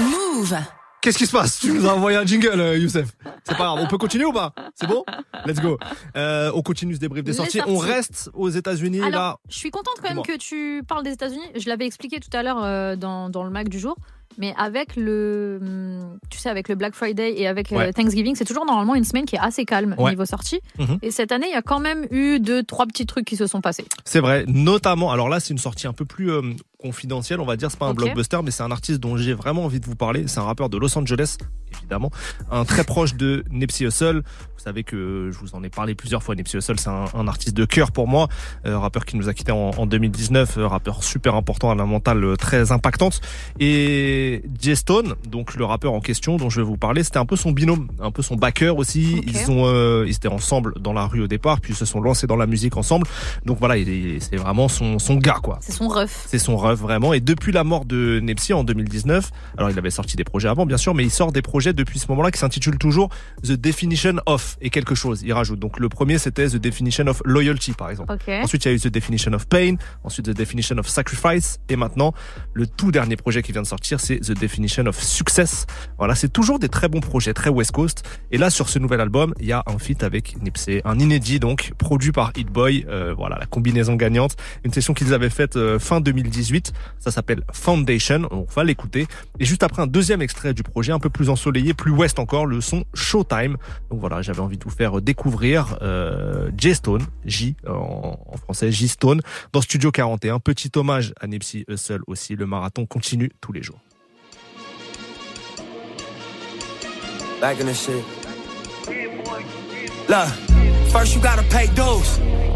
S2: Move.
S3: Qu'est-ce qui se passe? Tu nous as envoyé un jingle, euh, Youssef. C'est pas grave. On peut continuer ou pas? C'est bon? Let's go. Euh, on continue ce débrief des sorties.
S4: sorties.
S3: On reste aux États-Unis.
S4: Alors,
S3: Là,
S4: je suis contente quand même que tu parles des États-Unis. Je l'avais expliqué tout à l'heure euh, dans, dans le Mac du jour. Mais avec le, hum, tu sais, avec le Black Friday et avec euh,
S3: Ouais.
S4: Thanksgiving, c'est toujours normalement une semaine qui est assez calme
S3: Ouais.
S4: niveau sortie.
S3: Mhm.
S4: Et cette année, il y a quand même eu deux, trois petits trucs qui se sont passés.
S3: C'est vrai, notamment. Alors là, c'est une sortie un peu plus euh, confidentielle, on va dire. C'est pas un blockbuster, mais c'est un artiste dont j'ai vraiment envie de vous parler. C'est un rappeur de Los Angeles, évidemment, un très proche de Nipsey Hussle. Vous savez que je vous en ai parlé plusieurs fois. Nipsey Hussle, c'est un, un artiste de cœur pour moi, euh, rappeur qui nous a quitté en, en 2019, euh, rappeur super important à la mentale euh, très impactante. Et Jay Stone, donc le rappeur en question dont je vais vous parler, c'était un peu son binôme, un peu son backer aussi. Ils ont, euh, ils étaient ensemble dans la rue au départ, puis ils se sont lancés dans la musique ensemble. Donc voilà, il est- c'est vraiment son, son gars quoi.
S4: C'est son ref.
S3: C'est son vraiment. Et depuis la mort de Nipsey en 2019, alors il avait sorti des projets avant bien sûr, mais il sort des projets depuis ce moment-là qui s'intitulent toujours The Definition of et quelque chose. Il rajoute. Donc le premier c'était The Definition of Loyalty par exemple. Ensuite il y a eu The Definition of Pain, ensuite The Definition of Sacrifice et maintenant le tout dernier projet qui vient de sortir c'est The Definition of Success. Voilà, c'est toujours des très bons projets, très West Coast. Et là sur ce nouvel album, il y a un feat avec Nipsey, un inédit donc produit par Hit Boy. Euh, voilà la combinaison gagnante, une session qu'ils avaient faite euh, fin 2018. Ça s'appelle Foundation. On va l'écouter. Et juste après un deuxième extrait du projet, un peu plus ensoleillé, plus West encore, le son Showtime. Donc voilà, j'avais envie de vous faire découvrir euh, J Stone, J en, français, J Stone, dans Studio 41. Petit hommage à Nipsey Hussle aussi. Le marathon continue tous les jours.
S12: Back in the shit. First you gotta pay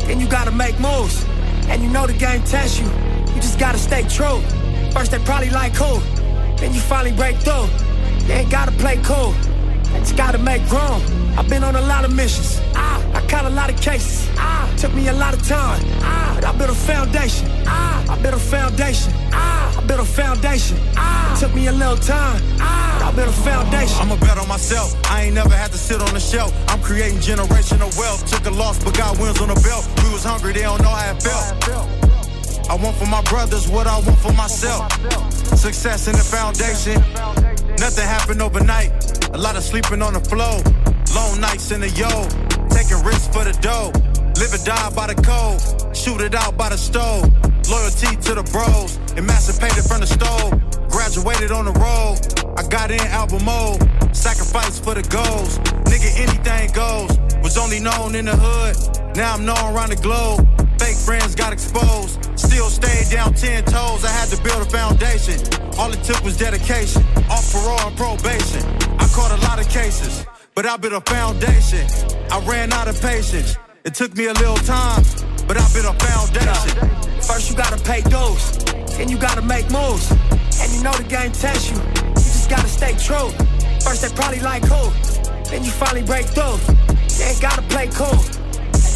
S12: then you gotta make moves. And you know the game you, you just gotta stay true. First they probably like cool, then you finally break through. You ain't gotta play cool, you just gotta make room. I've been on a lot of missions, ah, I caught a lot of cases, ah, took me a lot of time, ah, I built a foundation, ah, I built a foundation, ah, I built a foundation, ah, took me a little time, ah, I built a foundation.
S22: I'ma bet on myself. I ain't never had to sit on the shelf. I'm creating generational wealth. Took a loss, but got wins on the belt. We was hungry, they don't know how it felt. I want for my brothers what I want for myself. Success in the foundation. Nothing happened overnight. A lot of sleeping on the floor. Long nights in the yo. Taking risks for the dough. Live or die by the code. Shoot it out by the stove. Loyalty to the bros. Emancipated from the stove. Graduated on the road. I got in album mode. Sacrifice for the goals. Nigga, anything goes. Was only known in the hood. Now I'm known around the globe. Fake friends got exposed. Still stayed down 10 toes. I had to build a foundation. All it took was dedication. Off parole and probation. I caught a lot of cases, but I built a foundation. I ran out of patience. It took me a little time, but I built a foundation.
S12: First you gotta pay dues, then you gotta make moves. And you know the game tests you, you just gotta stay true. First they probably like cool, then you finally break through. You ain't gotta play cool,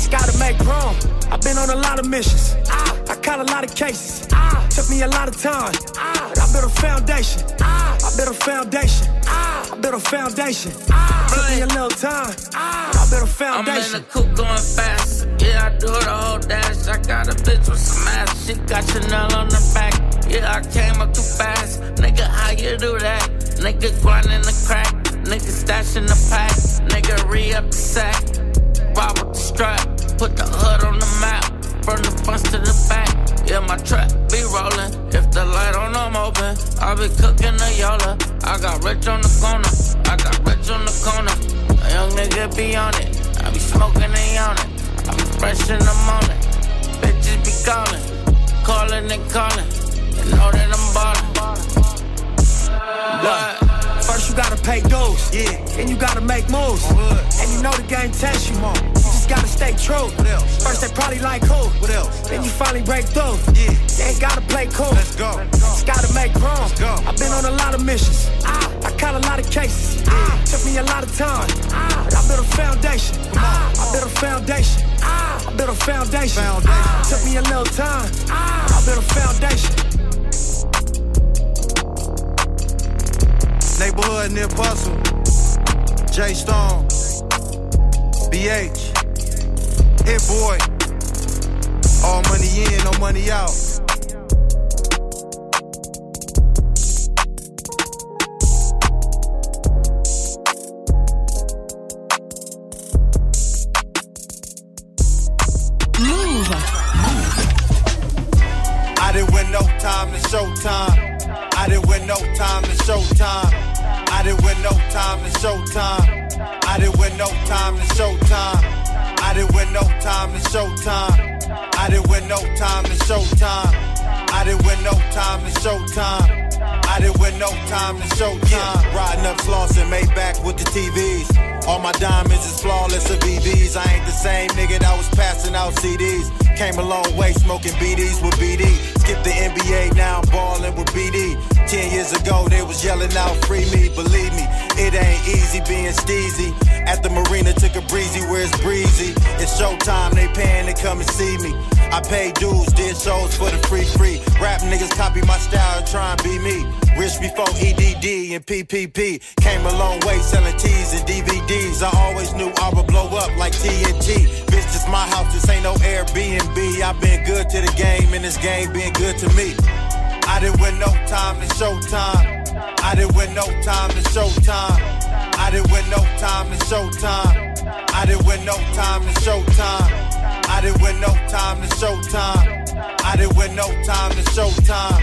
S12: just gotta make room. I've been on a lot of missions, ah, I caught a lot of cases, ah, took me a lot of time, ah, but I built a foundation, ah, I built a foundation, ah, I built a foundation, ah, took me a little time, ah, I built a foundation.
S23: I'm in the coupe going fast. Yeah, I do the whole dash. I got a bitch with some ass. She got Chanel on the back. Yeah, I came up too fast. Nigga, how you do that? Nigga, grinding the crack. Nigga, stashing the pack. Nigga, re up the sack. Rob with the strap. Put the hood on the map. From the front to the back. Yeah, my trap be rolling. If the light on, I'm open. I be cooking the Yola. I got rich on the corner. I got rich on the corner. A young nigga be on it. I be smoking and on it. I be fresh in the morning. Bitches be calling. Calling and calling. They know that I'm ballin'.
S12: Look, First you gotta pay dues, yeah. Then you gotta make moves, and you know the game tests you. More. You just gotta stay true. First they probably like who, what else? Then you finally break through. Yeah, you ain't gotta play cool. Let's go. Just gotta make room. I've been on a lot of missions. Ah, I caught a lot of cases. Ah, took me a lot of time. Ah, but I built a foundation. Ah, I built a foundation. Ah, I built a foundation. Ah, took me a little time. Ah, I built a foundation.
S22: Neighborhood near Bustle. J Stone. BH. Hit boy. All money in, no money out. Showtime. I didn't win no time to showtime. Riding up Slauson, made back with the TVs. All my diamonds is flawless of BBs. I ain't the same nigga that was passing out CDs. Came a long way smoking BDs with BD. Skip the NBA, now I'm ballin' with BD. Ten years ago, they was yelling out, free me, believe me. It ain't easy being steezy. At the marina, took a breezy where it's breezy. It's showtime, they paying to come and see me. I paid dues, did shows for the free free. Rap niggas copy my style, try and be me. Rich before EDD and PPP. Came a long way selling T's and DVDs. I always knew I would blow up like TNT. Bitch, this my house, this ain't no Airbnb. I've been good to the game, and this game been good to me. I didn't win no time to show time. I didn't win no time to show time. I didn't win no time to showtime. I didn't win no time to showtime. I didn't win no time to showtime. I didn't win no time to showtime.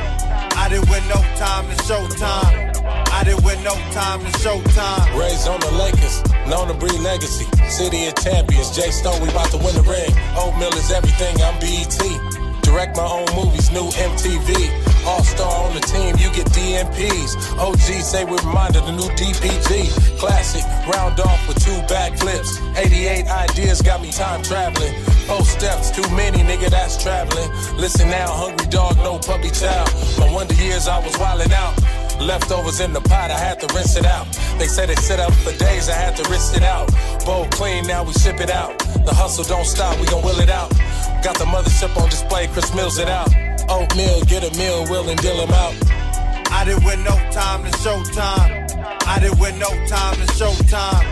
S22: I didn't win no time to showtime. I didn't win no time to showtime.
S13: Raised on the Lakers, known to breed legacy. City of champions, Jay Stone, we about to win the ring. Oatmeal is everything, I'm BET. Direct my own movies, new MTV. All star on the team, you get DMPs. OG say we're reminded the new DPG. Classic, round off with two backflips. 88 ideas got me time traveling. Four steps, too many, nigga, that's traveling. Listen now, hungry dog, no puppy child. My wonder years I was wildin' out. Leftovers in the pot, I had to rinse it out. They said it sit up for days, I had to rinse it out. Bowl clean, now we ship it out. The hustle don't stop, we gon' will it out. Got the mothership on display, Chris Mills it out. Oatmeal, get a meal, will and deal him out.
S22: I didn't win no time to showtime. I didn't win no time to showtime.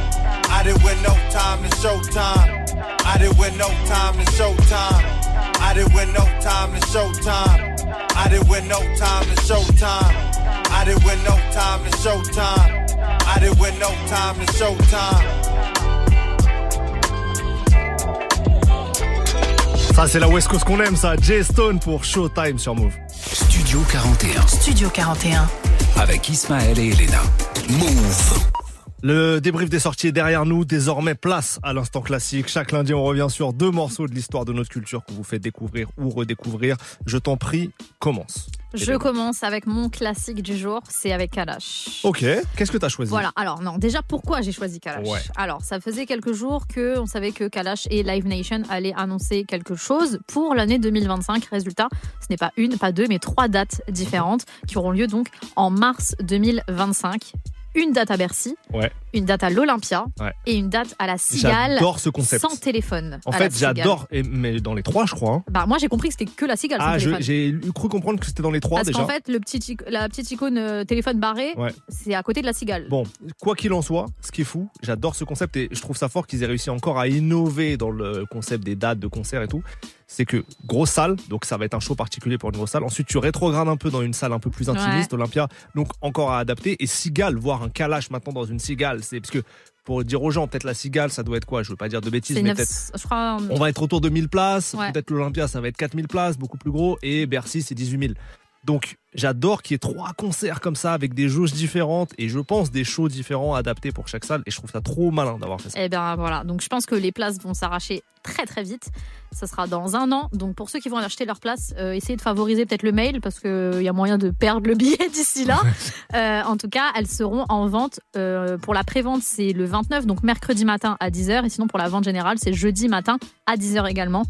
S22: I didn't win no time to showtime. I didn't win no time to showtime. I didn't win no time to showtime. I didn't win no time to showtime. I didn't win no time to showtime. I didn't win no time to showtime.
S3: Ça, c'est la West Coast qu'on aime, ça. Jay Stone pour Showtime sur Move.
S1: Studio 41.
S2: Studio 41.
S1: Avec Ismaël et Elena. Move.
S3: Le débrief des sorties est derrière nous. Désormais, place à l'instant classique. Chaque lundi, on revient sur deux morceaux de l'histoire de notre culture qu'on vous fait découvrir ou redécouvrir. Je t'en prie, commence.
S4: Je commence avec mon classique du jour, c'est avec Kalash.
S3: Ok, qu'est-ce que t'as choisi?
S4: Voilà, alors non, déjà pourquoi j'ai choisi Kalash?
S3: Ouais.
S4: Alors, ça faisait quelques jours que on savait que Kalash et Live Nation allaient annoncer quelque chose pour l'année 2025. Résultat, ce n'est pas une, pas deux, mais trois dates différentes qui auront lieu donc en mars 2025. Une date à Bercy,
S3: Ouais.
S4: une date à l'Olympia
S3: Ouais.
S4: et une date à la Cigale.
S3: J'adore ce concept.
S4: Sans téléphone.
S3: En fait, j'adore, mais dans les trois, je crois. hein.
S4: Bah, moi, j'ai compris que c'était que la Cigale
S3: Ah, j'ai cru comprendre que c'était dans les trois
S4: Parce
S3: déjà.
S4: qu'en fait, le petit, la petite icône euh, téléphone barré,
S3: Ouais.
S4: c'est à côté de la cigale.
S3: Bon, quoi qu'il en soit, ce qui est fou, j'adore ce concept et je trouve ça fort qu'ils aient réussi encore à innover dans le concept des dates de concert et tout. C'est que grosse salle, donc ça va être un show particulier pour une grosse salle. Ensuite, tu rétrogrades un peu dans une salle un peu plus intimiste, Olympia, donc encore à adapter. Et Cigale, voir un Kalash maintenant dans une Cigale, c'est parce que pour dire aux gens, peut-être la Cigale, ça doit être quoi? Je veux pas dire de bêtises, mais peut-être.
S4: crois.
S3: On va être autour de 1000 places.
S4: Ouais.
S3: Peut-être l'Olympia, ça va être 4000 places, beaucoup plus gros. Et Bercy, c'est 18 000. Donc, j'adore qu'il y ait trois concerts comme ça avec des jauges différentes et je pense des shows différents adaptés pour chaque salle. Et je trouve ça trop malin d'avoir fait ça.
S4: Eh bien voilà, donc je pense que les places vont s'arracher très très vite. Ça sera dans un an. Donc pour ceux qui vont aller acheter leur place, euh, essayez de favoriser peut-être le mail parce qu'il y a moyen de perdre le billet d'ici là. Euh, en tout cas, elles seront en vente. euh, pour la prévente, c'est le 29, donc mercredi matin à 10h. Et sinon pour la vente générale, c'est jeudi matin à 10h également.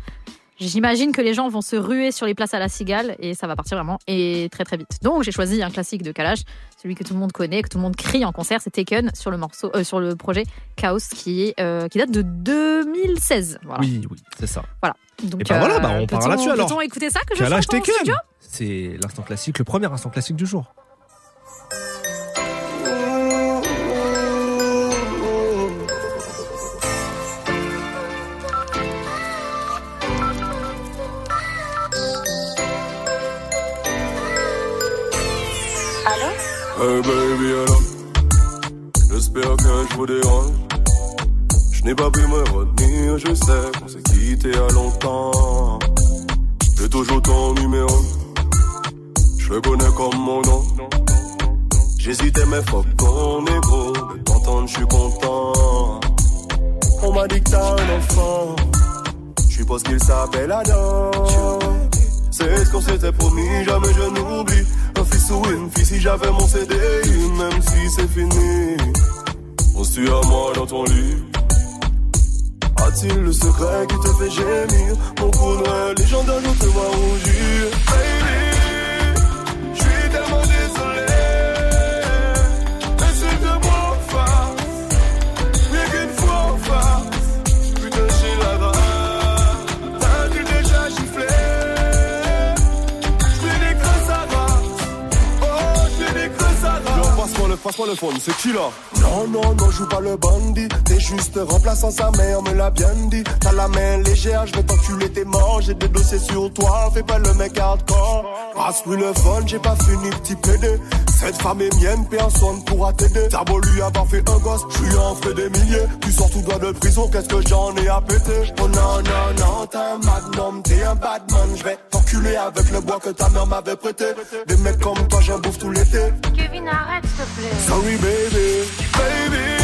S4: J'imagine que les gens vont se ruer sur les places à la cigale et ça va partir vraiment et très très vite. Donc j'ai choisi un classique de Kalash, celui que tout le monde connaît, que tout le monde crie en concert, c'est Taken sur le morceau, euh, sur le projet Chaos qui euh, qui date de 2016. Voilà.
S3: Oui, oui, c'est ça.
S4: Voilà. Donc,
S3: et ben voilà, bah, on
S4: peut-on-
S3: part là-dessus alors.
S4: Peut-on écouter ça que je
S3: Kalash
S4: chante en
S3: Taken.
S4: studio?
S3: C'est l'instant classique, le premier instant classique du jour.
S24: Hey baby, J'espère que je vous dérange. Je n'ai pas pu me retenir Je sais qu'on s'est quitté à longtemps. J'ai toujours ton numéro. Je le connais comme mon nom. J'hésitais mais fuck ton ego De t'entendre je suis content. On m'a dit que t'as un enfant. Je suppose qu'il s'appelle Adam. C'est ce qu'on s'était promis, jamais je n'oublie. Fils ou une fille, si j'avais mon CDI, même si c'est fini. On se tue à moi dans ton lit. A-t-il le secret qui te fait gémir? Mon coup noir, légendaire, je te vois rougir. Le, passe-moi le phone, c'est qui là? Non, non, non, joue pas le bandit. T'es juste remplaçant sa mère, me l'a bien dit. T'as la main légère, je vais t'enculer tes morts. J'ai des dossiers sur toi, fais pas le mec hardcore. Passe-lui le phone, j'ai pas fini, petit PD. Cette femme est mienne, personne pourra t'aider. T'as beau lui avoir fait un gosse, je lui en ferai des milliers. Tu sors tout droit de prison, qu'est-ce que j'en ai à péter? Oh non, non, non, t'es un magnum, t'es un badman. Je vais t'enculer avec le bois que ta mère m'avait prêté. Des mecs comme toi, j'en bouffe tout l'été.
S25: Kevin, arrête, s'il te plaît.
S24: Sorry baby, baby,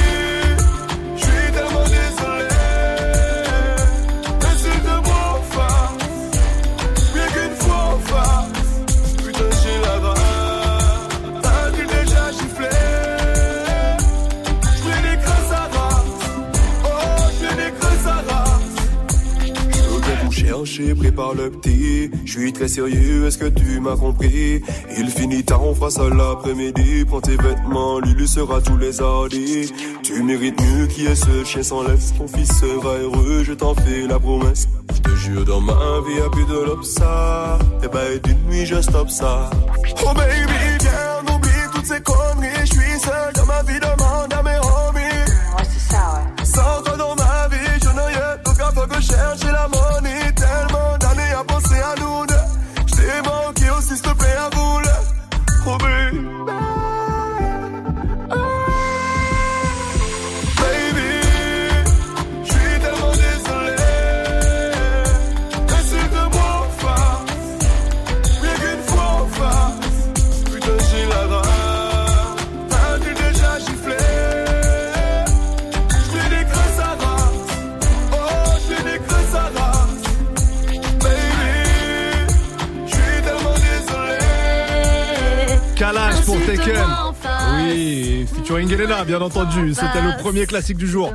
S26: par le petit. Je suis très sérieux, est-ce que tu m'as compris? Il finit tard, on fera ça l'après-midi. Prends tes vêtements, Lulu sera tous les hardis. Tu mérites mieux qui est ce chien sans laisse. Ton fils sera heureux, je t'en fais la promesse. Je te jure, dans ma vie, y'a plus de l'obsa. Et ben, d'une nuit, je stoppe ça. Oh baby, viens, oublie toutes ces conneries. Je suis seul dans ma vie, demande à mes homies.
S24: C'est ça.
S3: Bien entendu. C'était le premier classique du jour.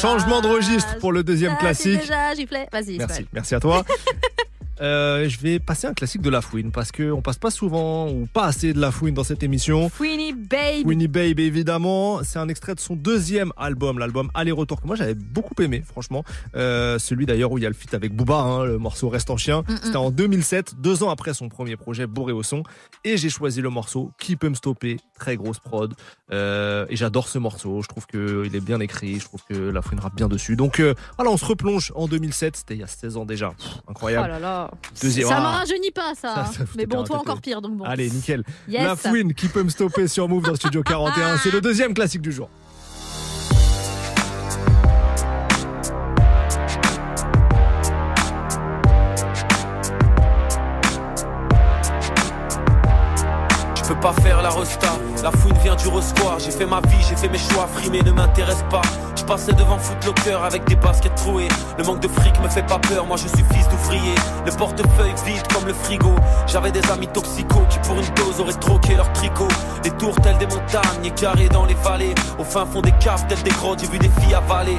S3: Changement de registre pour le deuxième classique.
S4: déjà giflé. Vas-y,
S3: Merci, merci à toi. Euh, je vais passer un classique de La Fouine parce que on passe pas souvent ou pas assez de La Fouine dans cette émission.
S4: Fouini Babe.
S3: Winnie Babe évidemment, c'est un extrait de son deuxième album, l'album Aller-Retour que moi j'avais beaucoup aimé franchement. Euh, celui d'ailleurs où il y a le feat avec Booba, hein, le morceau Reste en chien.
S4: Mm, mm.
S3: C'était en 2007, deux ans après son premier projet Bourré au son, et j'ai choisi le morceau Qui peut me stopper, très grosse prod. Euh, et j'adore ce morceau, je trouve que il est bien écrit, je trouve que La Fouine rappe bien dessus. Donc voilà, on se replonge en 2007, c'était il y a 16 ans déjà, Pff, incroyable.
S4: Oh là là.
S3: Deuxième-
S4: Ça
S3: Ah.
S4: me rajeunit pas, ça.
S3: Ça,
S4: hein.
S3: ça
S4: Mais bon, toi encore pire, donc bon.
S3: Allez, nickel.
S4: Yes.
S3: La fouine qui peut me stopper sur Move dans Studio 41. C'est le deuxième classique du jour.
S7: Je peux pas faire la resta, la fouine vient du resquoir J'ai fait ma vie, j'ai fait mes choix, frimer ne m'intéresse pas. Je passais devant Footlocker avec des baskets trouées. Le manque de fric me fait pas peur, moi je suis fils d'ouvrier. Le portefeuille vide comme le frigo. J'avais des amis toxicaux qui pour une dose auraient troqué leur tricot. Des tours telles des montagnes, carrés dans les vallées. Au fin fond des caves telles des grottes, j'ai vu des filles avaler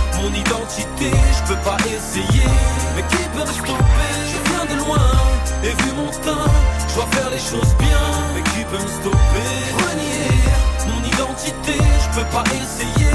S7: mon identité, je peux pas essayer. Mais qui peut me stopper? Je viens de loin, et vu mon teint, je dois faire les choses bien. Mais qui peut me stopper? Renier mon identité, je peux pas essayer.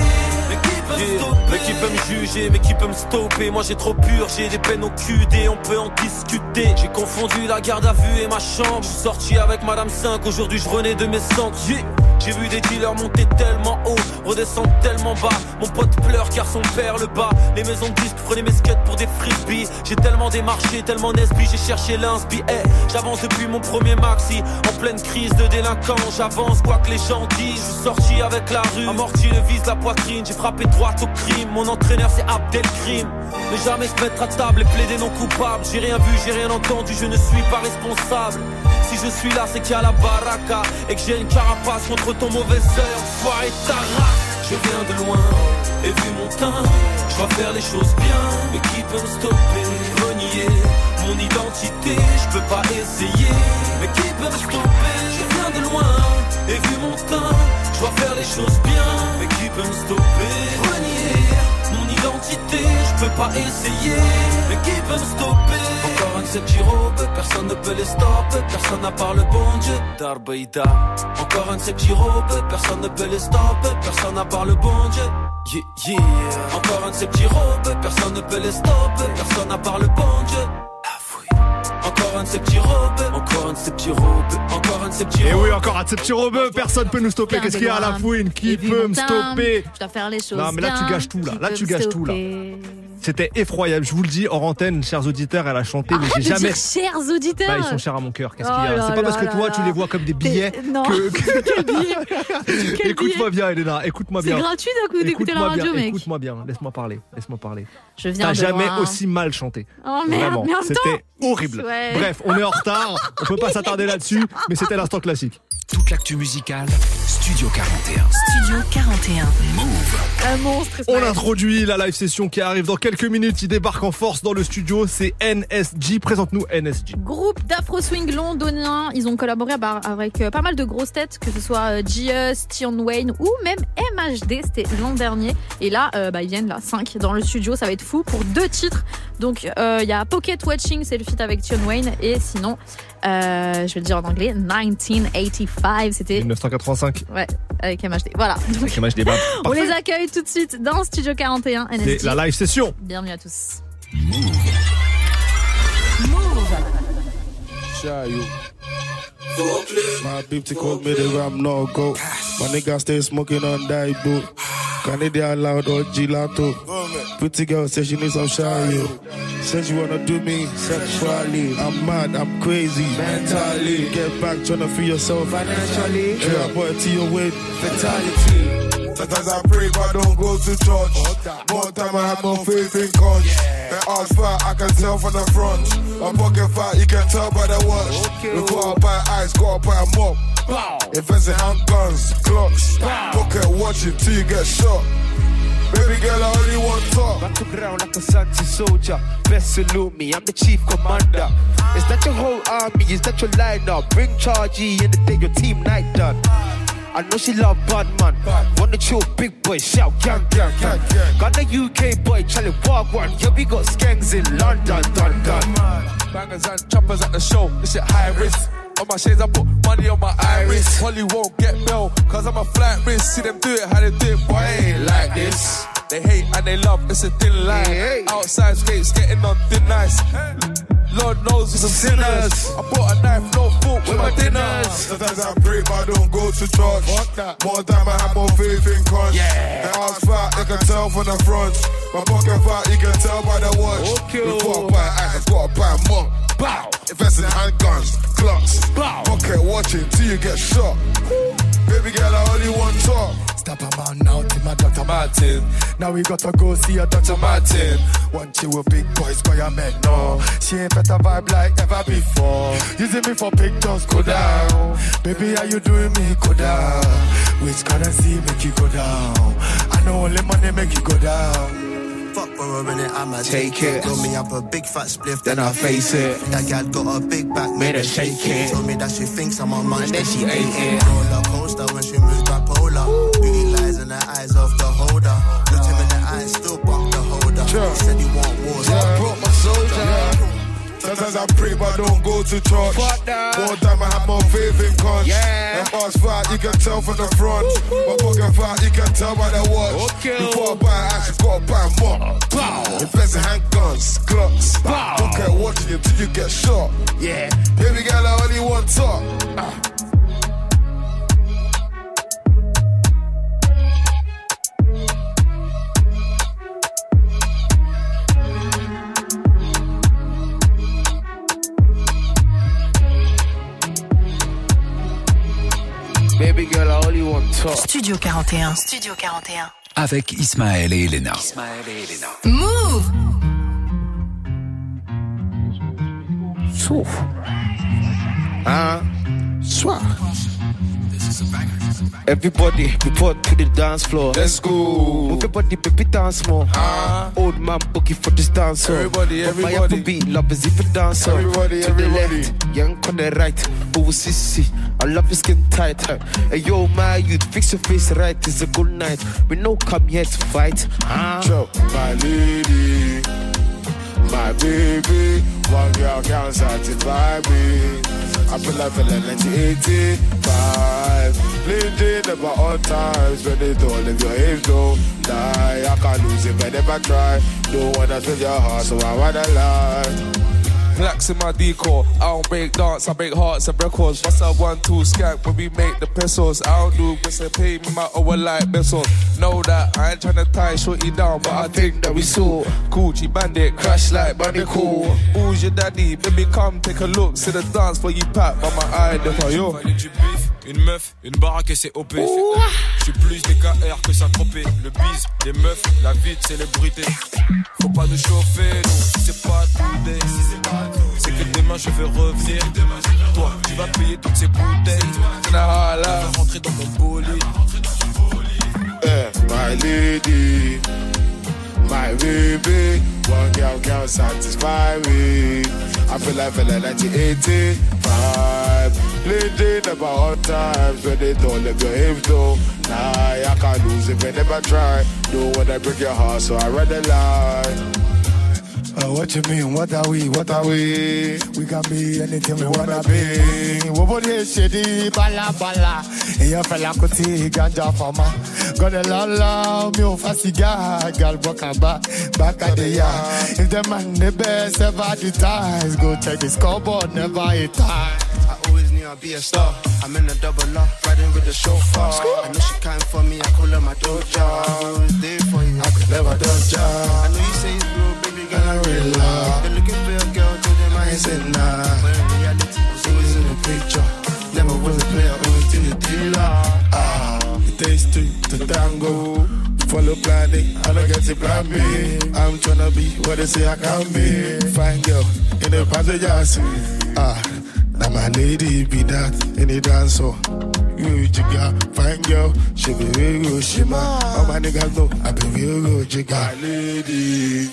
S7: Mais qui peut me stopper? Mais qui peut me juger, mais qui peut me stopper? Moi j'ai trop pur, j'ai des peines au QD, on peut en discuter. J'ai confondu la garde à vue et ma chambre. Je suis sorti avec Madame 5, aujourd'hui je renais de mes centres Yeah. J'ai vu des dealers monter tellement haut, redescendre tellement bas. Mon pote pleure car son père le bat. Les maisons de disques prenaient mes skates pour des frisbees. J'ai tellement démarché, tellement nesbi, j'ai cherché l'inspi. Hey, J'avance depuis mon premier maxi. En pleine crise de délinquance, j'avance quoi que les gens disent. Je sorti avec la rue, amorti le vise la poitrine J'ai frappé droite au mon entraîneur c'est Abdelkrim Ne jamais se mettre à table et plaider non coupable. J'ai rien vu, j'ai rien entendu, je ne suis pas responsable. Si je suis là c'est qu'il y a la baraka. Et que j'ai une carapace contre ton mauvais œil. Enfoiré ta race Je viens de loin. Et vu mon teint Je dois faire les choses bien. Mais qui peut me stopper Renier mon identité? Je peux pas essayer. Mais qui peut me stopper? Et vu mon teint Je dois faire les choses bien. Mais qui peut me stopper? Renier mon identité Je peux pas essayer. Mais qui peut me stopper? Encore un de ces petits robes Personne ne peut les stopper. Personne n'a part le bon Dieu Darbeida Encore un de ces petits robes Personne ne peut les stopper. Personne n'a part le bon Dieu. Yeah, yeah. Encore un de ces petits Personne ne peut les stopper. Personne n'a part le bon Dieu encore un de ces petits robes, encore un de ces petits robes, encore un de ces petits
S3: Et
S7: robes.
S3: oui, encore un de ces petits robeux, personne peut nous stopper. Qu'est-ce qu'il y a à la fouine Qui peut me stopper
S4: Je dois faire les choses
S3: Non, mais là, tu gâches tout, là. Là, tu gâches tout, là. C'était effroyable. Je vous le dis, hors antenne, chers auditeurs, elle a chanté, mais j'ai jamais.
S4: dire chers auditeurs.
S3: Bah, ils sont chers à mon cœur. Qu'est-ce
S4: Oh
S3: qu'il y a
S4: là
S3: C'est pas parce que toi,
S4: là
S3: tu les vois comme des billets.
S4: Non.
S3: que-
S4: Quel billet
S3: Écoute-moi bien, Elena. Écoute-moi
S4: C'est
S3: bien.
S4: gratuit d'un coup d'écouter la radio,
S3: bien,
S4: mec.
S3: Écoute-moi bien. Laisse-moi parler. Laisse-moi parler.
S4: Je viens
S3: T'as jamais
S4: loin.
S3: aussi mal chanté.
S4: Oh merde,
S3: Vraiment.
S4: mais en même
S3: C'était
S4: temps-
S3: horrible.
S4: Ouais.
S3: Bref, on est en retard. On peut pas s'attarder là-dessus, mais c'était l'instant classique.
S1: Toute l'actu musicale, Studio 41.
S11: Studio 41.
S4: Un monstre.
S3: On introduit la live session qui arrive dans quelques minutes. Il débarque en force dans le studio. C'est NSG. Présente-nous NSG.
S4: Groupe d'afro swing londonien, ils ont collaboré avec euh, pas mal de grosses têtes, que ce soit euh, G.U.S, Tion Wayne ou même MHD, c'était l'an dernier. Et là, euh, bah, ils viennent là, 5 dans le studio, ça va être fou pour deux titres. Donc euh, il y a Pocket Watching, c'est le feat avec Tion Wayne, et sinon, euh, je vais le dire en anglais, 1985, c'était
S3: 1985.
S4: ouais avec MHD. Voilà. Donc,
S3: Avec MHD
S4: on les accueille tout de suite dans Studio 41
S3: C'est la live session.
S4: Bienvenue à tous.
S27: Shy you. My beauty called me the ram no go. My nigga stay smoking on that boot. Canadian loud or oh, gelato. Pretty girl says she needs some shy. Says you wanna do me sexually. I'm mad, I'm crazy mentally. Get back trying to free yourself financially. Yeah, boy, to your weight fatality.
S28: Sometimes I pray but I don't go to church. More time I have more faith in God. The ass fat, I can tell from the front. My pocket fat, you can tell by the watch. Before I buy ice, gotta buy a mop. Invest in handguns, clocks. Pocket watching till you get shot. Baby girl, I only want top.
S29: Back to ground like a Santi soldier. Best salute me, I'm the chief commander. Is that your whole army? Is that your lineup? Bring charge E in the day your team night done. I know she love bad man. Wanna chill, big boy, shout gang gang gang. Got the UK boy, Charlie Walk one. Yeah, we got skanks in London, dun dun.
S6: Bangers and choppers at the show, this shit high risk. On my shades, I put money on my iris. Holly won't get bail, cause I'm a flat wrist. See them do it, how they do it, boy, I ain't like this. They hate and they love, it's a thin line. Outside skates, getting on thin ice. Lord knows we're some sinners. I bought a knife, no fork with my dinners.
S28: Sometimes I pray but I don't go to church. More time I have more faith in God. The ass fat, you can tell from the front. My pocket fat, you can tell by the watch. Before I buy ice, I gotta buy more. Bow. Invest in handguns, clocks. Pocket watching till you get shot. Baby girl, I only want top.
S30: Stop a man now to my Dr. Martin. Now we gotta go see a Dr. Martin. Want you with big boys, boy, I met no. She ain't better vibe like ever before. Using me for pictures, go down. Baby, how you doing me, go down. Which currency make you go down? I know only money make you go down.
S22: Fuck borrowing it, I'ma
S29: Take
S22: take,
S29: it.
S22: it. Roll me up a big fat spliff,
S29: Then I face it.
S22: That gal got a big back,
S29: Made her shake it.
S22: Told me that she thinks I'm on mine,
S29: Then she ate it.
S22: Roller coaster when she moves bipolar. Beauty lies in the eyes of the holder. Looked him in the eyes, still buck the holder. He said he want war, so I brought my soldier.
S28: Sometimes I pray but don't go to church. More time I have more faith in God.
S29: Yeah.
S28: Them ass fat, you can tell from the front. My pocket fat, you can tell by the watch. Before I buy I gotta buy more. Bow. Invest in handguns, clocks. Pocket watching you till you get shot.
S29: Yeah.
S28: Baby girl, I only want top. Ah.
S29: Baby girl, I only want top.
S11: Studio 41. Studio 41.
S1: Avec Ismaël et Elena.
S11: Move.
S27: Souf. Hein? Soir.
S29: Everybody, report to the dance floor.
S28: Let's go.
S29: Move your body, baby, dance more. Ah. Old man boogie for this dancer.
S28: Everybody, everybody.
S29: But My beat lovers even dancer.
S28: Everybody,
S29: to
S28: everybody.
S29: the left, young on the right. Oh, sissy, I love your skin tight. Hey, yo, my youth, fix your face right. It's a good night. We no come here to fight. Huh?
S28: Chop, my lady, my baby. One girl can't satisfy me. I feel like feeling 1985. Bleeding never all times when they don't your age, don't die. I can't lose it, but if I try. Don't wanna spend your heart, so I wanna lie.
S6: Blacks in my decor. I don't break dance, I break hearts and records. What's up, one, two, skank when we make the pesos. I don't do this and pay me my over like pesos.
S31: Know that I ain't tryna tie shorty down, but I think that we saw Gucci bandit crash like bandit cool. Who's your daddy? Baby, come take a look. See the dance for you pack by my eye, the yo.
S32: Une meuf, une baraque et c'est OP. J'suis plus des KR que ça tropé. Le bise, les meufs, la vie de célébrité. Faut pas nous chauffer, non, c'est pas tout C'est que demain je vais revenir. Toi, tu vas payer toutes ces bouteilles. Tu vas rentrer dans mon bolide.
S28: Eh, my lady, my baby. One girl can satisfy me. I feel like feeling 1985. Lady never on times when they don't let your hips though. Nah, I can't lose if I never try. Don't wanna break your heart, so I rather lie. Uh, what you mean? What are we? What are we? We can be anything we wanna be. Wobode shady bala bala. Eyan fella kuti ganja fama. Gonna la la mi o fasiga gal bokaba back at the yard. If the man the best ever the ties, go check the scoreboard, never a tie.
S33: I always knew I'd be a star. I'm in a double R, riding with the chauffeur. I know she kind for me, I call her my doja. I'm always there for you.
S28: I could never doja.
S33: I know you say it's real, real love. You're looking for a girl, to them I ain't said nah. But in reality, was always in the picture. Never was a player, always in the dealer.
S28: Ah, it takes two to tango. Follow plan I don't get to plan B. I'm tryna be what they say I can be. Fine girl in the passenger seat. Ah, now my lady be that in the dance hall. You jigga, fine girl, she be real good, shima. All my niggas know I be real good, jigga. My lady,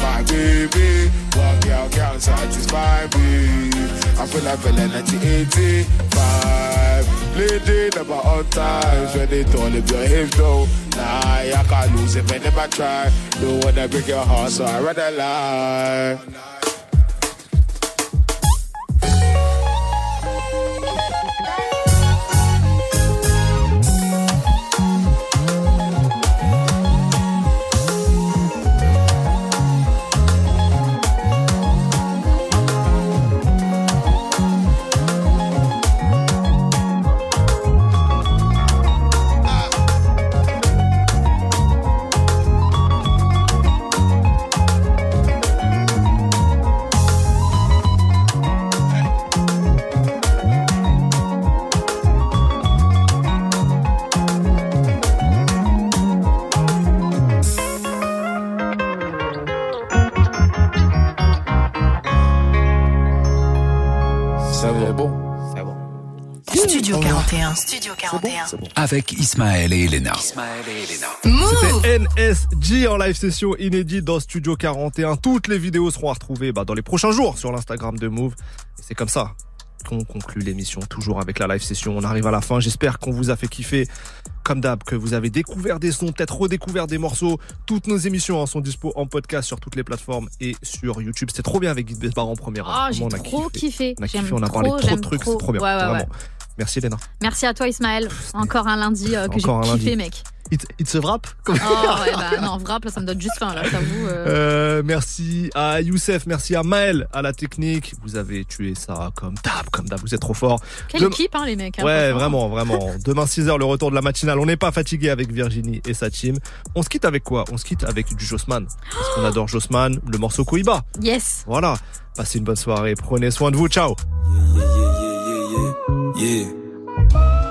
S28: my baby, one girl can satisfy me. I feel like feeling 1985. Lady never on times when they don't your hips though. Nah, I can't lose if I never try. Don't wanna break your heart, so I rather lie.
S2: 41. Studio 41.
S1: Avec Ismaël et Elena.
S3: C'était NSG en live session inédite dans Studio 41. Toutes les vidéos seront à retrouver bah, dans les prochains jours sur l'Instagram de Move. Et c'est comme ça qu'on conclut l'émission, toujours avec la live session. On arrive à la fin. J'espère qu'on vous a fait kiffer. Comme d'hab, que vous avez découvert des sons, peut-être redécouvert des morceaux. Toutes nos émissions hein, sont dispo en podcast sur toutes les plateformes et sur YouTube. C'était trop bien avec Guy Besbar en première.
S4: Ah,
S3: heure.
S4: j'ai
S3: Vraiment,
S4: trop
S3: kiffé.
S4: kiffé.
S3: On a kiffé, on a parlé de trop de trucs,
S4: trop.
S3: c'est trop bien.
S4: Ouais, ouais, ouais.
S3: Merci Léna.
S4: Merci à toi Ismaël. Encore un lundi euh, que j'ai kiffé
S3: lundi.
S4: mec.
S3: It's, it's a wrap
S4: Oh ouais bah non, wrap là ça me donne juste faim là, j'avoue. euh.
S3: Euh, merci à Youssef, merci à Maël à la technique. Vous avez tué ça comme d'hab, comme d'hab. Vous êtes trop fort.
S4: Quelle
S3: Dem-
S4: équipe hein les mecs. hein,
S3: Ouais, vraiment, vraiment. Demain 6h, le retour de la matinale. On n'est pas fatigué avec Virginie et sa team. On se quitte avec quoi? On se quitte avec du Jossman. Parce qu'on adore Jossman, le morceau Koiba.
S4: Yes.
S3: Voilà. Passez une bonne soirée. Prenez soin de vous. Ciao.
S34: Yeah. Yeah.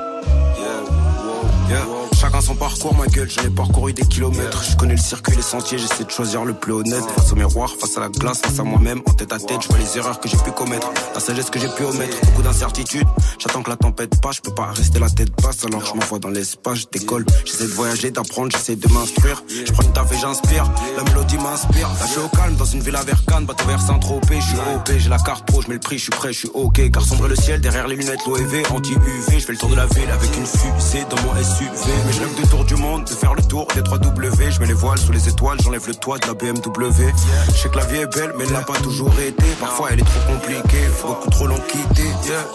S34: Son parcours, ma gueule, j'en ai parcouru des kilomètres. Je connais le circuit, les sentiers, j'essaie de choisir le plus honnête. Face au miroir, face à la glace, face à moi-même, en tête à tête, je vois les erreurs que j'ai pu commettre. La sagesse que j'ai pu omettre, beaucoup d'incertitudes. J'attends que la tempête passe, je peux pas rester la tête basse, alors je m'envoie dans l'espace, je décolle. J'essaie de voyager, d'apprendre, j'essaie de m'instruire. Je prends une taf et j'inspire, la mélodie m'inspire. Là, je au calme, dans une ville à Vercane, bateau vers Saint-Tropez, je suis OP, j'ai la carte pro, je mets le prix, je suis prêt, je suis ok. Car sombre le ciel, derrière les lunettes, l'OEV, anti-UV, je fais le tour de la ville avec une fusée dans mon SUV. Rêve de tour du monde, de faire le tour des 3 W, je mets les voiles sous les étoiles, j'enlève le toit de la BMW. Je sais que la vie est belle, mais elle n'a pas toujours été. Parfois elle est trop compliquée, beaucoup trop quitté.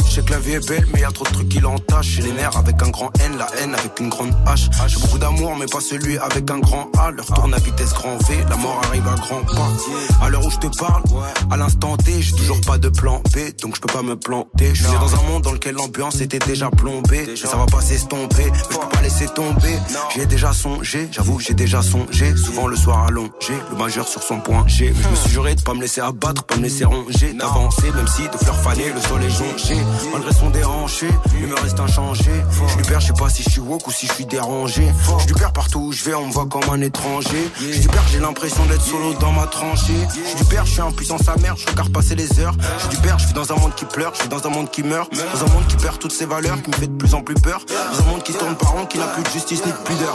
S34: Je sais que la vie est belle, mais y a trop de trucs qui l'entachent. J'ai les nerfs avec un grand N, la haine avec une grande H. J'ai beaucoup d'amour, mais pas celui avec un grand A. Leur tourne à vitesse grand V, la mort arrive à grand pas. À l'heure où je te parle, à l'instant T, j'ai toujours pas de plan B, donc je peux pas me planter. Je suis dans un monde dans lequel l'ambiance était déjà plombée. Ça va pas s'estomper, mais pas laisser tomber. J'ai déjà songé, j'avoue, j'ai déjà songé. Souvent le soir allongé, le majeur sur son point G. Mais je me suis juré de pas me laisser abattre, pas me laisser ronger, d'avancer, même si de fleurs fanées, le sol est jonché. Malgré son déhanché, il me reste inchangé. Je lui perds, je sais pas si je suis woke ou si je suis dérangé. Je lui perds partout où je vais, on me voit comme un étranger. Je lui perds, j'ai l'impression d'être solo dans ma tranchée. Je lui perds, je suis impuissant sa mère, je regarde passer les heures. Je lui perds, je suis dans un monde qui pleure, je suis dans un monde qui meurt. Dans un monde qui perd toutes ses valeurs, qui me fait de plus en plus peur. Dans un monde qui tourne par rond, qui n'a plus de justice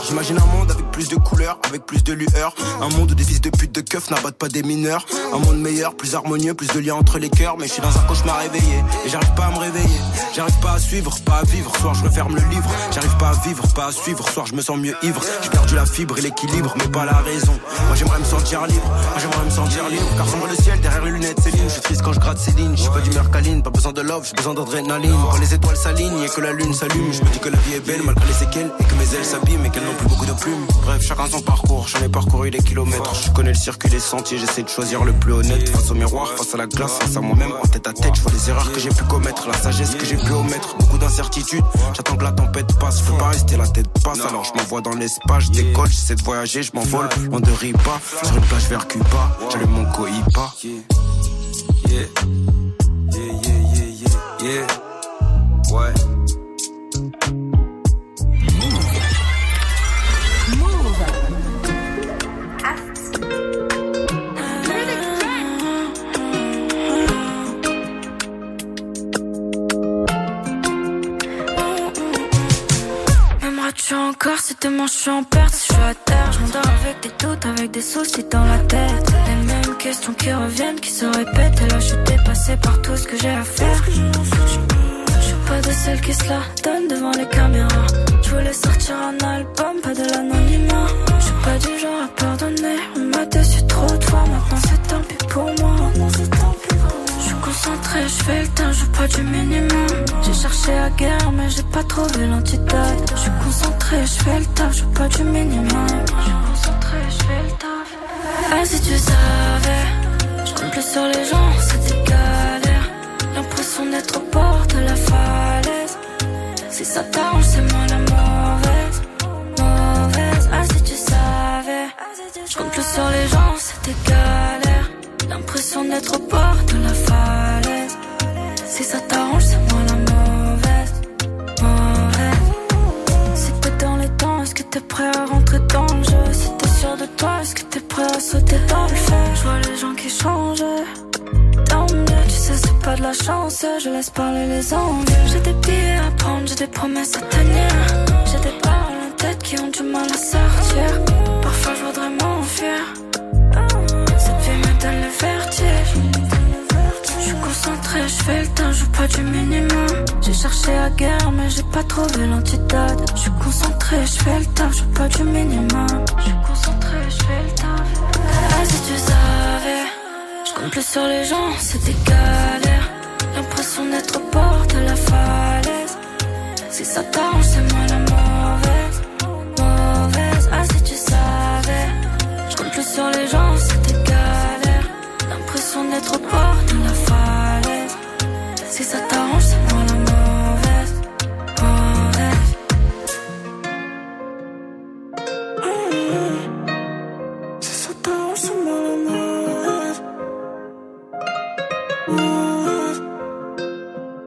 S34: J'imagine un monde avec plus de couleurs, avec plus de lueur. Un monde où des fils de pute de keufs n'abattent pas des mineurs. Un monde meilleur, plus harmonieux, plus de liens entre les cœurs. Mais je suis dans un cauchemar réveillé et j'arrive pas à me réveiller. J'arrive pas à suivre, pas à vivre. Soir je referme le livre. J'arrive pas à vivre, pas à suivre. Soir je me sens mieux ivre. J'ai perdu la fibre et l'équilibre, mais pas la raison. Moi j'aimerais me sentir libre. Moi j'aimerais me sentir libre. Car sombre le ciel derrière les lunettes Céline. Je suis triste quand je gratte Céline. J'ai pas d'humeur câline, pas besoin de love, j'ai besoin d'adrénaline. Quand les étoiles s'alignent et que la lune s'allume, je me dis que la vie est belle malgré les séquelles et que mes ailes et qu'elles n'ont plus beaucoup de plumes. Bref, chacun son parcours. J'en ai parcouru des kilomètres. Je connais le circuit, les sentiers. J'essaie de choisir le plus honnête. Face au miroir, face à la glace, face à moi-même, en tête à tête. Je vois les erreurs que j'ai pu commettre, la sagesse que j'ai pu omettre. Beaucoup d'incertitudes. J'attends que la tempête passe. Peux pas rester la tête passe. Alors je m'envoie dans l'espace. Je décolle, j'essaie de voyager. Je m'envole loin de Ripa. Sur une plage vers Cuba. J'allume mon cohiba. Yeah. Yeah. Yeah, yeah, yeah, yeah. Ouais.
S35: M'aimeras-tu encore si demain je suis en perte, si je suis à terre Je m'endors avec des doutes, avec des soucis dans la tête. Les mêmes questions qui reviennent, qui se répètent Et là je suis dépassée par tout ce que j'ai à faire. Je suis pas de celle qui se la donne devant les caméras. Je voulais sortir un album, pas de l'anonymat. Je suis pas du genre à pardonner On m'a déçu trop de fois, maintenant concentré, je fais le temps, je pas du minimum. J'ai cherché la guerre, mais j'ai pas trouvé l'antidote. Je suis concentré, je fais le taf, je pas du minimum. Je suis concentré, je fais le taf. Ah, si tu savais, je compte plus sur les gens, c'est des. L'impression d'être au bord de la falaise. Si ça t'arrange, c'est moi la mauvaise. Mauvaise, ah, si tu savais, je compte plus sur les gens, c'est des. L'impression d'être au bord de la falaise. Si ça t'arrange, c'est moi la mauvaise. Mauvaise. Si t'es dans les temps, est-ce que t'es prêt à rentrer dans le jeu? Si t'es sûr de toi, est-ce que t'es prêt à sauter dans le feu? Je vois les gens qui changent. Tant mieux, tu sais, c'est pas de la chance. Je laisse parler les envieux. J'ai des billets à prendre, j'ai des promesses à tenir. J'ai des paroles en tête qui ont du mal à sortir. Parfois, je voudrais m'enfuir. Concentré, je fais le temps, je joue pas du minimum. J'ai cherché la guerre, mais j'ai pas trouvé l'antidote. Je suis concentré, je fais le temps, je joue pas du minimum. Je suis concentré, je fais le temps. Ah, si tu savais, je compte plus sur les gens, c'est des galères. L'impression d'être au bord de la falaise. Si ça t'arrange, c'est moi la mauvaise. Mauvaise, ah, si tu savais. Je compte sur les gens, c'est des galères. L'impression d'être au bord de la falaise. Si ça t'arrange,